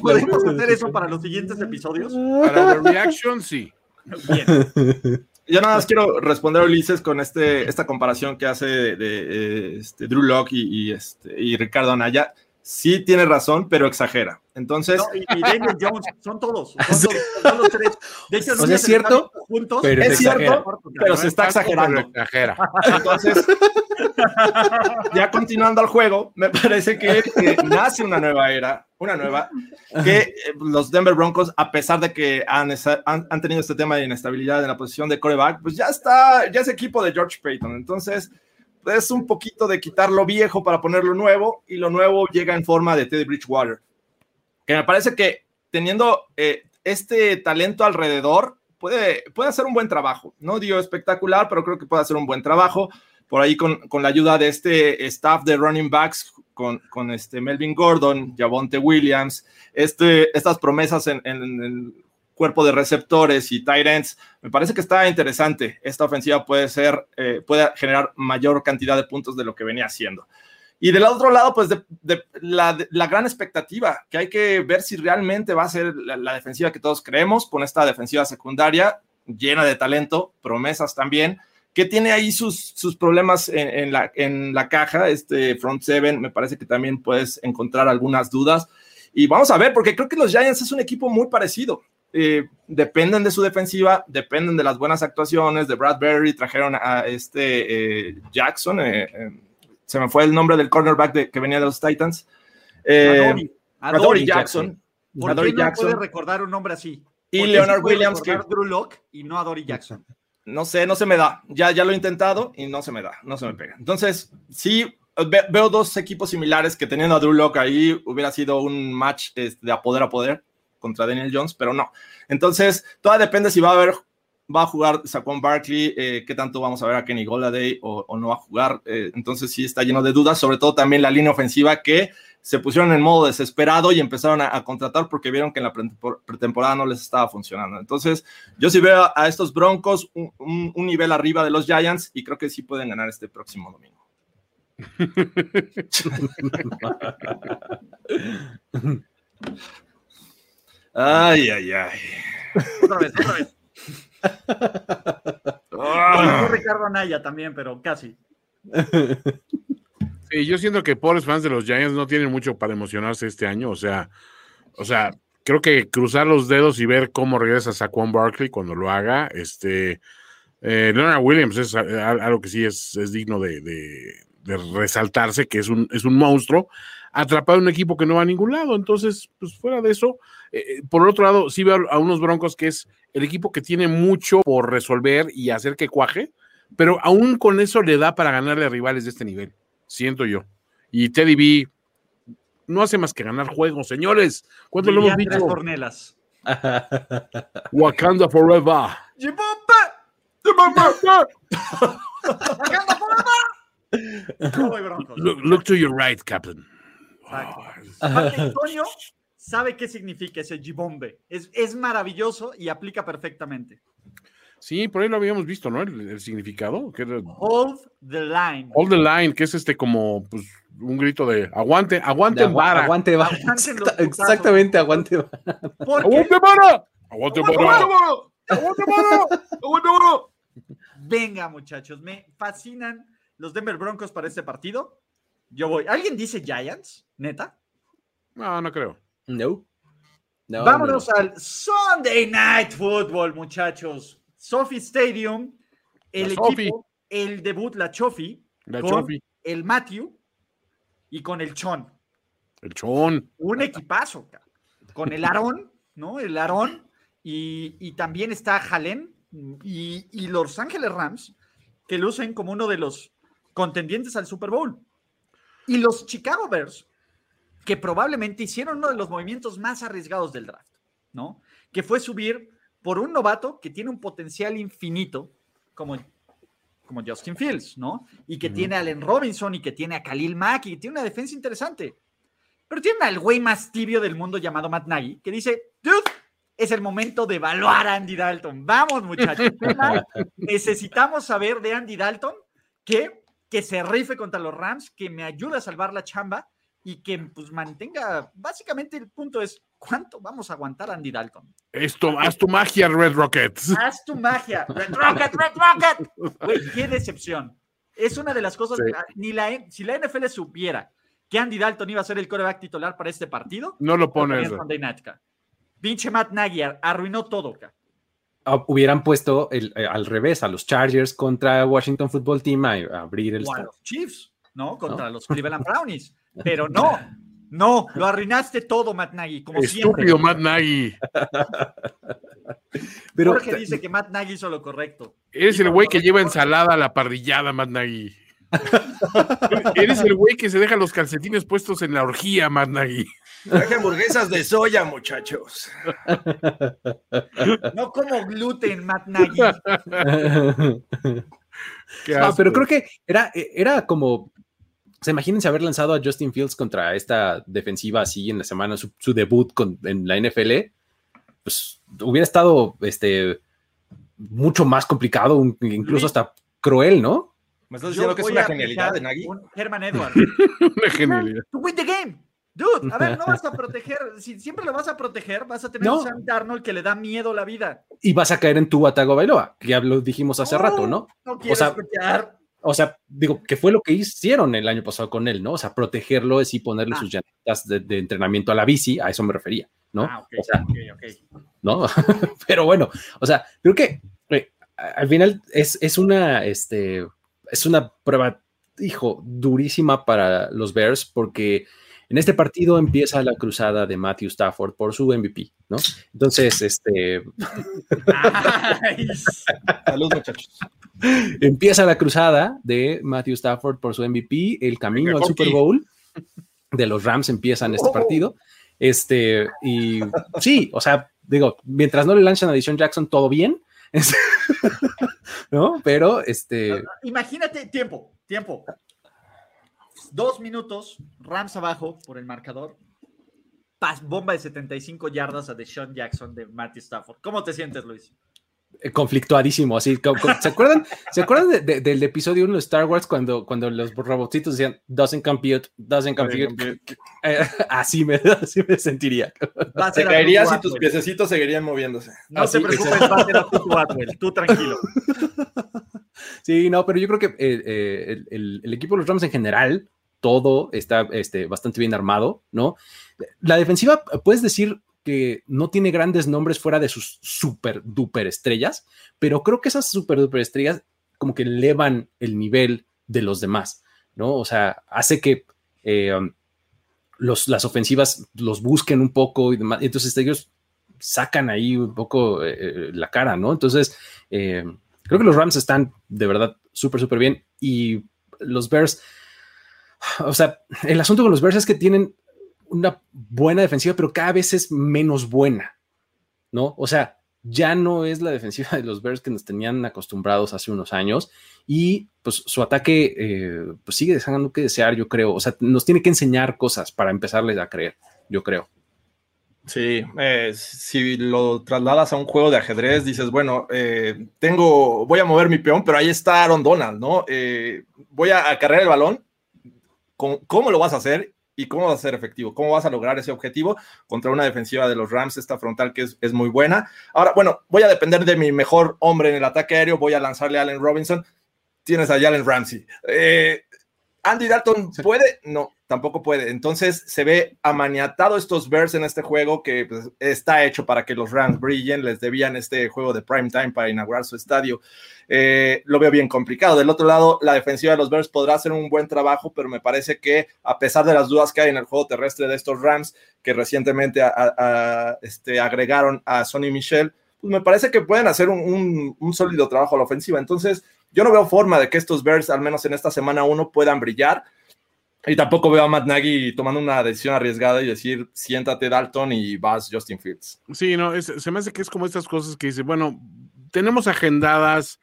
¿Podemos hacer eso para los siguientes episodios? Para Overreaction, sí. Bien. Yo nada más quiero responder a Ulises con este, esta comparación que hace de, de, eh, este, Drew Locke y, y, este, y Ricardo Anaya. Sí tiene razón, pero exagera. Entonces. No, y, y, Daniel Jones, son todos. Son, todos, son los tres. De hecho, o sea, es cierto, juntos, pero es cierto, pero se está exagerando. Exagera. Entonces, ya continuando al juego, me parece que, que nace una nueva era, una nueva, que eh, los Denver Broncos, a pesar de que han, han, han, tenido este tema de inestabilidad en la posición de coreback, pues ya está, ya es equipo de George Payton. Entonces, es un poquito de quitar lo viejo para ponerlo nuevo, y lo nuevo llega en forma de Teddy Bridgewater, que me parece que teniendo eh, este talento alrededor, puede, puede hacer un buen trabajo. No digo espectacular, pero creo que puede hacer un buen trabajo. Por ahí con, con la ayuda de este staff de running backs, con, con este Melvin Gordon, Javonte Williams, este, estas promesas en, en, cuerpo de receptores y tight ends, me parece que está interesante. Esta ofensiva puede ser, eh, puede generar mayor cantidad de puntos de lo que venía haciendo. Y del otro lado, pues de, de, la, de, la, gran expectativa, que hay que ver si realmente va a ser la, la, defensiva que todos creemos, con esta defensiva secundaria llena de talento, promesas también, que tiene ahí sus, sus problemas en, en, la, en la caja, este front seven, me parece que también puedes encontrar algunas dudas. Y vamos a ver, porque creo que los Giants es un equipo muy parecido. Eh, dependen de su defensiva, dependen de las buenas actuaciones de Bradbury, trajeron a este eh, Jackson, eh, se me fue el nombre del cornerback de, que venía de los Titans. Adori, Adori Jackson. ¿Por Adori qué no Jackson. puede recordar un nombre así? Y Leonard Williams. Que... Drew Locke y no Adori Jackson. No sé, no se me da. Ya, ya lo he intentado y no se me da, no se me pega. Entonces, sí, ve, veo dos equipos similares que teniendo a Drew Locke ahí hubiera sido un match este, de a poder a poder contra Daniel Jones, pero no. Entonces, todo depende si va a haber, va a jugar Saquon Barkley, eh, qué tanto vamos a ver a Kenny Golladay o, o no va a jugar. Eh, entonces, sí está lleno de dudas, sobre todo también la línea ofensiva que se pusieron en modo desesperado y empezaron a, a contratar porque vieron que en la pretemporada no les estaba funcionando. Entonces, yo sí veo a, estos Broncos un, un, un nivel arriba de los Giants y creo que sí pueden ganar este próximo domingo. Ay, ay, ay. Otra vez, otra vez. oh. Ricardo Anaya también, pero casi. Sí, yo siento que pobres fans de los Giants no tienen mucho para emocionarse este año. O sea, o sea, creo que cruzar los dedos y ver cómo regresa Saquon Barkley cuando lo haga. Este eh, Leonard Williams es algo que sí es, es digno de, de, de, resaltarse, que es un, es un monstruo atrapado en un equipo que no va a ningún lado. Entonces, pues fuera de eso, eh, por otro lado, sí veo a unos Broncos que es el equipo que tiene mucho por resolver y hacer que cuaje, pero aún con eso le da para ganarle a rivales de este nivel, siento yo. Y Teddy B no hace más que ganar juegos, señores. ¿Cuánto lo hemos dicho? Cornelas. Wakanda Forever. look, look to your right, Captain. Antonio sabe qué significa ese Gibombe. Es, es maravilloso y aplica perfectamente. Sí, por ahí lo habíamos visto, ¿no? El, el significado. Que era... Hold the line. Hold the line, que es este como pues, un grito de aguante, aguante agu vara. Aguante vara. Exacta, exactamente, aguante vara. ¡Aguante vara! ¡Aguante vara! ¡Aguante vara! ¡Aguante vara! Venga, muchachos, me fascinan los Denver Broncos para este partido. Yo voy. ¿Alguien dice Giants? ¿Neta? No, no creo. No. no Vámonos no. al Sunday Night Football, muchachos. Sophie Stadium, el la equipo, Sophie. el debut, la Chofi, La con Chofi. el Matthew y con el Chon. El chon. Un equipazo, con el Aarón, ¿no? El Aarón y, y también está Jalen y, y Los Ángeles Rams, que lucen como uno de los contendientes al Super Bowl. Y los Chicago Bears, que probablemente hicieron uno de los movimientos más arriesgados del draft, ¿no? Que fue subir por un novato que tiene un potencial infinito, como, como Justin Fields, ¿no? Y que tiene a Allen Robinson y que tiene a Khalil Mack y que tiene una defensa interesante. Pero tiene al güey más tibio del mundo llamado Matt Nagy, que dice, dude, es el momento de evaluar a Andy Dalton. Vamos, muchachos. Necesitamos saber de Andy Dalton que que se rife contra los Rams, que me ayude a salvar la chamba y que pues mantenga, básicamente el punto es, ¿cuánto vamos a aguantar a Andy Dalton? Esto, haz tu magia, Red Rockets. Haz tu magia, Red Rocket, Red Rocket. Güey, qué decepción. Es una de las cosas, sí. ni la, si la NFL supiera que Andy Dalton iba a ser el coreback titular para este partido. No lo pones. Pinche Matt Nagy arruinó todo. Ah, hubieran puesto el, eh, al revés a los Chargers contra Washington Football Team a, abrir el. O a los Chiefs, ¿no? Contra los Cleveland Brownies. Pero no, no, lo arruinaste todo, Matt Nagy, como Estúpido Matt Nagy. Pero Jorge dice que Matt Nagy hizo lo correcto. Eres el güey que lleva ensalada a la parrillada, Matt Nagy. Eres el güey que se deja los calcetines puestos en la orgía, Matt Nagy. Traje hamburguesas de soya, muchachos. No como gluten, Matt Nagy. no, pero creo que era, era como o sea, imagínense haber lanzado a Justin Fields contra esta defensiva así en la semana, su, debut en la NFL, pues hubiera estado este, mucho más complicado, incluso hasta cruel, ¿no? Me estás diciendo que es una genialidad de Nagy. Herman Edwards. una genialidad. To win the game. Dude, a ver, no vas a proteger, si siempre lo vas a proteger, vas a tener un Sam Darnold que le da miedo la vida. Y vas a caer en tu Atago Bailoa, que ya lo dijimos hace rato, ¿no? No quiero o sea, escuchar o sea, digo, que fue lo que hicieron el año pasado con él, ¿no? O sea, protegerlo es y ponerle ah. sus llantas de, entrenamiento a la bici, a eso me refería, ¿no? Ah, ok, o sea, ¿no? Pero bueno, o sea, creo que eh, al final es, es, una, este, es una prueba, hijo, durísima para los Bears porque en este partido empieza la cruzada de Matthew Stafford por su MVP, ¿no? Entonces, este. Salud, muchachos. Empieza la cruzada de Matthew Stafford por su MVP, el camino al Super Bowl de los Rams empieza en este oh. partido. Este, y sí, o sea, digo, mientras no le lanchan a Dishon Jackson, todo bien. ¿No? Pero este. Imagínate, tiempo, tiempo. Dos minutos, Rams abajo por el marcador. Paz, bomba de 75 yardas a Deshaun Jackson de Matthew Stafford. ¿Cómo te sientes, Luis? Eh, conflictuadísimo, así. ¿Se acuerdan, ¿se acuerdan del episodio 1 de Star Wars cuando, cuando los robotitos decían doesn't compute, doesn't compute? Eh, así, me, así me sentiría. Se caería si tus piececitos seguirían moviéndose. No te preocupes, va a ser a tu tú tranquilo. Sí, no, pero yo creo que eh, el, el, equipo de los Rams en general todo está este, bastante bien armado, ¿no? La defensiva, puedes decir que no tiene grandes nombres fuera de sus super duper estrellas, pero creo que esas super duper estrellas como que elevan el nivel de los demás, ¿no? O sea, hace que eh, um, los, las ofensivas los busquen un poco y demás, entonces ellos sacan ahí un poco eh, eh, la cara, ¿no? Entonces, creo que los Rams están de verdad súper, súper bien y los Bears o sea, el asunto con los Bears es que tienen una buena defensiva, pero cada vez es menos buena, ¿no? O sea, ya no es la defensiva de los Bears que nos tenían acostumbrados hace unos años y pues su ataque eh, pues sigue dejando que desear, yo creo. O sea, nos tiene que enseñar cosas para empezarles a creer, yo creo. Sí, eh, si lo trasladas a un juego de ajedrez, dices, bueno, eh, tengo, voy a mover mi peón, pero ahí está Aaron Donald, ¿no? voy a acarrear el balón cómo lo vas a hacer y cómo vas a ser efectivo, cómo vas a lograr ese objetivo contra una defensiva de los Rams, esta frontal que es, muy buena. Ahora, bueno, voy a depender de mi mejor hombre en el ataque aéreo, voy a lanzarle a Allen Robinson. Tienes a Allen Ramsey. Eh, Andy Dalton puede, no, tampoco puede. Entonces se ve amaniatado estos Bears en este juego que pues, está hecho para que los Rams brillen. Les debían este juego de prime time para inaugurar su estadio. Eh, lo veo bien complicado. Del otro lado, la defensiva de los Bears podrá hacer un buen trabajo, pero me parece que a pesar de las dudas que hay en el juego terrestre de estos Rams, que recientemente este, agregaron a Sonny Michel, pues me parece que pueden hacer un, un sólido trabajo a la ofensiva. Entonces, yo no veo forma de que estos Bears, al menos en esta semana uno, puedan brillar. Y tampoco veo a Matt Nagy tomando una decisión arriesgada y decir, siéntate Dalton y vas Justin Fields. Sí, no, se me hace que es como estas cosas que dice, bueno, tenemos agendadas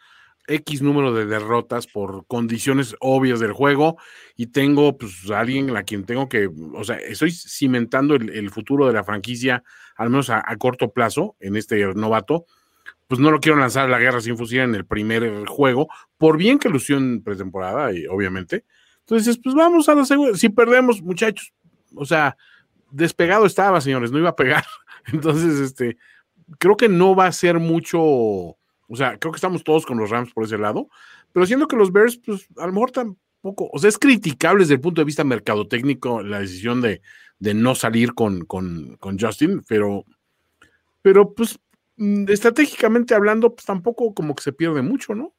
X número de derrotas por condiciones obvias del juego y tengo pues a alguien a quien tengo que, o sea, estoy cimentando el, futuro de la franquicia, al menos a, corto plazo, en este novato, pues no lo quiero lanzar a la guerra sin fusil en el primer juego, por bien que lució en pretemporada, y obviamente, entonces, pues vamos a la segunda. Si perdemos, muchachos, o sea, despegado estaba, señores, no iba a pegar. Entonces, este, creo que no va a ser mucho, o sea, creo que estamos todos con los Rams por ese lado, pero siendo que los Bears, pues a lo mejor poco, o sea, es criticable desde el punto de vista mercadotécnico la decisión de, de no salir con, con, con Justin, pero, pero pues estratégicamente hablando, pues tampoco como que se pierde mucho, ¿no?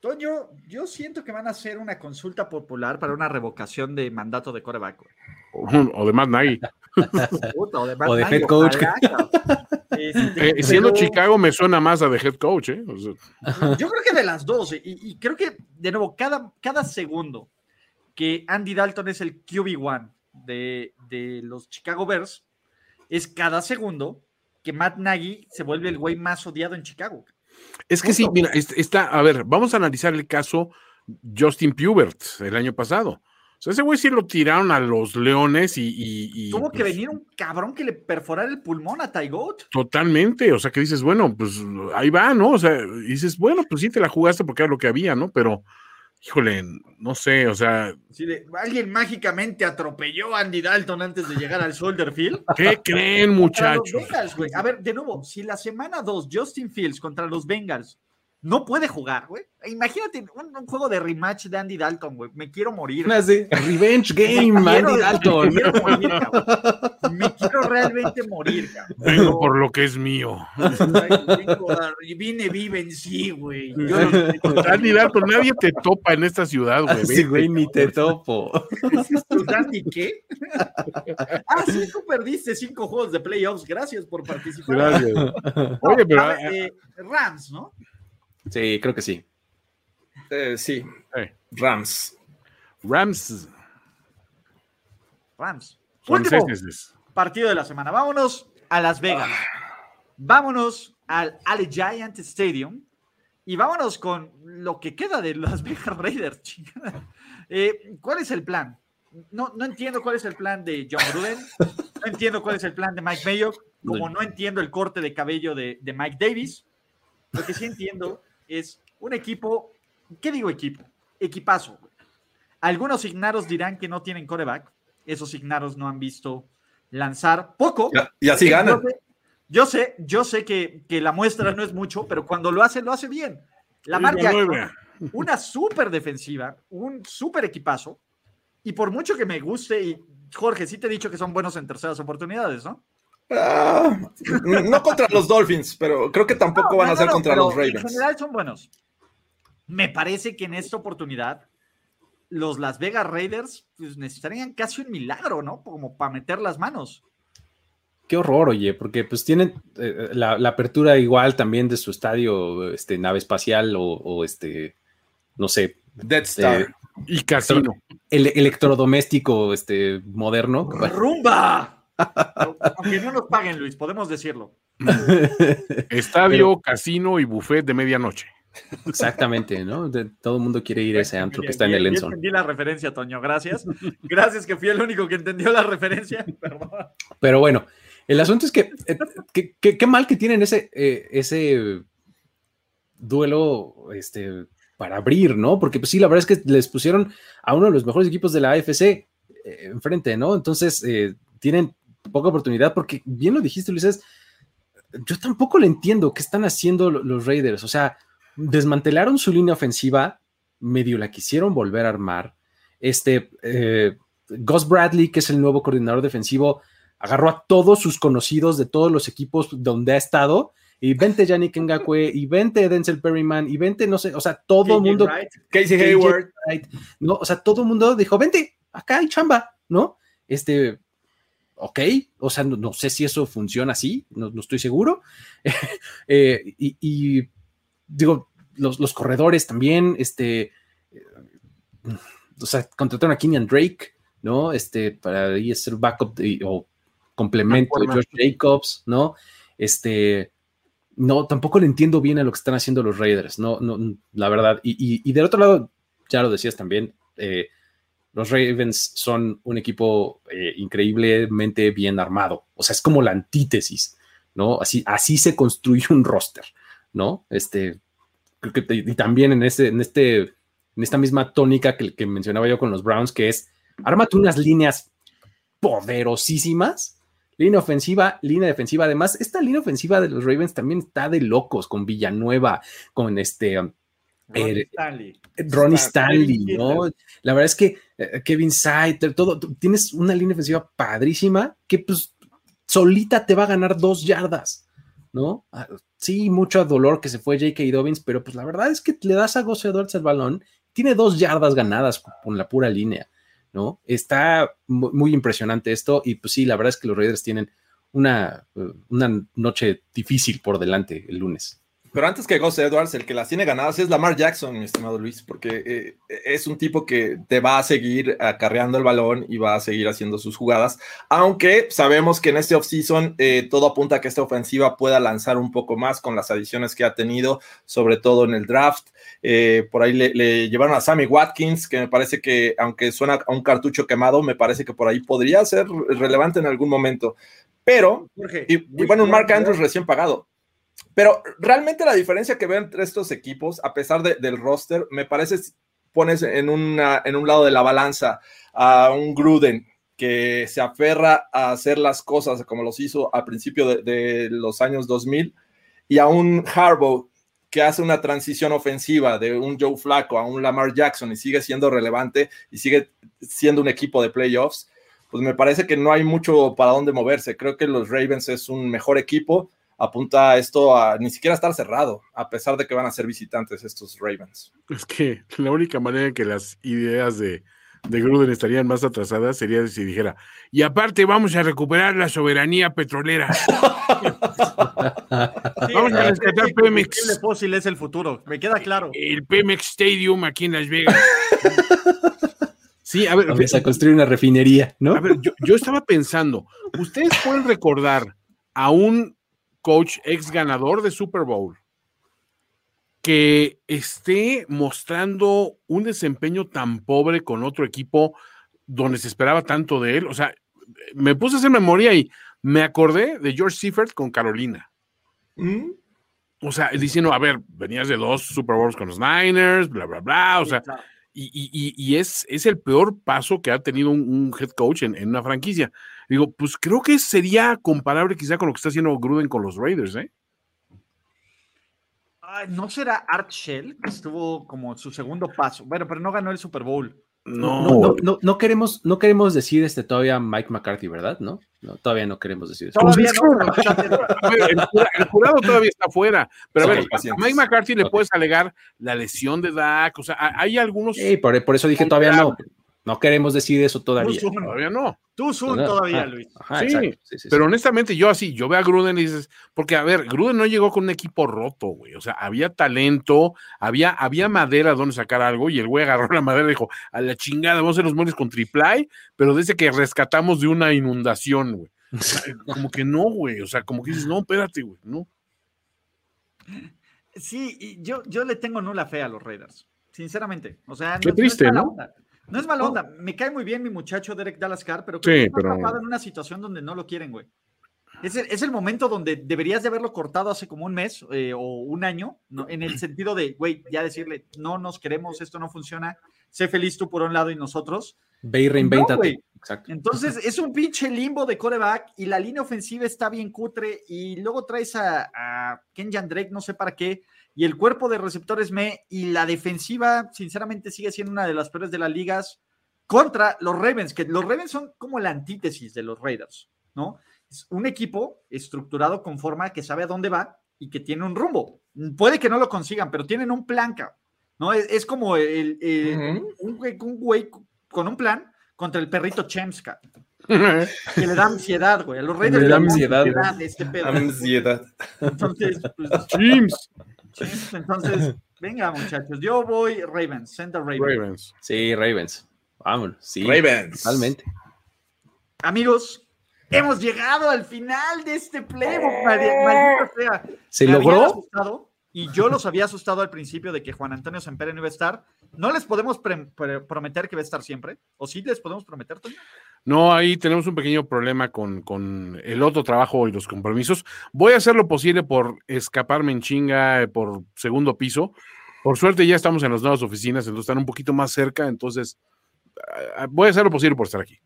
Toño, yo siento que van a hacer una consulta popular para una revocación de mandato de coreback. O, o de Matt Nagy. Puta, o de, O de Nagy, head coach. Este, Eh, siendo pero Chicago me suena más a de head coach, ¿eh? O sea, Yo creo que de las dos, y, y creo que, de nuevo, cada, cada segundo que Andy Dalton es el QB1 de, de los Chicago Bears, es cada segundo que Matt Nagy se vuelve el güey más odiado en Chicago. es que sí, mira, es- está, a ver, vamos a analizar el caso Justin Pubert el año pasado. O sea, ese güey sí lo tiraron a los leones y. y- y, Tuvo que pues, venir un cabrón que le perforara el pulmón a Ty Goat. Totalmente, o sea, que dices, bueno, pues ahí va, ¿no? O sea, dices, bueno, pues sí te la jugaste porque era lo que había, ¿no? Pero, híjole, no sé, o sea, alguien mágicamente atropelló a Andy Dalton antes de llegar al Soldier Field. ¿qué creen, los muchachos? Bengals. A ver, de nuevo, si la semana 2 Justin Fields contra los Bengals no puede jugar, güey. Imagínate un, un juego de rematch de Andy Dalton, güey. Me quiero morir. Una así, Revenge Game, Me Andy Dalton. Me quiero morir, cabrón. Me quiero realmente morir, cabrón. Vengo por lo que es mío. Vengo a- Vine vive en sí, güey. Yo no- Andy Dalton, nadie te topa en esta ciudad, güey. Así, Vete, güey, ni te topo. ¿Pues, Andy qué? Ah, sí, tú perdiste cinco juegos de playoffs. Gracias por participar. Gracias. Oye, pero ver, eh, Rams, ¿no? Sí, creo que sí. Eh, sí, eh, Rams. Rams Rams. Último partido de la semana. Vámonos a Las Vegas. Vámonos al Allegiant Stadium y vámonos con lo que queda de Las Vegas Raiders. chingada. Eh, ¿Cuál es el plan? No, no entiendo cuál es el plan de John Gruden. No entiendo cuál es el plan de Mike Mayock. Como no entiendo el corte de cabello de, de Mike Davis. Lo que sí entiendo es un equipo. ¿Qué digo equipo? Equipazo. Algunos ignaros dirán que no tienen coreback. Esos ignaros no han visto lanzar poco. Y, así ganan. Yo sé, yo sé, que, que la muestra no es mucho, pero cuando lo hace, lo hace bien. La marca una súper defensiva, un súper equipazo. Y por mucho que me guste, y Jorge, sí te he dicho que son buenos en terceras oportunidades, ¿no? Ah, no contra los Dolphins, pero creo que tampoco No, van no, a ser no, contra los En Ravens. general son buenos. Me parece que en esta oportunidad los Las Vegas Raiders pues, necesitarían casi un milagro, ¿no? Como para meter las manos. Qué horror, oye, porque pues tienen eh, la, la apertura igual también de su estadio, este, nave espacial o, o, este, no sé, Dead Star. eh, Y casino. el, electrodoméstico este, moderno. ¡Rumba! Aunque no nos paguen, Luis, podemos decirlo. Estadio, casino y buffet de medianoche. Exactamente, ¿no? De- todo el mundo quiere ir a ese antro que Bien, está en el Enson. Entendí la referencia, Toño, gracias. Gracias que fui el único que entendió la referencia. Perdón. Pero bueno, el asunto es que eh, que- que- qué mal que tienen ese, eh, ese duelo este, para abrir, ¿no? Porque pues sí, la verdad es que les pusieron a uno de los mejores equipos de la AFC eh, enfrente, ¿no? Entonces eh, tienen poca oportunidad porque bien lo dijiste, Luis, es, yo tampoco le entiendo qué están haciendo lo- los Raiders, o sea, desmantelaron su línea ofensiva, medio la quisieron volver a armar, este, eh, Gus Bradley, que es el nuevo coordinador defensivo, agarró a todos sus conocidos de todos los equipos donde ha estado, y vente Yannick Ngakwe, y vente Denzel Perryman, y vente, no sé, o sea, todo el mundo, Wright, Casey Hayward. Wright, ¿no? O sea, todo el mundo dijo, vente, acá hay chamba, ¿no? Este, ok, o sea, no, no sé si eso funciona así, no, no estoy seguro. Eh, y, y, digo, los, los corredores también, este, eh, o sea, contrataron a Kenyan Drake, ¿no? Este, para ahí ser backup de- o complemento de Josh Jacobs, ¿no? Este, no, tampoco le entiendo bien a lo que están haciendo los Raiders, no, no, la verdad. Y, y, y del otro lado, ya lo decías también, eh, los Ravens son un equipo eh, increíblemente bien armado. O sea, es como la antítesis, ¿no? Así, así se construye un roster, ¿no? Este, creo que y también en este, en este, en esta misma tónica que, que mencionaba yo con los Browns, que es ármate unas líneas poderosísimas, línea ofensiva, línea defensiva. Además, esta línea ofensiva de los Ravens también está de locos con Villanueva, con este, Ronnie Eh, Stanley. Ronnie Stan- Stanley, ¿no? La verdad es que eh, Kevin Saiter, todo, tienes una línea defensiva padrísima que pues solita te va a ganar dos yardas, ¿no? Ah, Sí, mucho dolor que se fue J.K. Dobbins, pero pues la verdad es que le das a Gus Edwards el balón, tiene dos yardas ganadas con la pura línea, ¿no? Está mu- muy impresionante esto y pues sí, la verdad es que los Raiders tienen una, eh, una noche difícil por delante el lunes. Pero antes que Gus Edwards, el que las tiene ganadas es Lamar Jackson, mi estimado Luis, porque eh, es un tipo que te va a seguir acarreando el balón y va a seguir haciendo sus jugadas, aunque sabemos que en este offseason eh, todo apunta a que esta ofensiva pueda lanzar un poco más con las adiciones que ha tenido, sobre todo en el draft. Eh, por ahí le, le llevaron a Sammy Watkins, que me parece que, aunque suena a un cartucho quemado, me parece que por ahí podría ser relevante en algún momento. Pero Jorge, y, y bueno, un Mark Andrews recién pagado. Pero realmente la diferencia que veo entre estos equipos, a pesar de- del roster, me parece pones en, una, en un lado de la balanza a un Gruden que se aferra a hacer las cosas como los hizo al principio de, de los años 2000 y a un Harbaugh que hace una transición ofensiva de un Joe Flacco a un Lamar Jackson y sigue siendo relevante y sigue siendo un equipo de playoffs, pues me parece que no hay mucho para dónde moverse. Creo que los Ravens es un mejor equipo. Apunta esto a ni siquiera estar cerrado, a pesar de que van a ser visitantes estos Ravens. Es que la única manera en que las ideas de, de Gruden estarían más atrasadas sería si dijera, y aparte vamos a recuperar la soberanía petrolera. Vamos a el rescatar combustible Pemex. fósil es el futuro, me queda claro. El Pemex Stadium aquí en Las Vegas. Sí, a ver, Vamos a construir una refinería, ¿no? a ver, yo, yo estaba pensando, ¿ustedes pueden recordar a un coach ex ganador de Super Bowl que esté mostrando un desempeño tan pobre con otro equipo donde se esperaba tanto de él? O sea, me puse a hacer memoria y me acordé de George Seifert con Carolina. ¿Mm? O sea, diciendo, a ver, venías de dos Super Bowls con los Niners, bla, bla, bla. O sea, y, y- y- y es, es el peor paso que ha tenido un, un head coach en, en una franquicia. Digo, pues creo que sería comparable quizá con lo que está haciendo Gruden con los Raiders, ¿eh? Ay, ¿No será Art Shell? Que estuvo como su segundo paso. Bueno, pero no ganó el Super Bowl. No, No, no, no, no queremos, no queremos decir este todavía Mike McCarthy, ¿verdad? No, no todavía no queremos decir eso. Todavía es no, que- pero muchachos, A ver, el, el jurado todavía está fuera, pero a ver, a. Mike McCarthy le puedes alegar la lesión de Dak, o sea, ha- hay algunos, Sí, por, por eso dije todavía no. No queremos decir eso todavía. Tú, Zun, todavía no. tú, ¿verdad? todavía, Ajá, Luis. ajá, Sí, sí, sí, Pero honestamente, yo así, yo veo a Gruden y dices, porque a ver, Gruden no llegó con un equipo roto, güey. O sea, había talento, había, había madera donde sacar algo, y el güey agarró la madera y dijo, a la chingada, vamos a hacer los moles con triple pero desde que rescatamos de una inundación, güey. O sea, como que no, güey. O sea, como que dices, no, espérate, güey, no. Sí, y yo, yo le tengo nula fe a los Raiders, sinceramente. O sea, Qué triste, ¿no? No es mala onda. Me cae muy bien mi muchacho Derek Dalascar, pero creo Sí, que está pero- atrapado en una situación donde no lo quieren, güey. Es el, es el momento donde deberías de haberlo cortado hace como un mes eh, o un año, ¿no? en el sentido de, güey, ya decirle, no nos queremos, esto no funciona, sé feliz tú por un lado y nosotros. Ve y reinvéntate. güey. Exacto. Entonces es un pinche limbo de coreback y la línea ofensiva está bien cutre y luego traes a, a Kenyan Drake, no sé para qué, y el cuerpo de receptores me y la defensiva, sinceramente, sigue siendo una de las peores de las ligas contra los Ravens, que los Ravens son como la antítesis de los Raiders, ¿no? Es un equipo estructurado con forma que sabe a dónde va y que tiene un rumbo. Puede que no lo consigan, pero tienen un plan, ¿no? Es, es como el, el- Ujú. un, güey, un güey con un plan contra el perrito Chemska, que le da ansiedad, güey. A los Raiders Le da ansiedad. ansiedad este pedo. Ansiedad. Entonces, pues, James Entonces, venga, muchachos, yo voy Ravens, send the Ravens. Ravens. Sí, Ravens. Vámonos. Sí, Ravens. totalmente. Amigos, hemos llegado al final de este playbook, maldi- maldita sea. ¿Se logró? Y yo los había asustado al principio de que Juan Antonio Sempere no iba a estar. No les podemos prometer que va a estar siempre. ¿O sí les podemos prometer, Toño? No, ahí tenemos un pequeño problema con, con el otro trabajo y los compromisos. Voy a hacer lo posible por escaparme en chinga eh, por segundo piso. Por suerte ya estamos en las nuevas oficinas, entonces están un poquito más cerca, entonces ah, voy a hacer lo posible por estar aquí.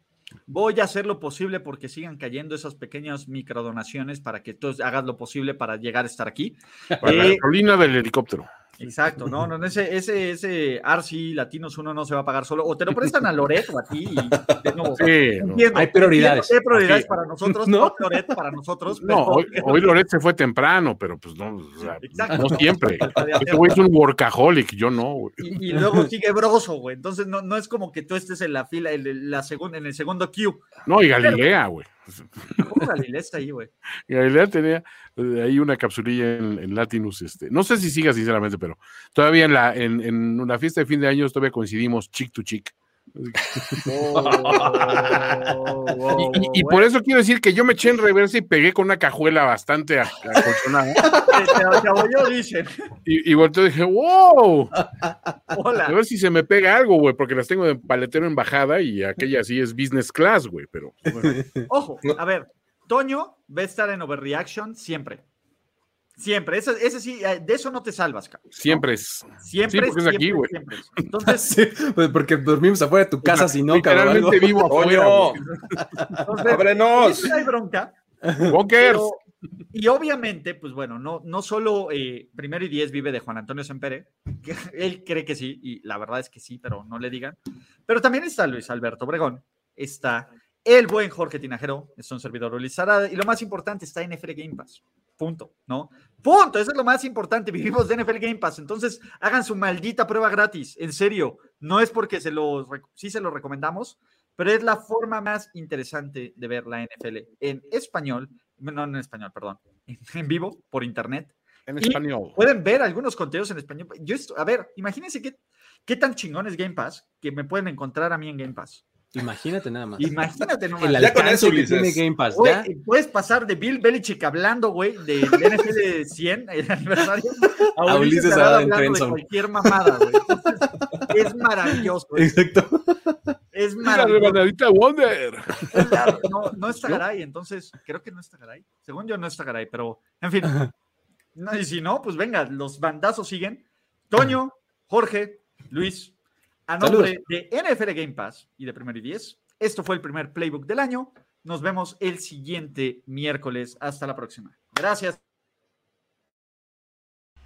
Voy a hacer lo posible porque sigan cayendo esas pequeñas microdonaciones para que tú hagas lo posible para llegar a estar aquí. Para la Eh, Carolina del helicóptero. Exacto, no, no, ese, ese, ese RC Latinos uno no se va a pagar solo, o te lo prestan a Loret o a ti. Y, de nuevo, Sí, entiendo, Hay prioridades. Hay prioridades para nosotros, ¿No? no Loret para nosotros. No, hoy, hoy Loret se fue temprano, pero pues no, o sea, Exacto. no siempre. Este güey es un workaholic, yo no, güey. Y, y luego sigue Broso, güey. Entonces no, no es como que tú estés en la fila, en, la segunda, en el segundo queue. No, y Galilea, güey. ¿Cómo Galilea está ahí, güey? Galilea tenía eh, ahí una capsulilla en, en Latinus. Este. No sé si siga, sinceramente, pero todavía en la, en, en una fiesta de fin de año todavía coincidimos chick to chick. Oh, Y, y- y por eso quiero decir que yo me eché en reversa y pegué con una cajuela bastante a- acolchonada. Y, y volteo y dije, wow, a Hola. ver si se me pega algo, güey, porque las tengo de paletero en bajada y aquella sí es business class, güey, pero bueno, Ojo, a ver, Toño va a estar en Overreaction siempre. Siempre. Ese, ese sí, eh, de eso no te salvas, cabrón. siempre es. Siempre, Sí, porque es aquí, siempre, güey. siempre. Entonces, Sí, pues porque dormimos afuera de tu casa, si no, cabrón. algo. Vivo afuera. Güey. entonces ¡Ábrenos! no hay bronca. Pero- y obviamente, pues bueno, no, no solo eh, primero y diez vive de Juan Antonio Sempere, que él cree que sí, y la verdad es que sí, pero no le digan. Pero también está Luis Alberto Obregón, está el buen Jorge Tinajero, es un servidor Luis Sarada, y lo más importante está NFL Game Pass. Punto, ¿no? Punto, eso es lo más importante. Vivimos de NFL Game Pass, entonces hagan su maldita prueba gratis, en serio. No es porque se los, sí se lo recomendamos, pero es la forma más interesante de ver la NFL en español, no en español, perdón, en, vivo, por internet. En Y- español. Pueden ver algunos contenidos en español. Yo, a ver, imagínense qué, qué tan chingón es Game Pass que me pueden encontrar a mí en Game Pass. Imagínate nada más. Imagínate nomás. El Ya con alcance eso, que Ulises. tiene Game Pass, ya. puedes pasar de Bill Belichick hablando, güey, de NFL 100, el aniversario, a A Ulises hablando de cualquier mamada, güey. Entonces, es maravilloso. güey. Exacto. Es La maravilloso. rebanadita Wonder. Claro, no, no está Garay, entonces creo que no está Garay. Según yo no está Garay, pero en fin. No, y si no, pues venga, los bandazos siguen. Toño, Jorge, Luis, a nombre de NFL Game Pass y de Primero y Diez, esto fue el primer playbook del año. Nos vemos el siguiente miércoles. Hasta la próxima. Gracias.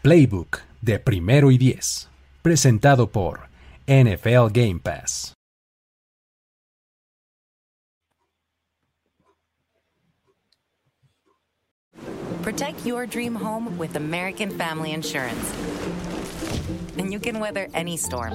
Playbook de primero y diez, presentado por NFL Game Pass. Protect your dream home with American Family Insurance. And you can weather any storm.